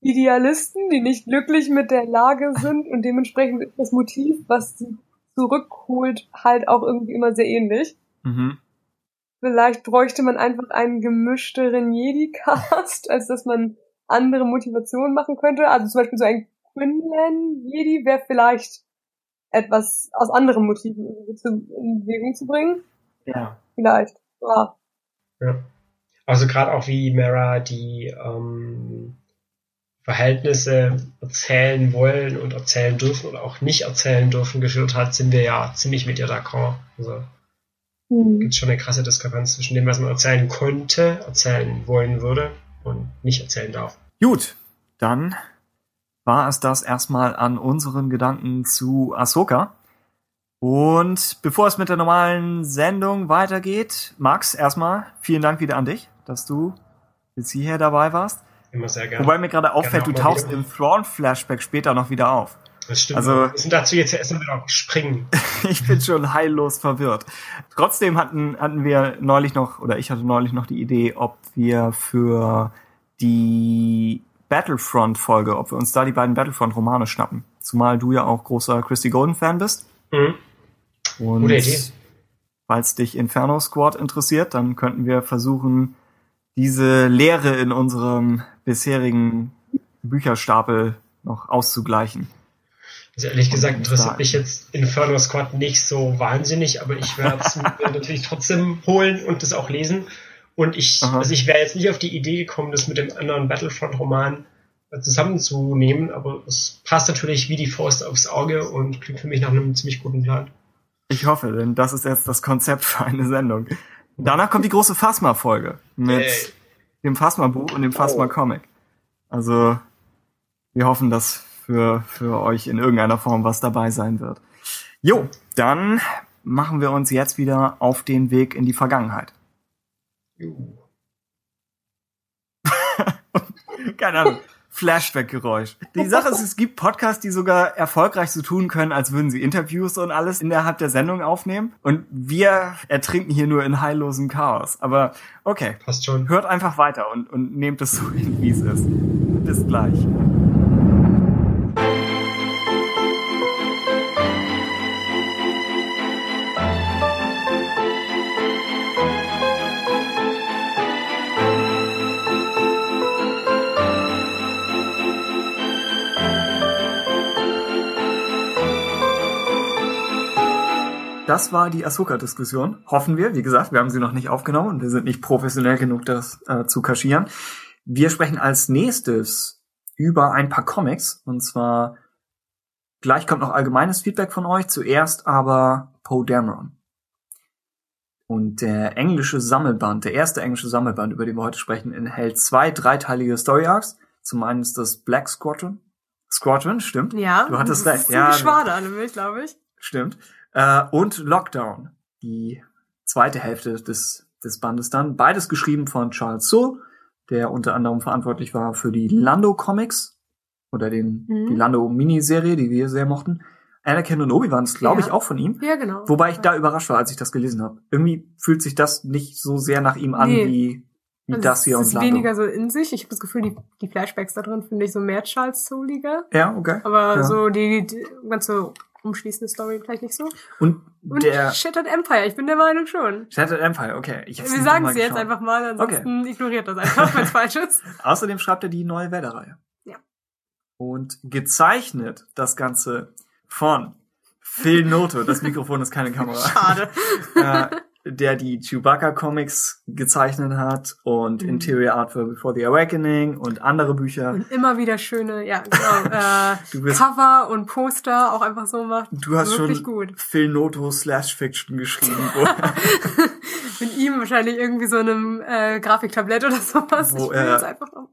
Idealisten, die nicht glücklich mit der Lage sind und dementsprechend ist das Motiv, was sie zurückholt, halt auch irgendwie immer sehr ähnlich. Mhm. Vielleicht bräuchte man einfach einen gemischteren Jedi-Cast, <laughs> als dass man andere Motivationen machen könnte. Also zum Beispiel so ein Quinlan-Jedi wäre vielleicht etwas aus anderen Motiven in Bewegung zu bringen. Ja. Vielleicht. Ja. ja. Also gerade auch wie Mara die ähm, Verhältnisse erzählen wollen und erzählen dürfen oder auch nicht erzählen dürfen geführt hat, sind wir ja ziemlich mit ihr d'accord. Also Mhm. Gibt schon eine krasse Diskrepanz zwischen dem, was man erzählen konnte, erzählen wollen würde und nicht erzählen darf. Gut, dann war es das erstmal an unseren Gedanken zu Ahsoka. Und bevor es mit der normalen Sendung weitergeht, Max, erstmal vielen Dank wieder an dich, dass du jetzt hierher dabei warst. Immer sehr gerne. Wobei mir gerade auffällt, du tauchst im Thrawn-Flashback später noch wieder auf. Das stimmt. Also- wir müssen dazu jetzt erst mal springen. <laughs> ich bin schon heillos verwirrt. Trotzdem hatten, hatten wir neulich noch, oder ich hatte neulich noch die Idee, ob wir für die Battlefront-Folge, ob wir uns da die beiden Battlefront-Romane schnappen. Zumal du ja auch großer Christy Golden-Fan bist. Mhm. Und Gute Idee. falls dich Inferno Squad interessiert, dann könnten wir versuchen, diese Leere in unserem bisherigen Bücherstapel noch auszugleichen. Also ehrlich gesagt interessiert mich jetzt Inferno Squad nicht so wahnsinnig, aber ich werde es <laughs> natürlich trotzdem holen und das auch lesen. Und ich, Aha. also ich wäre jetzt nicht auf die Idee gekommen, das mit dem anderen Battlefront-Roman zusammenzunehmen, aber es passt natürlich wie die Faust aufs Auge und klingt für mich nach einem ziemlich guten Plan. Ich hoffe, denn das ist jetzt das Konzept für eine Sendung. Danach kommt die große Phasma-Folge mit Yay. dem Phasma-Buch und dem Phasma-Comic. Also, wir hoffen, dass für, für euch in irgendeiner Form was dabei sein wird. Jo, dann machen wir uns jetzt wieder auf den Weg in die Vergangenheit. Juhu. <laughs> Keine Ahnung. Flashback-Geräusch. Die Sache ist, es gibt Podcasts, die sogar erfolgreich so tun können, als würden sie Interviews und alles innerhalb der Sendung aufnehmen. Und wir ertrinken hier nur in heillosem Chaos. Aber okay, Passt schon. hört einfach weiter und, und nehmt es so hin, wie es ist. Bis gleich. Das war die Asuka-Diskussion. Hoffen wir. Wie gesagt, wir haben sie noch nicht aufgenommen und wir sind nicht professionell genug, das äh, zu kaschieren. Wir sprechen als nächstes über ein paar Comics. Und zwar gleich kommt noch allgemeines Feedback von euch. Zuerst aber Poe Dameron. Und der englische Sammelband, der erste englische Sammelband, über den wir heute sprechen, enthält zwei dreiteilige Story Arcs. Zum einen ist das Black Squadron. Squadron, stimmt. Ja. Du hattest das recht, ja. Geschwader, nämlich, glaube ich. Stimmt. Äh, und Lockdown, die zweite Hälfte des, des Bandes dann. Beides geschrieben von Charles Soule, der unter anderem verantwortlich war für die Lando Comics oder den, Mhm. die Lando Miniserie, die wir sehr mochten. Anakin und Obi-Wan ist, glaube Ja. ich, auch von ihm. Ja, genau. Wobei ich da überrascht war, als ich das gelesen habe. Irgendwie fühlt sich das nicht so sehr nach ihm an Nee. wie, wie Also das hier es und ist Lando. weniger so in sich. Ich habe das Gefühl, die, die Flashbacks da drin finde ich so mehr Charles Souliger. Ja, okay. Aber Ja. so die, die ganze umschließende Story vielleicht nicht so. Und, Und der Shattered Empire, ich bin der Meinung schon. Shattered Empire, okay. Ich Wir sagen es jetzt einfach mal, ansonsten ignoriert das einfach, <laughs> wenn es falsch ist. Außerdem schreibt er die neue Werder-Reihe. Ja. Und gezeichnet das Ganze von Phil Noto. Das Mikrofon ist keine Kamera. <laughs> Schade. <laughs> äh, der die Chewbacca-Comics gezeichnet hat und Mhm. Interior Art for Before the Awakening und andere Bücher. Und immer wieder schöne, ja, genau, <laughs> äh, Cover und Poster auch einfach so macht. Du hast Wirklich schon gut. Phil Noto Slash Fiction geschrieben, <laughs> Mit ihm wahrscheinlich irgendwie so einem äh, Grafiktablett oder sowas. Wo ich will er- jetzt einfach noch.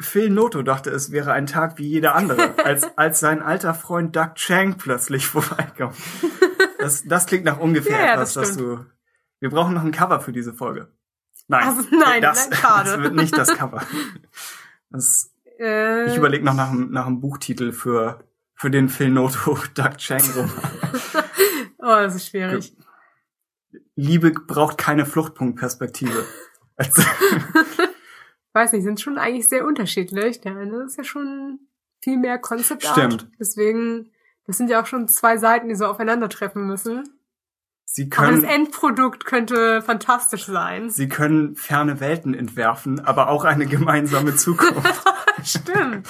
Phil Noto dachte, es wäre ein Tag wie jeder andere, als, <laughs> als sein alter Freund Doug Chang plötzlich vorbeikommt. Das, das klingt nach ungefähr Ja, etwas, das dass du. Wir brauchen noch ein Cover für diese Folge. Nein, Also, nein, das, nein, schade. das wird nicht das Cover. <laughs> Das, Äh, ich überlege noch nach, einem- nach einem Buchtitel für, für den Phil Noto Doug Chang Roman. <laughs> oh, das ist schwierig. Liebe braucht keine Fluchtpunktperspektive. Also, <laughs> weiß nicht, sind schon eigentlich sehr unterschiedlich. Der eine ist ja schon viel mehr Concept Art. Stimmt. Deswegen, das sind ja auch schon zwei Seiten, die so aufeinandertreffen müssen. Sie Aber das können, Endprodukt könnte fantastisch sein. sie können ferne Welten entwerfen, aber auch eine gemeinsame Zukunft. <laughs> Stimmt.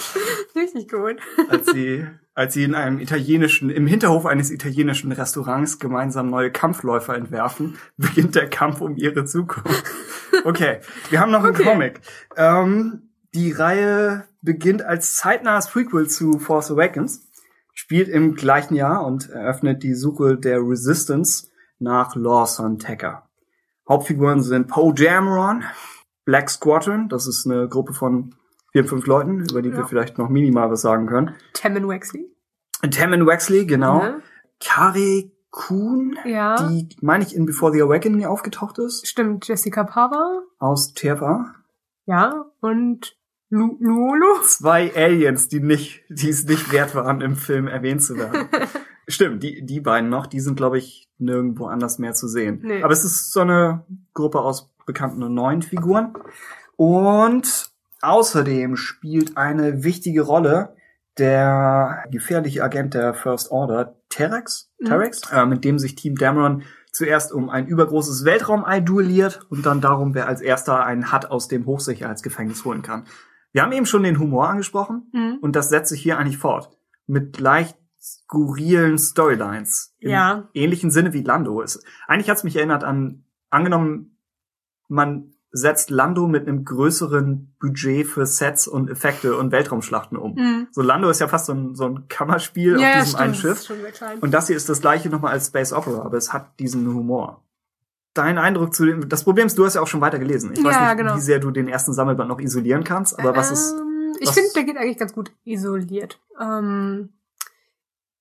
Richtig gut. als sie, als sie in einem italienischen, im Hinterhof eines italienischen Restaurants gemeinsam neue Kampfläufer entwerfen, beginnt der Kampf um ihre Zukunft. Okay, wir haben noch einen Okay. Comic. Ähm, die Reihe beginnt als zeitnahes Prequel zu Force Awakens, spielt im gleichen Jahr und eröffnet die Suche der Resistance nach Lawson Tacker. Hauptfiguren sind Poe Dameron, Black Squadron, das ist eine Gruppe von vier, fünf Leuten, über die wir Ja. vielleicht noch minimal was sagen können. Tammin Wexley. Tammin Wexley, genau. Ne? Kari Kuhn, Ja. die, meine ich, in Before the Awakening aufgetaucht ist, Stimmt, Jessica Pava. aus TFA. Ja. Und Lu Luolo? Zwei Aliens, die nicht, die es nicht wert waren, im Film erwähnt zu werden. <laughs> Stimmt, die, die beiden noch, die sind, glaube ich, nirgendwo anders mehr zu sehen. Nee. Aber es ist so eine Gruppe aus bekannten und neuen Figuren. Und außerdem spielt eine wichtige Rolle der gefährliche Agent der First Order, Terex, Mhm. Terex äh, mit dem sich Team Dameron zuerst um ein übergroßes Weltraumei duelliert und dann darum, wer als erster einen Hut aus dem Hochsicherheitsgefängnis holen kann. Wir haben eben schon den Humor angesprochen Mhm. und das setzt sich hier eigentlich fort. Mit leicht skurrilen Storylines. Im Ja. ähnlichen Sinne wie Lando ist. Eigentlich hat's mich erinnert an, angenommen, man setzt Lando mit einem größeren Budget für Sets und Effekte und Weltraumschlachten um. Mhm. So Lando ist ja fast so ein, so ein Kammerspiel Ja, auf diesem einen Schiff. schon. Und das hier ist das gleiche nochmal als Space Opera, aber es hat diesen Humor. Dein Eindruck zu dem, das Problem ist, du hast ja auch schon weiter gelesen. Ich weiß Ja, nicht, genau. wie sehr du den ersten Sammelband noch isolieren kannst, aber was ist, Ähm, ich was- finde, der geht eigentlich ganz gut isoliert. Ähm,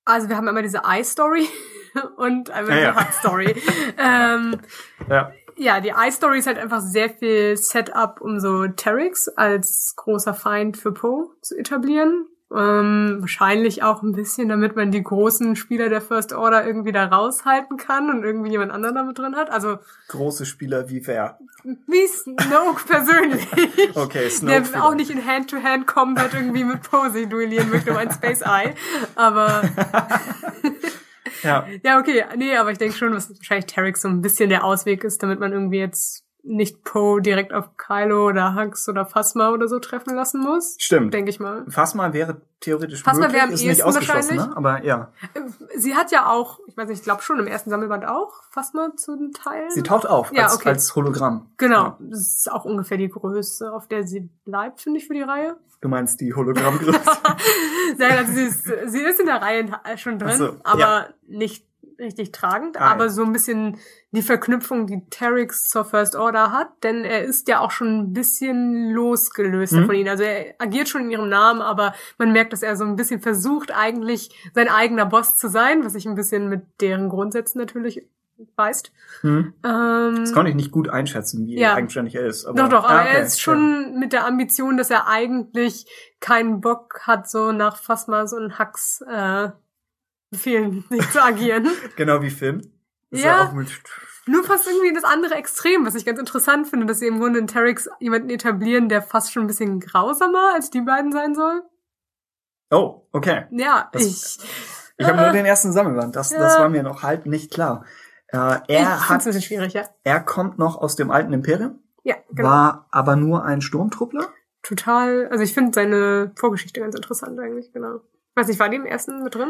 also wir haben einmal diese I-Story <laughs> und einmal Ja, die ja. Hut-Story. <laughs> ähm, ja, ja, die I-Story ist halt einfach sehr viel Setup, um so Terex als großer Feind für Poe zu etablieren. Ähm, wahrscheinlich auch ein bisschen, damit man die großen Spieler der First Order irgendwie da raushalten kann und irgendwie jemand anderen damit drin hat. Also große Spieler wie wer? wie Snoke persönlich. <laughs> Okay, Snoke Der auch nicht in Hand-to-Hand-Combat irgendwie mit Posey duellieren möchte um ein Space Eye. Aber <laughs> Ja, <laughs> ja, okay, nee, aber ich denke schon, dass wahrscheinlich Terex so ein bisschen der Ausweg ist, damit man irgendwie jetzt nicht Poe direkt auf Kylo oder Hux oder Phasma oder so treffen lassen muss. stimmt. Denke ich mal. Phasma wäre theoretisch Phasma möglich, wäre am ist nicht ehesten ausgeschlossen, wahrscheinlich. ne? Aber ja, Sie hat ja auch, ich weiß nicht, ich glaube schon im ersten Sammelband auch Phasma zu den Teilen. sie taucht auf Ja, als, okay. als Hologramm. Genau, Ja. das ist auch ungefähr die Größe, auf der sie bleibt, finde ich, für die Reihe. Du meinst die Hologrammgröße? <laughs> Nein, also sie ist, sie ist in der Reihe schon drin, so, aber ja. nicht richtig tragend, Ah, aber so ein bisschen die Verknüpfung, die Terex zur First Order hat, denn er ist ja auch schon ein bisschen losgelöst Mhm. von ihnen. Also er agiert schon in ihrem Namen, aber man merkt, dass er so ein bisschen versucht, eigentlich sein eigener Boss zu sein, was sich ein bisschen mit deren Grundsätzen natürlich beißt. Hm. Ähm, Das konnte ich nicht gut einschätzen, wie Ja. eigenständig er ist. Aber, doch, doch, aber Ah, okay, er ist schon mit der Ambition, dass er eigentlich keinen Bock hat, so nach Phasmas und Hacks äh, Befehlen <laughs> nicht zu agieren. Genau wie Film. Ist Ja. auch mit, Nur fast irgendwie das andere Extrem, was ich ganz interessant finde, dass sie im Grunde in Terex jemanden etablieren, der fast schon ein bisschen grausamer als die beiden sein soll. oh, okay. Ja, Das- ich, Ich habe nur den ersten Sammelband. Das, das Ja. war mir noch halb nicht klar. Äh, ich er find's hat, ein bisschen schwierig, ja. er kommt noch aus dem alten Imperium, Ja, genau. war aber nur ein Sturmtruppler. Total, also ich finde seine Vorgeschichte ganz interessant eigentlich, genau. Weiß nicht, war die im ersten mit drin?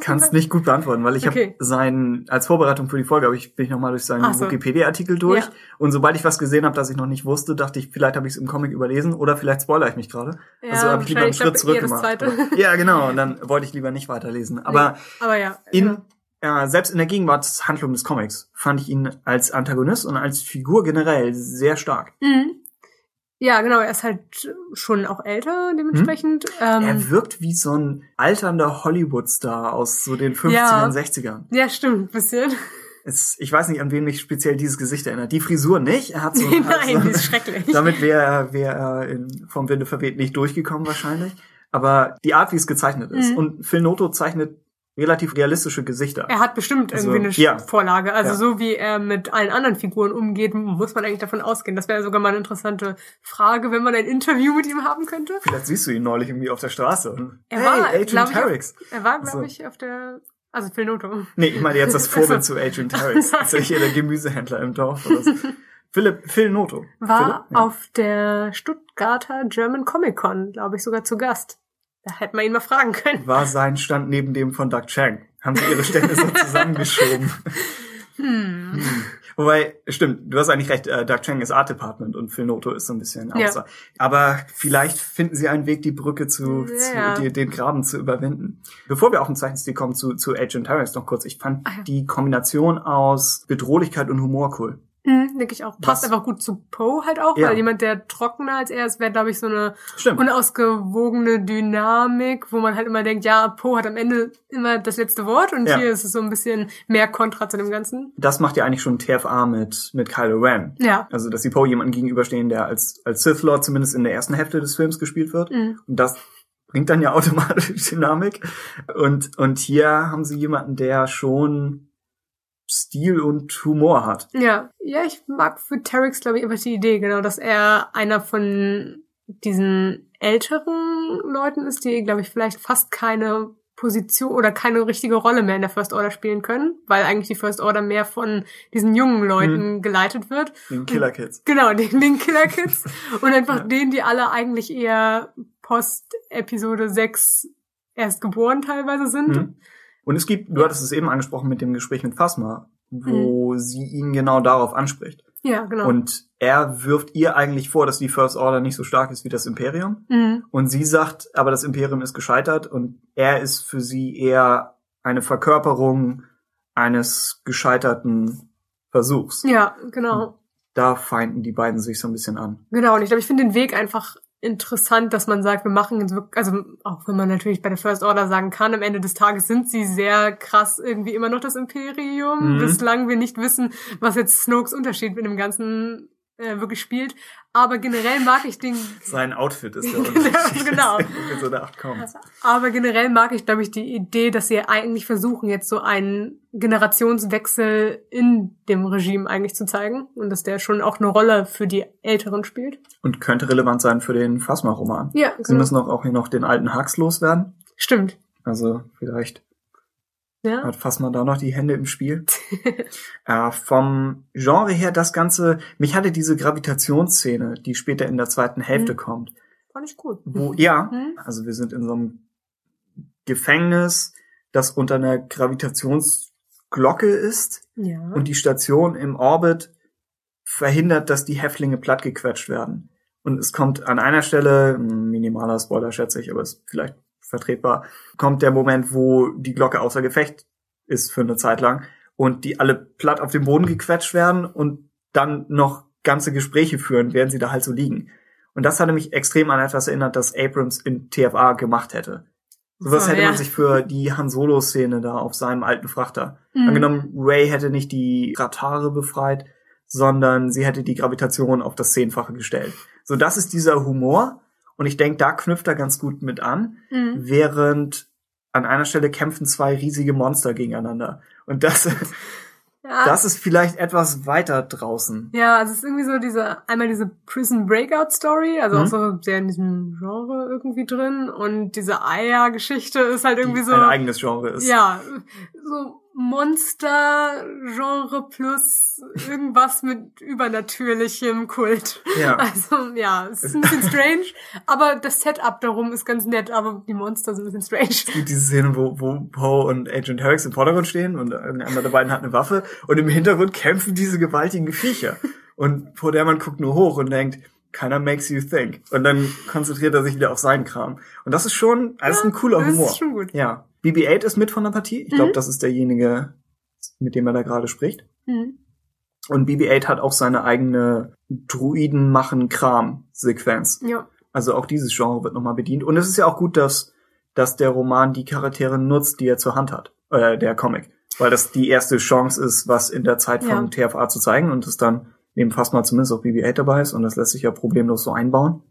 Kannst nicht gut beantworten, weil ich Okay. habe seinen als Vorbereitung für die Folge habe ich bin ich noch mal durch seinen so. Wikipedia-Artikel durch Ja. und sobald ich was gesehen habe, das ich noch nicht wusste, dachte ich, vielleicht habe ich es im Comic überlesen oder vielleicht spoilere ich mich gerade. Ja, also habe ich lieber einen Schritt zurück glaub, das gemacht. <laughs> Ja, genau. Und dann wollte ich lieber nicht weiterlesen. Aber nee, aber ja. in äh, selbst in der Gegenwartshandlung des Comics fand ich ihn als Antagonist und als Figur generell sehr stark. Mhm. Ja, genau, er ist halt schon auch älter dementsprechend. Er Ähm, wirkt wie so ein alternder Hollywood-Star aus so den 50ern, Ja. 60ern. ja, stimmt, bisschen. Es, ich weiß nicht, an wen mich speziell dieses Gesicht erinnert. Die Frisur nicht. Er hat so, <laughs> Nein, hat so die ist schrecklich. damit wäre er wär er in, vom Winde verweht nicht durchgekommen wahrscheinlich. Aber die Art, wie es gezeichnet ist. Mhm. Und Phil Noto zeichnet relativ realistische Gesichter. Er hat bestimmt Also, irgendwie eine ja. Vorlage. Also Ja. so wie er mit allen anderen Figuren umgeht, muss man eigentlich davon ausgehen. Das wäre sogar mal eine interessante Frage, wenn man ein Interview mit ihm haben könnte. Vielleicht siehst du ihn neulich irgendwie auf der Straße. Er hey, war, Agent Terex. Er war, glaube ich, auf der, also Phil Noto. Nee, ich meine jetzt das Vorbild zu Agent Terex. Das ist ja hier der Gemüsehändler im Dorf. Oder so. Philipp, Phil Noto. War Philipp? Ja. auf der Stuttgarter German Comic Con, glaube ich, sogar zu Gast. Da hätte man ihn mal fragen können. War sein Stand neben dem von Doug Chang. Haben sie ihre Stände so <laughs> zusammengeschoben. Hm. Wobei, stimmt, du hast eigentlich recht, äh, Doug Chang ist Art Department und Phil Noto ist so ein bisschen Ja. außer. Aber vielleicht finden sie einen Weg, die Brücke zu, Ja. zu die, den Graben zu überwinden. Bevor wir auf den Zeichenstil kommen zu, zu Agent Tyrus noch kurz, ich fand Ah ja. die Kombination aus Bedrohlichkeit und Humor cool. Mhm, denke ich auch. Passt einfach gut zu Poe halt auch, Ja. weil jemand, der trockener als er ist, wäre, glaube ich, so eine Stimmt. unausgewogene Dynamik, wo man halt immer denkt, ja, Poe hat am Ende immer das letzte Wort und Ja. hier ist es so ein bisschen mehr Kontra zu dem Ganzen. Das macht ja eigentlich schon TFA mit, mit Kylo Ren. Ja. Also, dass sie Poe jemanden gegenüberstehen, der als, als Sith Lord zumindest in der ersten Hälfte des Films gespielt wird. Mhm. Und das bringt dann ja <laughs> automatisch Dynamik. Und, und hier haben sie jemanden, der schon Stil und Humor hat. Ja. Ja, ich mag für Terex, glaube ich, einfach die Idee, genau, dass er einer von diesen älteren Leuten ist, die, glaube ich, vielleicht fast keine Position oder keine richtige Rolle mehr in der First Order spielen können, weil eigentlich die First Order mehr von diesen jungen Leuten geleitet wird. Den Killer Kids. Genau, den, den Killer Kids. <laughs> Und einfach Ja. denen, die alle eigentlich eher Post-Episode 6 erst geboren teilweise sind. Mhm. Und es gibt, du hattest es eben angesprochen mit dem Gespräch mit Phasma, wo Mhm. sie ihn genau darauf anspricht. Ja, genau. Und er wirft ihr eigentlich vor, dass die First Order nicht so stark ist wie das Imperium. mhm. Und sie sagt, aber das Imperium ist gescheitert und er ist für sie eher eine Verkörperung eines gescheiterten Versuchs. Ja, genau. Da feinden die beiden sich so ein bisschen an. Genau, und ich glaube, ich finde den Weg einfach interessant, dass man sagt, wir machen jetzt wirklich, also auch wenn man natürlich bei der First Order sagen kann, am Ende des Tages sind sie sehr krass irgendwie immer noch das Imperium, Mhm. bislang wir nicht wissen, was jetzt Snokes Unterschied mit dem Ganzen äh, wirklich spielt. Aber generell mag ich den <laughs> Sein Outfit ist der <laughs> Ja, Unterschied. genau. <laughs> So 8 kommt. Aber generell mag ich, glaube ich, die Idee, dass sie eigentlich versuchen, jetzt so einen Generationswechsel in dem Regime eigentlich zu zeigen und dass der schon auch eine Rolle für die Älteren spielt. Und könnte relevant sein für den Phasma-Roman. Ja, Sie müssen auch, auch hier noch den alten Hux loswerden. Stimmt. Also vielleicht Ja. hat Fassmann da noch die Hände im Spiel. <laughs> äh, vom Genre her das Ganze, mich hatte diese Gravitationsszene, die später in der zweiten Hälfte Mhm. kommt, Fand ich cool. wo, ja, Mhm. also wir sind in so einem Gefängnis, das unter einer Gravitationsglocke ist Ja. und die Station im Orbit verhindert, dass die Häftlinge plattgequetscht werden. Und es kommt an einer Stelle, ein minimaler Spoiler schätze ich, aber ist vielleicht vertretbar, kommt der Moment, wo die Glocke außer Gefecht ist für eine Zeit lang und die alle platt auf den Boden gequetscht werden und dann noch ganze Gespräche führen, während sie da halt so liegen. Und das hatte mich extrem an etwas erinnert, das Abrams in TFA gemacht hätte. So, hätte ja. man sich für die Han Solo-Szene da auf seinem alten Frachter Mhm. Angenommen, Ray hätte nicht die Ratare befreit, sondern sie hätte die Gravitation auf das Zehnfache gestellt. So, das ist dieser Humor. Und ich denke, da knüpft er ganz gut mit an, Mhm. während an einer Stelle kämpfen zwei riesige Monster gegeneinander. Und das, <laughs> Ja. das ist vielleicht etwas weiter draußen. Ja, also es ist irgendwie so diese, einmal diese Prison Breakout Story, also Mhm. auch so sehr in diesem Genre irgendwie drin und diese Eier-Geschichte ist halt irgendwie die so, ein eigenes Genre ist. ja, so Monster-Genre plus irgendwas mit übernatürlichem Kult. Ja. <laughs> Also, ja, es ist ein bisschen strange, aber das Setup darum ist ganz nett, aber die Monster sind ein bisschen strange. Es gibt diese Szene, wo, wo Poe und Agent Herrick im Vordergrund stehen und irgendeiner der beiden hat eine Waffe und im Hintergrund kämpfen diese gewaltigen Viecher. Und Poe Dameron guckt nur hoch und denkt, keiner makes you think. Und dann konzentriert er sich wieder auf seinen Kram. Und das ist schon, das ist ein cooler das Humor. ist schon gut. Ja. BB-8 ist mit von der Partie. Ich glaube, das ist derjenige, mit dem er da gerade spricht. Mhm. Und BB-8 hat auch seine eigene Druiden-machen-Kram-Sequenz. Ja. Also auch dieses Genre wird nochmal bedient. Und es ist ja auch gut, dass, dass der Roman die Charaktere nutzt, die er zur Hand hat. Äh, der Comic. Weil das die erste Chance ist, was in der Zeit von TFA zu zeigen und es dann neben fast mal zumindest auch BB-8 dabei ist und das lässt sich ja problemlos so einbauen.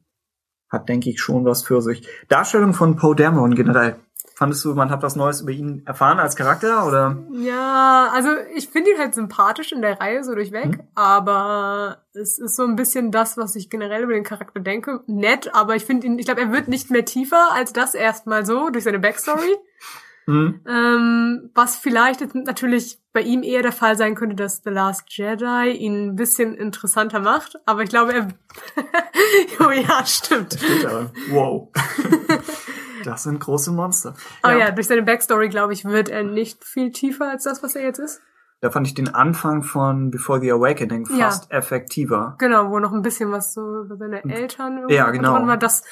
Hat, denke ich, schon was für sich. Darstellung von Poe Dameron generell. Fandest du, man hat was Neues über ihn erfahren als Charakter oder? Ja, also ich finde ihn halt sympathisch in der Reihe so durchweg, Mhm. aber es ist so ein bisschen das, was ich generell über den Charakter denke. Nett, aber ich finde ihn, ich glaube, er wird nicht mehr tiefer als das erstmal so durch seine Backstory. <laughs> Hm? Ähm, was vielleicht natürlich bei ihm eher der Fall sein könnte, dass The Last Jedi ihn ein bisschen interessanter macht. Aber ich glaube, er. <laughs> oh ja, stimmt. Steht da. Wow. <laughs> das sind große Monster. Aber ja. durch seine Backstory, glaube ich, wird er nicht viel tiefer als das, was er jetzt ist. Da fand ich den Anfang von Before the Awakening Ja. fast effektiver. Genau, wo noch ein bisschen was so über seine Eltern Ja, genau. war. Das,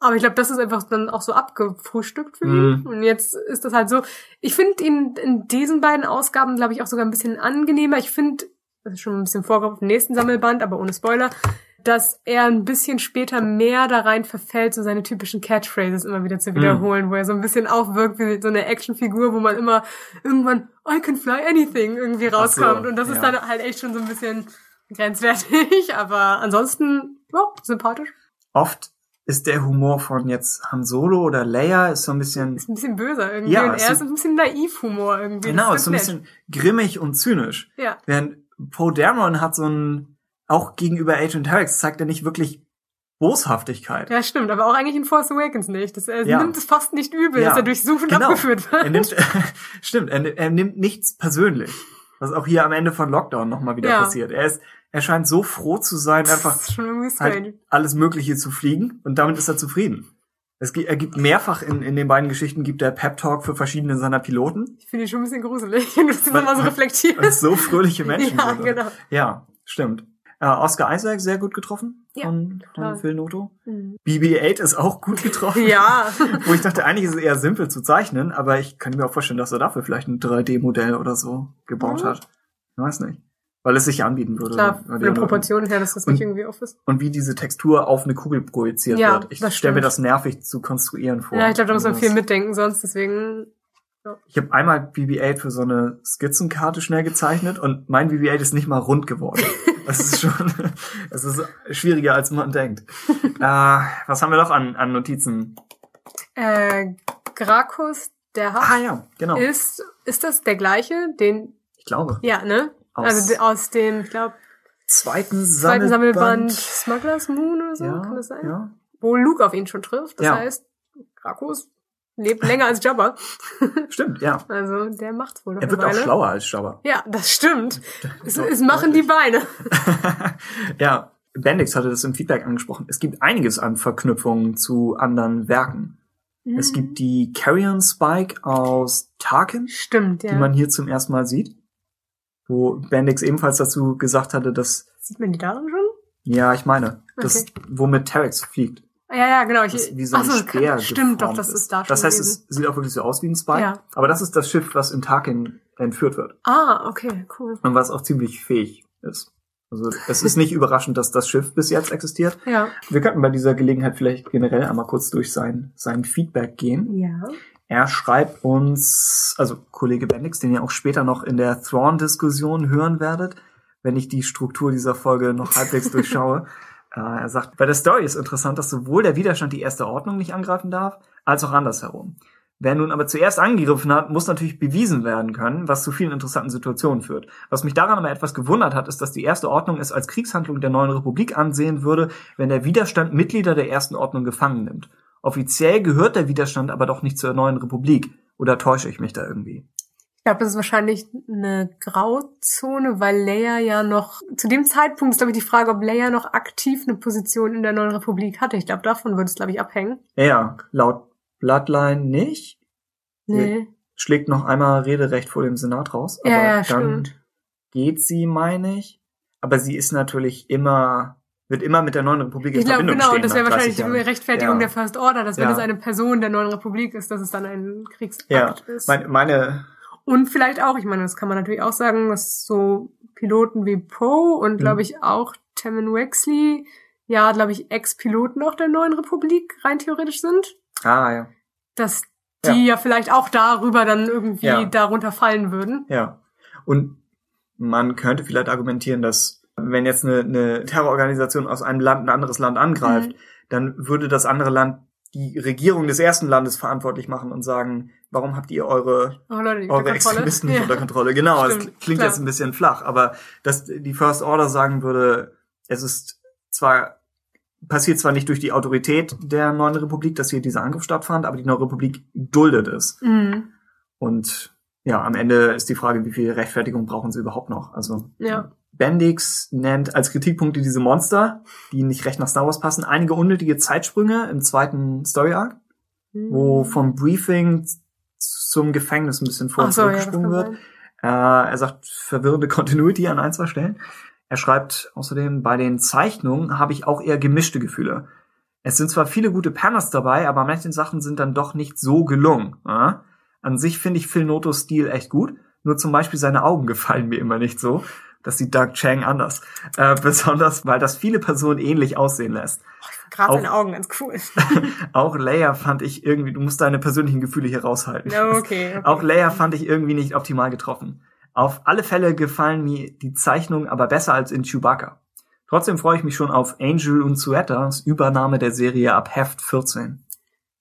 aber ich glaube, das ist einfach dann auch so abgefrühstückt für ihn. Und jetzt ist das halt so. Ich finde ihn in diesen beiden Ausgaben, glaube ich, auch sogar ein bisschen angenehmer. Ich finde das ist schon ein bisschen vorgebracht im nächsten Sammelband, aber ohne Spoiler, dass er ein bisschen später mehr da rein verfällt, so seine typischen Catchphrases immer wieder zu wiederholen, wo er so ein bisschen aufwirkt wie so eine Actionfigur, wo man immer irgendwann I can fly anything irgendwie Ach so, rauskommt. Und das ist ja. dann halt echt schon so ein bisschen grenzwertig, <laughs> aber ansonsten, ja, sympathisch. Oft ist der Humor von jetzt Han Solo oder Leia ist so ein bisschen, Ist ein bisschen böser irgendwie. Ja, und ist er ist ein bisschen Naiv-Humor irgendwie. genau, ist so ein bisschen grimmig und zynisch. Ja. Während Poe Dameron hat so ein, auch gegenüber Agent Harris zeigt er nicht wirklich Boshaftigkeit. Ja, stimmt, aber auch eigentlich in Force Awakens nicht. Das, er Ja. nimmt es fast nicht übel, Ja. dass er durchsucht und Genau. abgeführt wird. Er nimmt, <laughs> stimmt, er, er nimmt nichts persönlich. Was auch hier am Ende von Lockdown nochmal wieder Ja. passiert. Er ist, er scheint so froh zu sein, einfach halt alles Mögliche zu fliegen und damit ist er zufrieden. Es gibt, er gibt mehrfach in, in den beiden Geschichten gibt er Pep Talk für verschiedene seiner Piloten. Ich finde ihn schon ein bisschen gruselig, <laughs> wenn du das immer so reflektierst. So fröhliche Menschen ja, sind. genau. Ja, stimmt. Äh, Oscar Isaac sehr gut getroffen Ja, von, von. Phil Noto. Mhm. BB-8 ist auch gut getroffen. Ja. <laughs> Wo ich dachte, eigentlich ist es eher simpel zu zeichnen, aber ich kann mir auch vorstellen, dass er dafür vielleicht ein 3D-Modell oder so gebaut Mhm. hat. Ich weiß nicht. Weil es sich anbieten würde. Klar, von die der anderen- Proportion her, dass das Und- nicht irgendwie off ist. Und wie diese Textur auf eine Kugel projiziert Ja, wird. Ich stelle mir das nervig zu konstruieren vor. Ja, ich glaube, da muss man Also viel mitdenken sonst, deswegen. Ich habe einmal BB-8 für so eine Skizzenkarte schnell gezeichnet und mein BB-8 ist nicht mal rund geworden. <laughs> Das ist schon, <laughs> das ist schwieriger als man denkt. <laughs> äh, was haben wir noch an, an Notizen? Äh, Grakus, der Ah Haft, ja, genau. ist, ist das der gleiche, den, Ich glaube. ja, ne? Aus- also aus dem, ich glaube, Zweiten zweiten Sammelband Sammelband. Smugglers Moon oder so, Ja, kann das sein? ja. Wo Luke auf ihn schon trifft. Das Ja. heißt, Grakus lebt länger als Jabba. <laughs> Stimmt, ja. Also der macht's wohl noch Er wird auch schlauer als Jabba. Ja, das stimmt. Es, So, es machen die Beine. <laughs> ja, Bendix hatte das im Feedback angesprochen. Es gibt einiges an Verknüpfungen zu anderen Werken. Mhm. Es gibt die Carrion Spike aus Tarkin, Stimmt, ja. die man hier zum ersten Mal sieht. Wo Bendix ebenfalls dazu gesagt hatte, dass, Sieht man die darin schon? ja, ich meine, das, Okay. womit Terex fliegt. Ja, ja, genau. Ich, Das ist wie so ein so, Speer kann- Stimmt, doch, das ist da schon Das heißt, gewesen. es sieht auch wirklich so aus wie ein Spike. Ja. Aber das ist das Schiff, was in Tarkin entführt wird. Ah, okay, cool. Und was auch ziemlich fähig ist. Also es ist nicht überraschend, dass das Schiff bis jetzt existiert. Ja. Wir könnten bei dieser Gelegenheit vielleicht generell einmal kurz durch sein, sein Feedback gehen. Ja. Er schreibt uns, also Kollege Bendix, den ihr auch später noch in der Thrawn-Diskussion hören werdet, wenn ich die Struktur dieser Folge noch halbwegs durchschaue. <laughs> Äh, er sagt, bei der Story ist interessant, dass sowohl der Widerstand die erste Ordnung nicht angreifen darf, als auch andersherum. Wer nun aber zuerst angegriffen hat, muss natürlich bewiesen werden können, was zu vielen interessanten Situationen führt. Was mich daran aber etwas gewundert hat, ist, dass die erste Ordnung es als Kriegshandlung der neuen Republik ansehen würde, wenn der Widerstand Mitglieder der ersten Ordnung gefangen nimmt. Offiziell gehört der Widerstand aber doch nicht zur neuen Republik. Oder täusche ich mich da irgendwie? Ich glaube, das ist wahrscheinlich eine Grauzone, weil Leia ja noch, zu dem Zeitpunkt ist, glaube ich, die Frage, ob Leia noch aktiv eine Position in der neuen Republik hatte. Ich glaube, davon würde es, glaube ich, abhängen. Ja, laut Bloodline nicht. Nee. Schlägt noch einmal Rederecht vor dem Senat raus. Ja, aber ja, dann stimmt. geht sie, meine ich. Aber sie ist natürlich immer, wird immer mit der neuen Republik in Ich glaube, Verbindung genau, stehen. das wäre nach 30 wahrscheinlich die. Rechtfertigung Ja. der First Order, dass wenn Ja. es eine Person der neuen Republik ist, dass es dann ein Kriegsakt Ja, ist. meine, meine Und vielleicht auch, ich meine, das kann man natürlich auch sagen, dass so Piloten wie Poe und Mhm. glaube ich auch Tammin Wexley, ja, glaube ich, Ex-Piloten auch der neuen Republik rein theoretisch sind, ah ja, dass die ja, vielleicht auch darüber dann irgendwie Ja. darunter fallen würden. ja. Und man könnte vielleicht argumentieren, dass wenn jetzt eine, eine Terrororganisation aus einem Land ein anderes Land angreift, Mhm. dann würde das andere Land die Regierung des ersten Landes verantwortlich machen und sagen, warum habt ihr eure Oh Leute, eure. Extremisten nicht Ja. unter Kontrolle. Genau, es Stimmt, klingt klar. jetzt ein bisschen flach, aber dass die First Order sagen würde, es ist zwar passiert zwar nicht durch die Autorität der neuen Republik, dass hier dieser Angriff stattfand, aber die neue Republik duldet es. Mhm. Und ja, am Ende ist die Frage, wie viel Rechtfertigung brauchen sie überhaupt noch? Also Ja. Bendix nennt als Kritikpunkte diese Monster, die nicht recht nach Star Wars passen, einige unnötige Zeitsprünge im zweiten Story Arc, Mhm. wo vom Briefing zum Gefängnis ein bisschen vor und so, ja, zurückgesprungen kann wird. Äh, er sagt verwirrende Continuity an ein, zwei Stellen. Er schreibt außerdem, bei den Zeichnungen habe ich auch eher gemischte Gefühle. Es sind zwar viele gute Panels dabei, aber manche Sachen sind dann doch nicht so gelungen. Ja? An sich finde ich Phil Notos Stil echt gut. Nur zum Beispiel seine Augen gefallen mir immer nicht so. Das sieht Doug Chang anders. Äh, <laughs> besonders, weil das viele Personen ähnlich aussehen lässt. Gerade Auch- seine Augen ganz cool. <laughs> Auch Leia fand ich irgendwie, du musst deine persönlichen Gefühle hier raushalten. Okay, <laughs> okay. Auch Leia fand ich irgendwie nicht optimal getroffen. Auf alle Fälle gefallen mir die Zeichnungen aber besser als in Chewbacca. Trotzdem freue ich mich schon auf Angel und Suetas Übernahme der Serie ab Heft 14.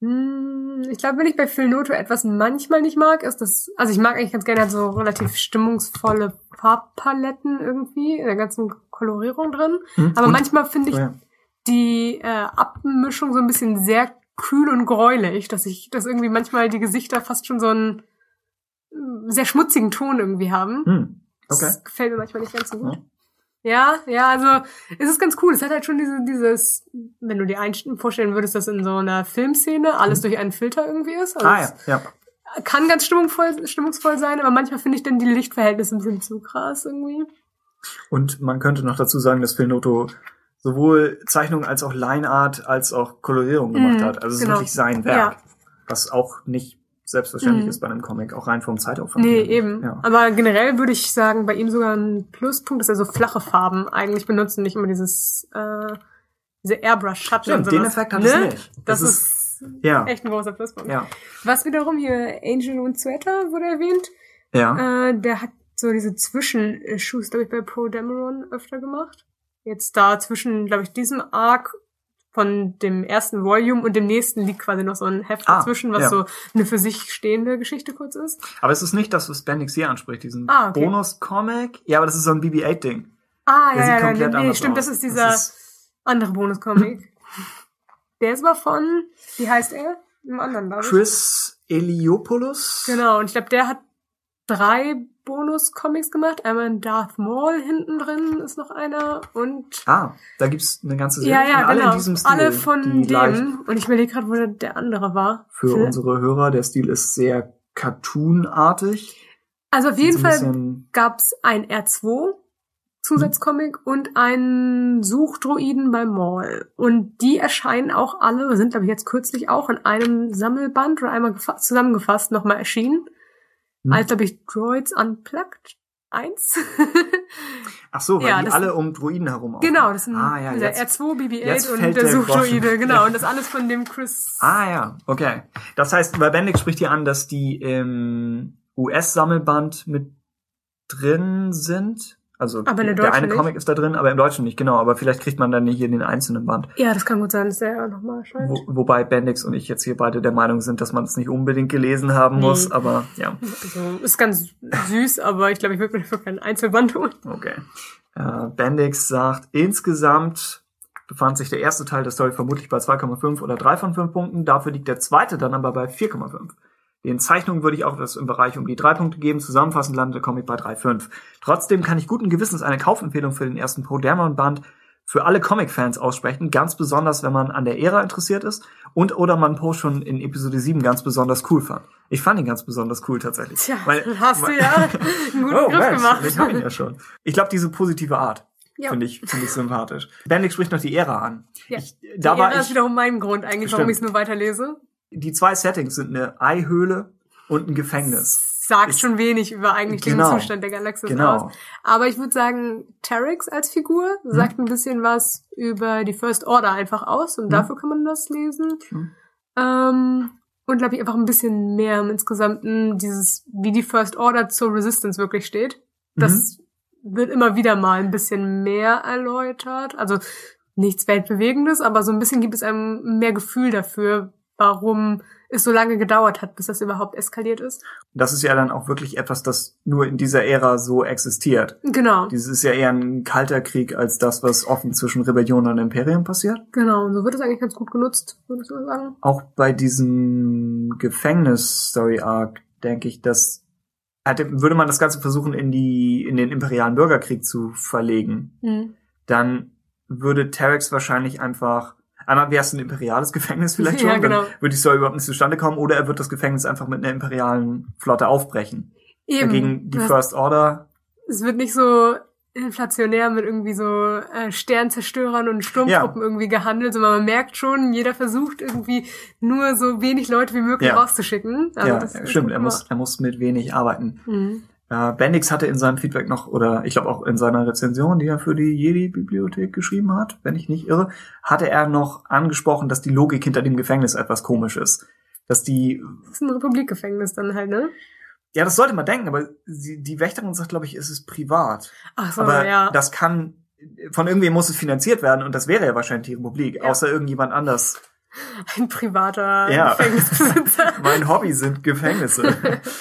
Hm, Ich glaube, wenn ich bei Phil Noto etwas manchmal nicht mag, ist das, also ich mag eigentlich ganz gerne halt so relativ stimmungsvolle Farbpaletten irgendwie, in der ganzen Kolorierung drin. Hm? Aber Und- manchmal finde ich Oh ja. die äh, Abmischung so ein bisschen sehr kühl und gräulich, dass ich, dass irgendwie manchmal die Gesichter fast schon so einen äh, sehr schmutzigen Ton irgendwie haben. Hm. Okay. Das gefällt mir manchmal nicht ganz so gut. Ja, ja, also es ist ganz cool. Es hat halt schon diese, dieses, wenn du dir einst- vorstellen würdest, dass in so einer Filmszene alles durch einen Filter irgendwie ist. Also Mhm. Ah ja, ja. Kann ganz stimmungsvoll, stimmungsvoll sein, aber manchmal finde ich dann die Lichtverhältnisse ein bisschen zu krass irgendwie. Und man könnte noch dazu sagen, dass Phil Noto sowohl Zeichnung als auch Lineart als auch Kolorierung gemacht Mhm, hat. Also es ist genau. wirklich sein Werk. Ja. Was auch nicht selbstverständlich Mhm. ist bei einem Comic, auch rein vom Zeitaufwand. Nee, her. eben. Ja. Aber generell würde ich sagen, bei ihm sogar ein Pluspunkt, dass er so flache Farben eigentlich benutzt und nicht immer dieses, äh, diese Airbrush-Schatten Stimmt, den Effekt hat es nicht. Das, Das ist, Ja, echt ein großer Pluspunkt. ja, Was wiederum hier Angel und Sueta wurde erwähnt. ja. Äh, der hat so diese Zwischenshoes, glaube ich, bei Pro Dameron öfter gemacht. Jetzt da zwischen, glaube ich, diesem Arc von dem ersten Volume und dem nächsten liegt quasi noch so ein Heft Ah, dazwischen, was ja. so eine für sich stehende Geschichte kurz ist. Aber es ist nicht das, was Bendix hier anspricht, diesen Ah, okay. Bonus-Comic. Ja, aber das ist so ein BB-8-Ding. Ah, Der ja, sieht ja, komplett nee, anders stimmt, aus. das ist dieser Das andere Bonus-Comic. <laughs> Der ist aber von, wie heißt er? Im anderen. Chris Eliopoulos. Genau, und ich glaube, der hat drei Bonus-Comics gemacht. Einmal in Darth Maul hinten drin ist noch einer und Ah, da gibt's eine ganze Serie. ja, ja, und alle genau. in diesem Stil. alle von leicht dem. Und ich überlege gerade, wo der- der andere war. Für unsere Hörer, der Stil ist sehr cartoonartig. Also auf jeden so ein Fall bisschen- gab's ein R2 Zusatzcomic und einen Suchdroiden bei Maul. Und die erscheinen auch alle, sind glaube ich jetzt kürzlich auch in einem Sammelband oder einmal gefa- zusammengefasst nochmal erschienen. Hm. Als glaube ich Droids Unplugged 1. <laughs> Ach so, weil Ja, die alle um Druiden herum aufbauen. genau, das sind ah, ja, der jetzt, R2, BB-8 jetzt und der Groschen. <laughs> genau. Und das alles von dem Chris. Ah ja, okay. Das heißt, bei Bendix spricht hier an, dass die im US-Sammelband mit drin sind. Also Aber der der eine nicht? Comic ist da drin, aber im Deutschen nicht, genau. Aber vielleicht kriegt man dann hier den einzelnen Band. Ja, das kann gut sein, dass der nochmal erscheint. Wo, wobei Bendix und ich jetzt hier beide der Meinung sind, dass man es nicht unbedingt gelesen haben Nee. muss, aber ja, Also, ist ganz süß, aber ich glaube, ich würde mir dafür keinen Einzelband holen. okay. Äh, Bendix sagt, insgesamt befand sich der erste Teil der Story vermutlich bei 2,5 oder 3 von 5 Punkten, dafür liegt der zweite dann aber bei 4,5. Den Zeichnungen würde ich auch das im Bereich um die drei Punkte geben. Zusammenfassend landet der Comic bei 3,5. Trotzdem kann ich guten Gewissens eine Kaufempfehlung für den ersten Pro Damon Band für alle Comic-Fans aussprechen, ganz besonders, wenn man an der Ära interessiert ist und oder man Poe schon in Episode 7 ganz besonders cool fand. Ich fand ihn ganz besonders cool tatsächlich. Tja, Weil- <laughs> hast du weil- ja <laughs> einen guten Oh, Griff Mensch, gemacht. Ich hab ihn ja schon. Ich glaube, diese positive Art Ja. finde ich, finde ich sympathisch. Bendix spricht noch die Ära an. Ja. Ich, Die da war Ära ist ich, wiederum mein Grund eigentlich, warum Stimmt. ich es nur weiterlese. Die zwei Settings sind eine Eihöhle und ein Gefängnis. Sagt Ist- schon wenig über eigentlich Genau. den Zustand der Galaxis Genau. aus. Aber ich würde sagen, Terex als Figur sagt ein bisschen was über die First Order einfach aus und Mhm. dafür kann man das lesen. Mhm. Ähm, und glaube ich einfach ein bisschen mehr im Insgesamten dieses, wie die First Order zur Resistance wirklich steht. Das Mhm. wird immer wieder mal ein bisschen mehr erläutert. Also nichts Weltbewegendes, aber so ein bisschen gibt es einem mehr Gefühl dafür, warum es so lange gedauert hat, bis das überhaupt eskaliert ist. Das ist ja dann auch wirklich etwas, das nur in dieser Ära so existiert. Genau. Dieses ist ja eher ein kalter Krieg als das, was offen zwischen Rebellion und Imperium passiert. Genau, und so wird es eigentlich ganz gut genutzt, würde ich mal sagen. Auch bei diesem Gefängnis-Story-Arc denke ich, dass hätte, würde man das Ganze versuchen, in die, in den imperialen Bürgerkrieg zu verlegen, Mhm. dann würde Terex wahrscheinlich einfach Einmal wäre es ein imperiales Gefängnis vielleicht <laughs> schon, Ja, genau. dann würde die Story überhaupt nicht zustande kommen, oder er wird das Gefängnis einfach mit einer imperialen Flotte aufbrechen. Eben. Dagegen die First Order Es wird nicht so inflationär mit irgendwie so äh, Sternzerstörern und Sturmtruppen irgendwie gehandelt, sondern man merkt schon, jeder versucht irgendwie nur so wenig Leute wie möglich Ja. rauszuschicken. Also ja, stimmt, er muss, er muss mit wenig arbeiten. Mhm. Äh, Bendix hatte in seinem Feedback noch, oder ich glaube auch in seiner Rezension, die er für die Jedi-Bibliothek geschrieben hat, wenn ich nicht irre, hatte er noch angesprochen, dass die Logik hinter dem Gefängnis etwas komisch ist. Dass die, Das ist ein Republikgefängnis dann halt, ne? ja, das sollte man denken, aber sie, die Wächterin sagt, glaube ich, es ist privat. Ach so, aber ja. das kann, von irgendwem muss es finanziert werden und das wäre ja wahrscheinlich die Republik, Ja. außer irgendjemand anders. <laughs> Ein privater Ja. Gefängnisbesitzer. <laughs> Mein Hobby sind Gefängnisse.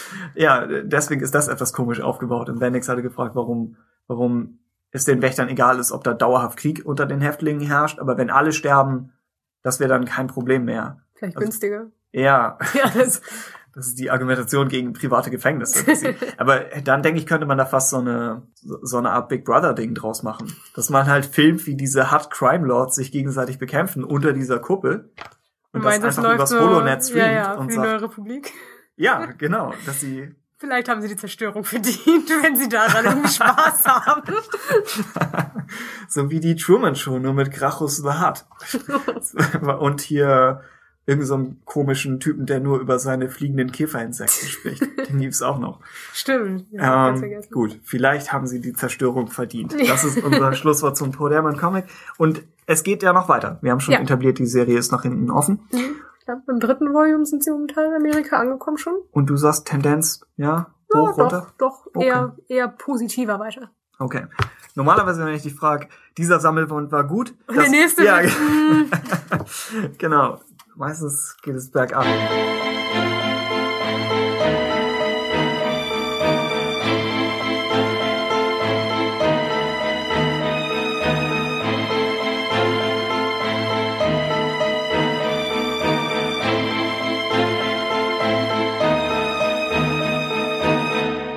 <laughs> ja, deswegen ist das etwas komisch aufgebaut. Und Bendix hatte gefragt, warum, warum es den Wächtern egal ist, ob da dauerhaft Krieg unter den Häftlingen herrscht, aber wenn alle sterben, das wäre dann kein Problem mehr. Vielleicht Also- günstiger. Ja, Ja, das, das ist die Argumentation gegen private Gefängnisse. <laughs> aber dann denke ich, könnte man da fast so eine, so eine Art Big Brother Ding draus machen. Dass man halt filmt, wie diese Hard Crime Lords sich gegenseitig bekämpfen unter dieser Kuppel. Und du das das einfach übers so, Holonet streamt ja, ja, und die sagt, neue Republik. ja, genau, dass sie Vielleicht haben sie die Zerstörung verdient, <laughs> wenn sie daran irgendwie Spaß <laughs> haben. so wie die Truman Show, nur mit Grachus the Hutt. Und hier irgend so einen komischen Typen, der nur über seine fliegenden Käferinsekten <laughs> spricht. Den gibt's auch noch. Stimmt. Ja, Ähm, gut, vielleicht haben sie die Zerstörung verdient. Das ist unser <laughs> Schlusswort zum Poderman Comic. Und es geht ja noch weiter. Wir haben schon Ja. etabliert, die Serie ist nach hinten offen. Ich glaube, im dritten Volume sind sie momentan in Amerika angekommen schon. Und du sagst Tendenz, ja, Ja, hoch, runter? doch, doch Okay. eher, eher positiver weiter. Okay. Normalerweise, wenn ich dich frage, dieser Sammelband war gut. Und der nächste ja, <laughs> mm, genau. Meistens geht es bergab.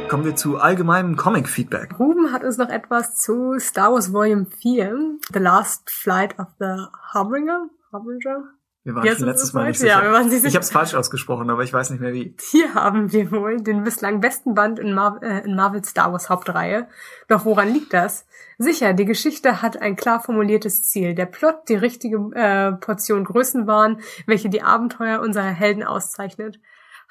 Kommen wir zu allgemeinem Comic-Feedback. Ruben hat uns noch etwas zu Star Wars Volume 4, The Last Flight of the Harbinger. Harbinger? Wir waren Jetzt schon letztes es Mal nicht sicher. Ja, wir waren nicht ich sicher. habe es falsch ausgesprochen, aber ich weiß nicht mehr wie. Hier haben wir wohl den bislang besten Band in, Mar äh, in Marvel Star Wars Hauptreihe. Doch woran liegt das? Sicher, die Geschichte hat ein klar formuliertes Ziel. Der Plot die richtige äh, Portion Größenwahn, welche die Abenteuer unserer Helden auszeichnet.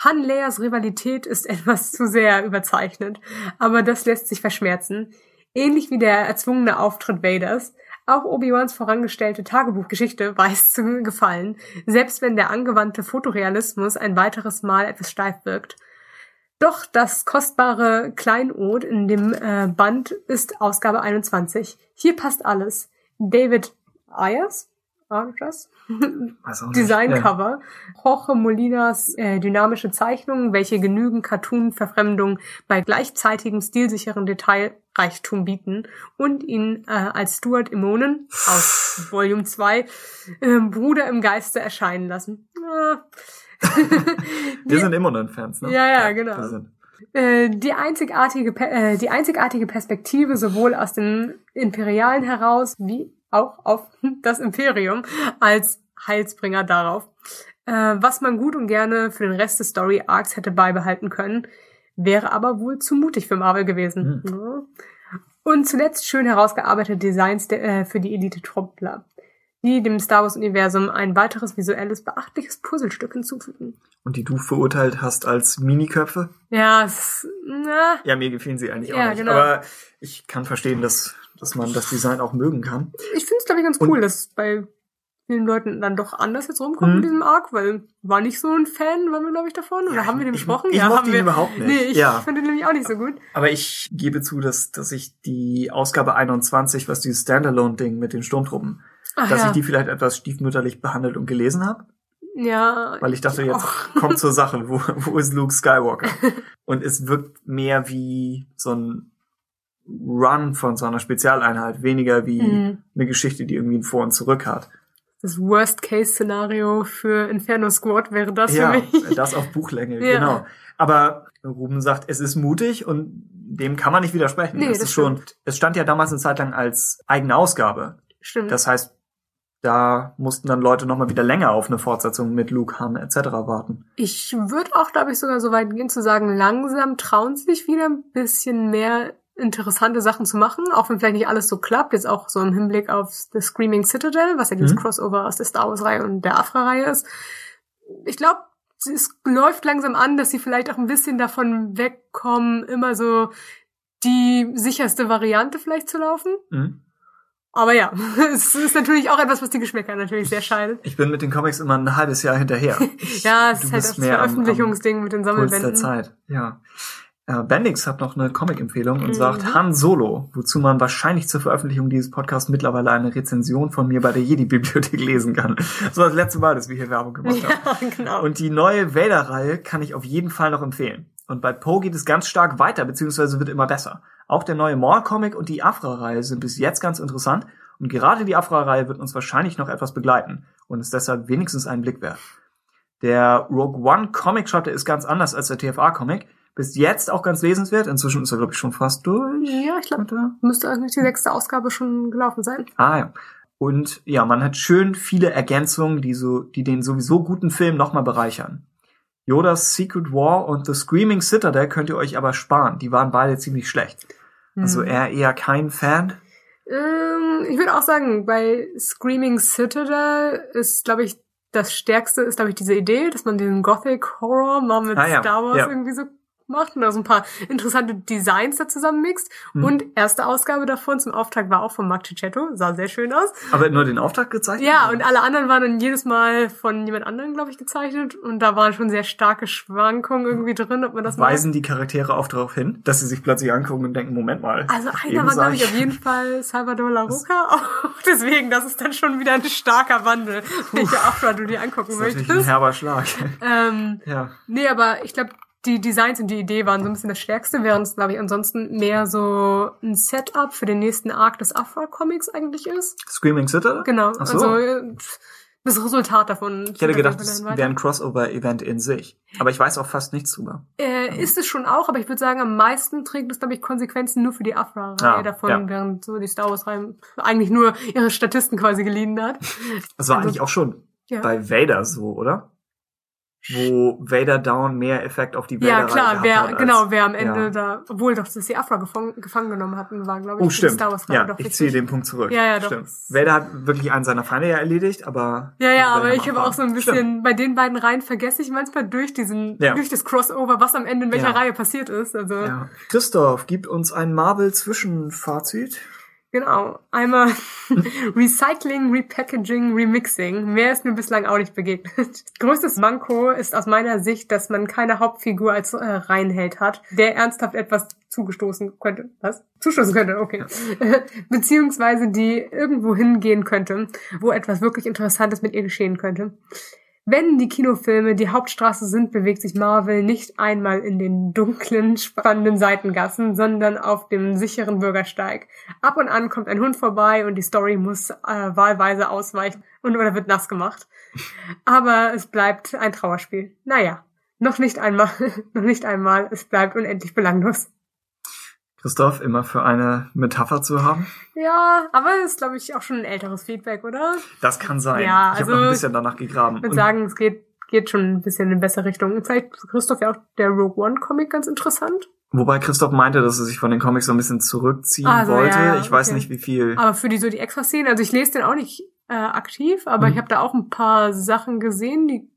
Han Leas Rivalität ist <laughs> etwas zu sehr überzeichnet, aber das lässt sich verschmerzen. Ähnlich wie der erzwungene Auftritt Vaders. Auch Obi-Wans vorangestellte Tagebuchgeschichte weiß zu gefallen, selbst wenn der angewandte Fotorealismus ein weiteres Mal etwas steif wirkt. Doch das kostbare Kleinod in dem äh, Band ist Ausgabe 21. Hier passt alles. David Ayers, Ayers? <laughs> Nicht. Ja. Designcover, Jorge Molinas äh, dynamische Zeichnungen, welche genügend Cartoon-Verfremdung bei gleichzeitigem stilsicheren Detailreichtum bieten und ihn äh, als Stuart Immonen aus <laughs> Volume 2 äh, Bruder im Geiste erscheinen lassen. Ah. <laughs> Wir sind immer noch Fans, ne? Ja, ja, genau. Äh, die einzigartige, äh, die einzigartige Perspektive sowohl aus dem Imperialen heraus wie auch auf <laughs> das Imperium als Heilsbringer darauf, äh, was man gut und gerne für den Rest des Story Arcs hätte beibehalten können, wäre aber wohl zu mutig für Marvel gewesen. Ja. Und zuletzt schön herausgearbeitete Designs der, äh, für die Elite-Truppler, die dem Star Wars-Universum ein weiteres visuelles, beachtliches Puzzlestück hinzufügen. Und die du verurteilt hast als Miniköpfe? Ja, es, na, Ja, mir gefielen sie eigentlich Ja, auch nicht. genau. Aber ich kann verstehen, dass, dass man das Design auch mögen kann. ich finde es, glaube ich, ganz Und- cool, dass bei vielen Leuten dann doch anders jetzt rumkommt mit diesem Arc, weil war nicht so ein Fan, waren wir, glaube ich, davon. Oder Ja, haben wir den ich- besprochen? ich ja, mochte haben ihn wir. überhaupt nicht. Nee, ich Ja. finde ihn nämlich auch nicht so gut. Aber ich gebe zu, dass, dass ich die Ausgabe 21, was dieses Standalone-Ding mit den Sturmtruppen, Ach dass ja. ich die vielleicht etwas stiefmütterlich behandelt und gelesen habe. ja, Weil ich dachte, jetzt kommt zur Sache, wo, wo ist Luke Skywalker? <laughs> Und es wirkt mehr wie so ein Run von so einer Spezialeinheit, weniger wie Mhm. eine Geschichte, die irgendwie ein Vor und Zurück hat. Das Worst-Case-Szenario für Inferno Squad wäre das ja, für mich. <laughs> das auf Buchlänge, Ja. genau. Aber Ruben sagt, es ist mutig und dem kann man nicht widersprechen. Nee, das, das ist schon, es stand ja damals eine Zeit lang als eigene Ausgabe. Stimmt. Das heißt, da mussten dann Leute nochmal wieder länger auf eine Fortsetzung mit Luke, Han etc. warten. Ich würde auch, glaube ich, sogar so weit gehen zu sagen, langsam trauen sie sich wieder ein bisschen mehr interessante Sachen zu machen, auch wenn vielleicht nicht alles so klappt, jetzt auch so im Hinblick auf The Screaming Citadel, was ja dieses Mhm. Crossover aus der Star Wars-Reihe und der Afra-Reihe ist. Ich glaube, es läuft langsam an, dass sie vielleicht auch ein bisschen davon wegkommen, immer so die sicherste Variante vielleicht zu laufen. Mhm. Aber ja, <laughs> es ist natürlich auch etwas, was die Geschmäcker natürlich sehr scheidet. Ich bin mit den Comics immer ein halbes Jahr hinterher. <laughs> Ja, es Du ist halt das am- Veröffentlichungsding mit den Puls der Sammelbänden. Zeit, ja. Äh, Bendix hat noch eine Comic-Empfehlung und Mhm. sagt Han Solo, wozu man wahrscheinlich zur Veröffentlichung dieses Podcasts mittlerweile eine Rezension von mir bei der Jedi-Bibliothek <laughs> lesen kann. Das war das letzte Mal, dass wir hier Werbung gemacht haben. <laughs> Ja, genau. Und die neue Vader-Reihe kann ich auf jeden Fall noch empfehlen. Und bei Poe geht es ganz stark weiter, beziehungsweise wird immer besser. Auch der neue Maul-Comic und die Afra-Reihe sind bis jetzt ganz interessant. Und gerade die Afra-Reihe wird uns wahrscheinlich noch etwas begleiten und ist deshalb wenigstens einen Blick wert. Der Rogue One Comic, schreibt er, ist ganz anders als der TFA-Comic. Bis jetzt auch ganz lesenswert. Inzwischen ist er, glaube ich, schon fast durch. ja, ich glaube, müsste eigentlich die sechste Ausgabe schon gelaufen sein. Ah ja. Und ja, man hat schön viele Ergänzungen, die so, die den sowieso guten Film nochmal bereichern. Yodas Secret War und The Screaming Citadel könnt ihr euch aber sparen. Die waren beide ziemlich schlecht. Also Hm. er eher kein Fan. Ähm, ich würde auch sagen, bei Screaming Citadel ist, glaube ich, das Stärkste ist, glaube ich, diese Idee, dass man den Gothic Horror mal mit Ah, ja. Star Wars Ja. irgendwie so macht und da so ein paar interessante Designs da zusammenmixt. Mhm. Und erste Ausgabe davon zum Auftakt war auch von Mark Cicchetto, sah sehr schön aus. Aber nur den Auftrag gezeigt? Ja, und alle anderen waren dann jedes Mal von jemand anderem, glaube ich, gezeichnet. Und da waren schon sehr starke Schwankungen irgendwie drin, ob man das mag. Weisen die Charaktere auch darauf hin, dass sie sich plötzlich angucken und denken, Moment mal. Also einer war, glaube ich, auf jeden <laughs> Fall Salvador La Roca. Auch <laughs> deswegen, das ist dann schon wieder ein starker Wandel, welche Afra du dir angucken Das ist natürlich ein möchtest. herber Schlag. Ähm, ja. nee, aber ich glaube, die Designs und die Idee waren so ein bisschen das Stärkste, während es, glaube ich, ansonsten mehr so ein Setup für den nächsten Arc des Afra-Comics eigentlich ist. Screaming Citadel? Genau, Ach so. also das Resultat davon. Ich hätte gedacht, das wäre ein Crossover-Event in sich. Aber ich weiß auch fast nichts drüber. Äh, ist es schon auch, aber ich würde sagen, am meisten trägt es, glaube ich, Konsequenzen nur für die Afra-Reihe Ah, davon, ja. während so die Star Wars-Reihe eigentlich nur ihre Statisten quasi geliehen hat. Das war Also- eigentlich auch schon Ja. bei Vader so, oder? Wo Vader Down mehr Effekt auf die Vader Ja, klar, wer, hat genau, wer am Ende ja. da, obwohl doch, dass die Afra gefangen, gefangen genommen hatten, war, glaube ich, Oh, stimmt. Star Wars Ja, doch ich ziehe den Punkt zurück. Ja, ja, doch. Stimmt. Vader hat wirklich einen seiner Feinde ja erledigt, aber. Ja, ja, aber ich habe auch so ein bisschen, Stimmt. bei den beiden Reihen vergesse ich manchmal durch diesen, Ja. durch das Crossover, was am Ende in welcher Ja. Reihe passiert ist. Also, Ja. Christoph, gibt uns ein Marvel-Zwischenfazit. Genau. Einmal <laughs> Recycling, Repackaging, Remixing. Mehr ist mir bislang auch nicht begegnet. <laughs> Größtes Manko ist aus meiner Sicht, dass man keine Hauptfigur als äh, Reinheld hat, der ernsthaft etwas zugestoßen könnte. Was? Zustoßen könnte, okay. <laughs> Beziehungsweise die irgendwo hingehen könnte, wo etwas wirklich Interessantes mit ihr geschehen könnte. Wenn die Kinofilme die Hauptstraße sind, bewegt sich Marvel nicht einmal in den dunklen, spannenden Seitengassen, sondern auf dem sicheren Bürgersteig. Ab und an kommt ein Hund vorbei und die Story muss äh, wahlweise ausweichen und oder wird nass gemacht. Aber es bleibt ein Trauerspiel. Naja, noch nicht einmal, <laughs> noch nicht einmal, es bleibt unendlich belanglos. Christoph, immer für eine Metapher zu haben? Ja, aber es ist, glaube ich, auch schon ein älteres Feedback, oder? Das kann sein. Ja, ich habe also- noch ein bisschen danach gegraben. Ich würde sagen, es geht, geht schon ein bisschen in eine bessere Richtung. Und vielleicht ist Christoph ja auch der Rogue One Comic ganz interessant. Wobei Christoph meinte, dass er sich von den Comics so ein bisschen zurückziehen Also, wollte. ja, ja, ich weiß okay. nicht, wie viel. Aber für die so die Extra-Szenen, also ich lese den auch nicht äh, aktiv, aber Mhm. ich habe da auch ein paar Sachen gesehen, die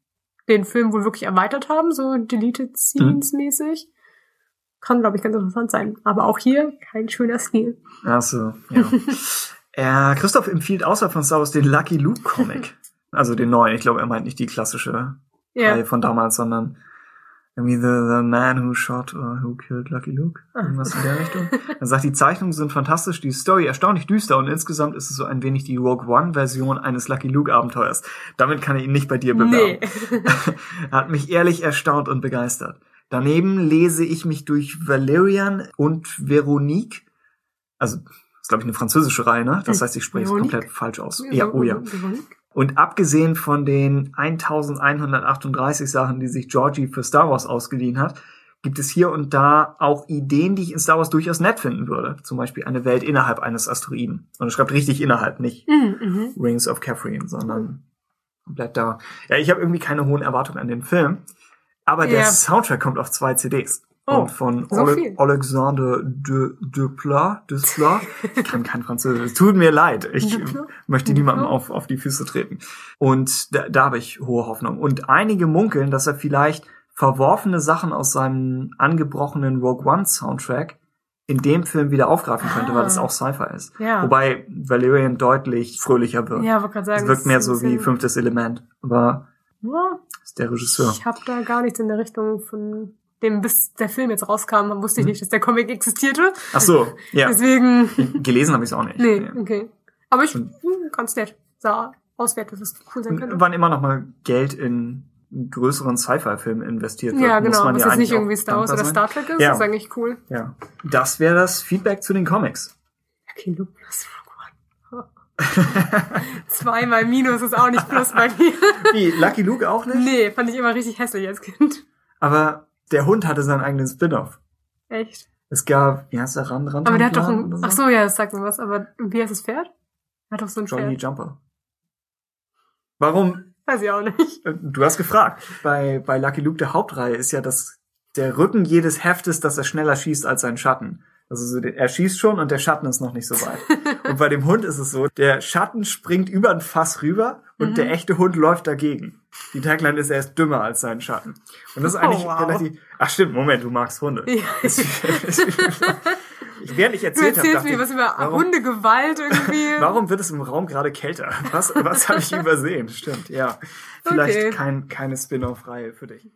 den Film wohl wirklich erweitert haben, so Deleted Scenes mäßig. Kann, glaube ich, ganz interessant sein. Aber auch hier kein schöner Stil. Ach so, ja. äh, <laughs> Christoph empfiehlt außer von Star Wars den Lucky Luke Comic. also den neuen. Ich glaube, er meint nicht die klassische Ja. Reihe von damals, sondern irgendwie the, the Man Who Shot or Who Killed Lucky Luke. Ah. Irgendwas in der Richtung. Er sagt, die Zeichnungen sind fantastisch, die Story erstaunlich düster und insgesamt ist es so ein wenig die Rogue One Version eines Lucky Luke Abenteuers. Damit kann ich ihn nicht bei dir bewerben. Nee. <laughs> hat mich ehrlich erstaunt und begeistert. Daneben lese ich mich durch Valerian und Veronique. Also, das ist, glaube ich, eine französische Reihe, ne? Das heißt, ich spreche es komplett falsch aus. Ja, oh ja. Und abgesehen von den 1138 Sachen, die sich Georgie für Star Wars ausgeliehen hat, gibt es hier und da auch Ideen, die ich in Star Wars durchaus nett finden würde. Zum Beispiel eine Welt innerhalb eines Asteroiden. Und er schreibt richtig innerhalb, nicht Mhm, mhm. Rings of Catherine, sondern komplett da. Ja, ich habe irgendwie keine hohen Erwartungen an den Film, aber der Ja. Soundtrack kommt auf zwei CDs. Oh, und von so viel. Alexander de, de Pla, Desplat. Ich kann kein Französisch. Es tut mir leid. Ich möchte niemandem auf, auf die Füße treten. Und da, da habe ich hohe Hoffnung. Und einige munkeln, dass er vielleicht verworfene Sachen aus seinem angebrochenen Rogue One Soundtrack in dem Film wieder aufgreifen könnte, Ah. weil es auch Sci-Fi ist. Ja. Wobei Valerian deutlich fröhlicher wird. Ja, wollte gerade sagen. es wirkt mehr so wie fünftes Element. Aber Ja, ist der Regisseur. Ich habe da gar nichts in der Richtung von dem, bis der Film jetzt rauskam, wusste ich nicht, dass der Comic existierte. Ach so, Mhm. ja. Deswegen, Gelesen habe ich es auch nicht. nee, Nee. okay. Aber ich, ganz nett. Sah aus, wert, dass es cool sein könnte. Wann immer noch mal Geld in einen größeren Sci-Fi-Film investiert wird, Ja, muss genau. man Was ja jetzt nicht irgendwie Star Wars oder. Star Trek ist, Ja. ist eigentlich cool. Ja, das wäre das Feedback zu den Comics. Okay, Rogue One. <laughs> Zweimal Minus ist auch nicht plus bei mir. Wie, Lucky Luke auch nicht? nee, fand ich immer richtig hässlich als Kind. Aber der Hund hatte seinen eigenen Spin-off. Echt. Es gab, wie heißt der, Ran, Ran Aber der hat doch ein, oder ach so, ja, das sagt mir was, aber wie heißt das Pferd? Er hat doch so ein Johnny Pferd. Jumper. Warum? Weiß ich auch nicht. Äh, Du hast gefragt. Bei, bei Lucky Luke der Hauptreihe ist ja das, der Rücken jedes Heftes, dass er schneller schießt als sein Schatten. Also er schießt schon und der Schatten ist noch nicht so weit. <laughs> und bei dem Hund ist es so, der Schatten springt über ein Fass rüber und Mhm. der echte Hund läuft dagegen. Die Tagline ist, er ist dümmer als sein Schatten. Und das ist Oh, eigentlich wow. relativ, ach stimmt, Moment, du magst Hunde. Ja. <laughs> <laughs> ich während ich Du erzählt habe, erzählst dachte mir was über warum- Hundegewalt irgendwie. Warum wird es im Raum gerade kälter? Was, was habe ich übersehen? Stimmt, ja. Vielleicht Okay. kein, keine Spin-off-Reihe für dich.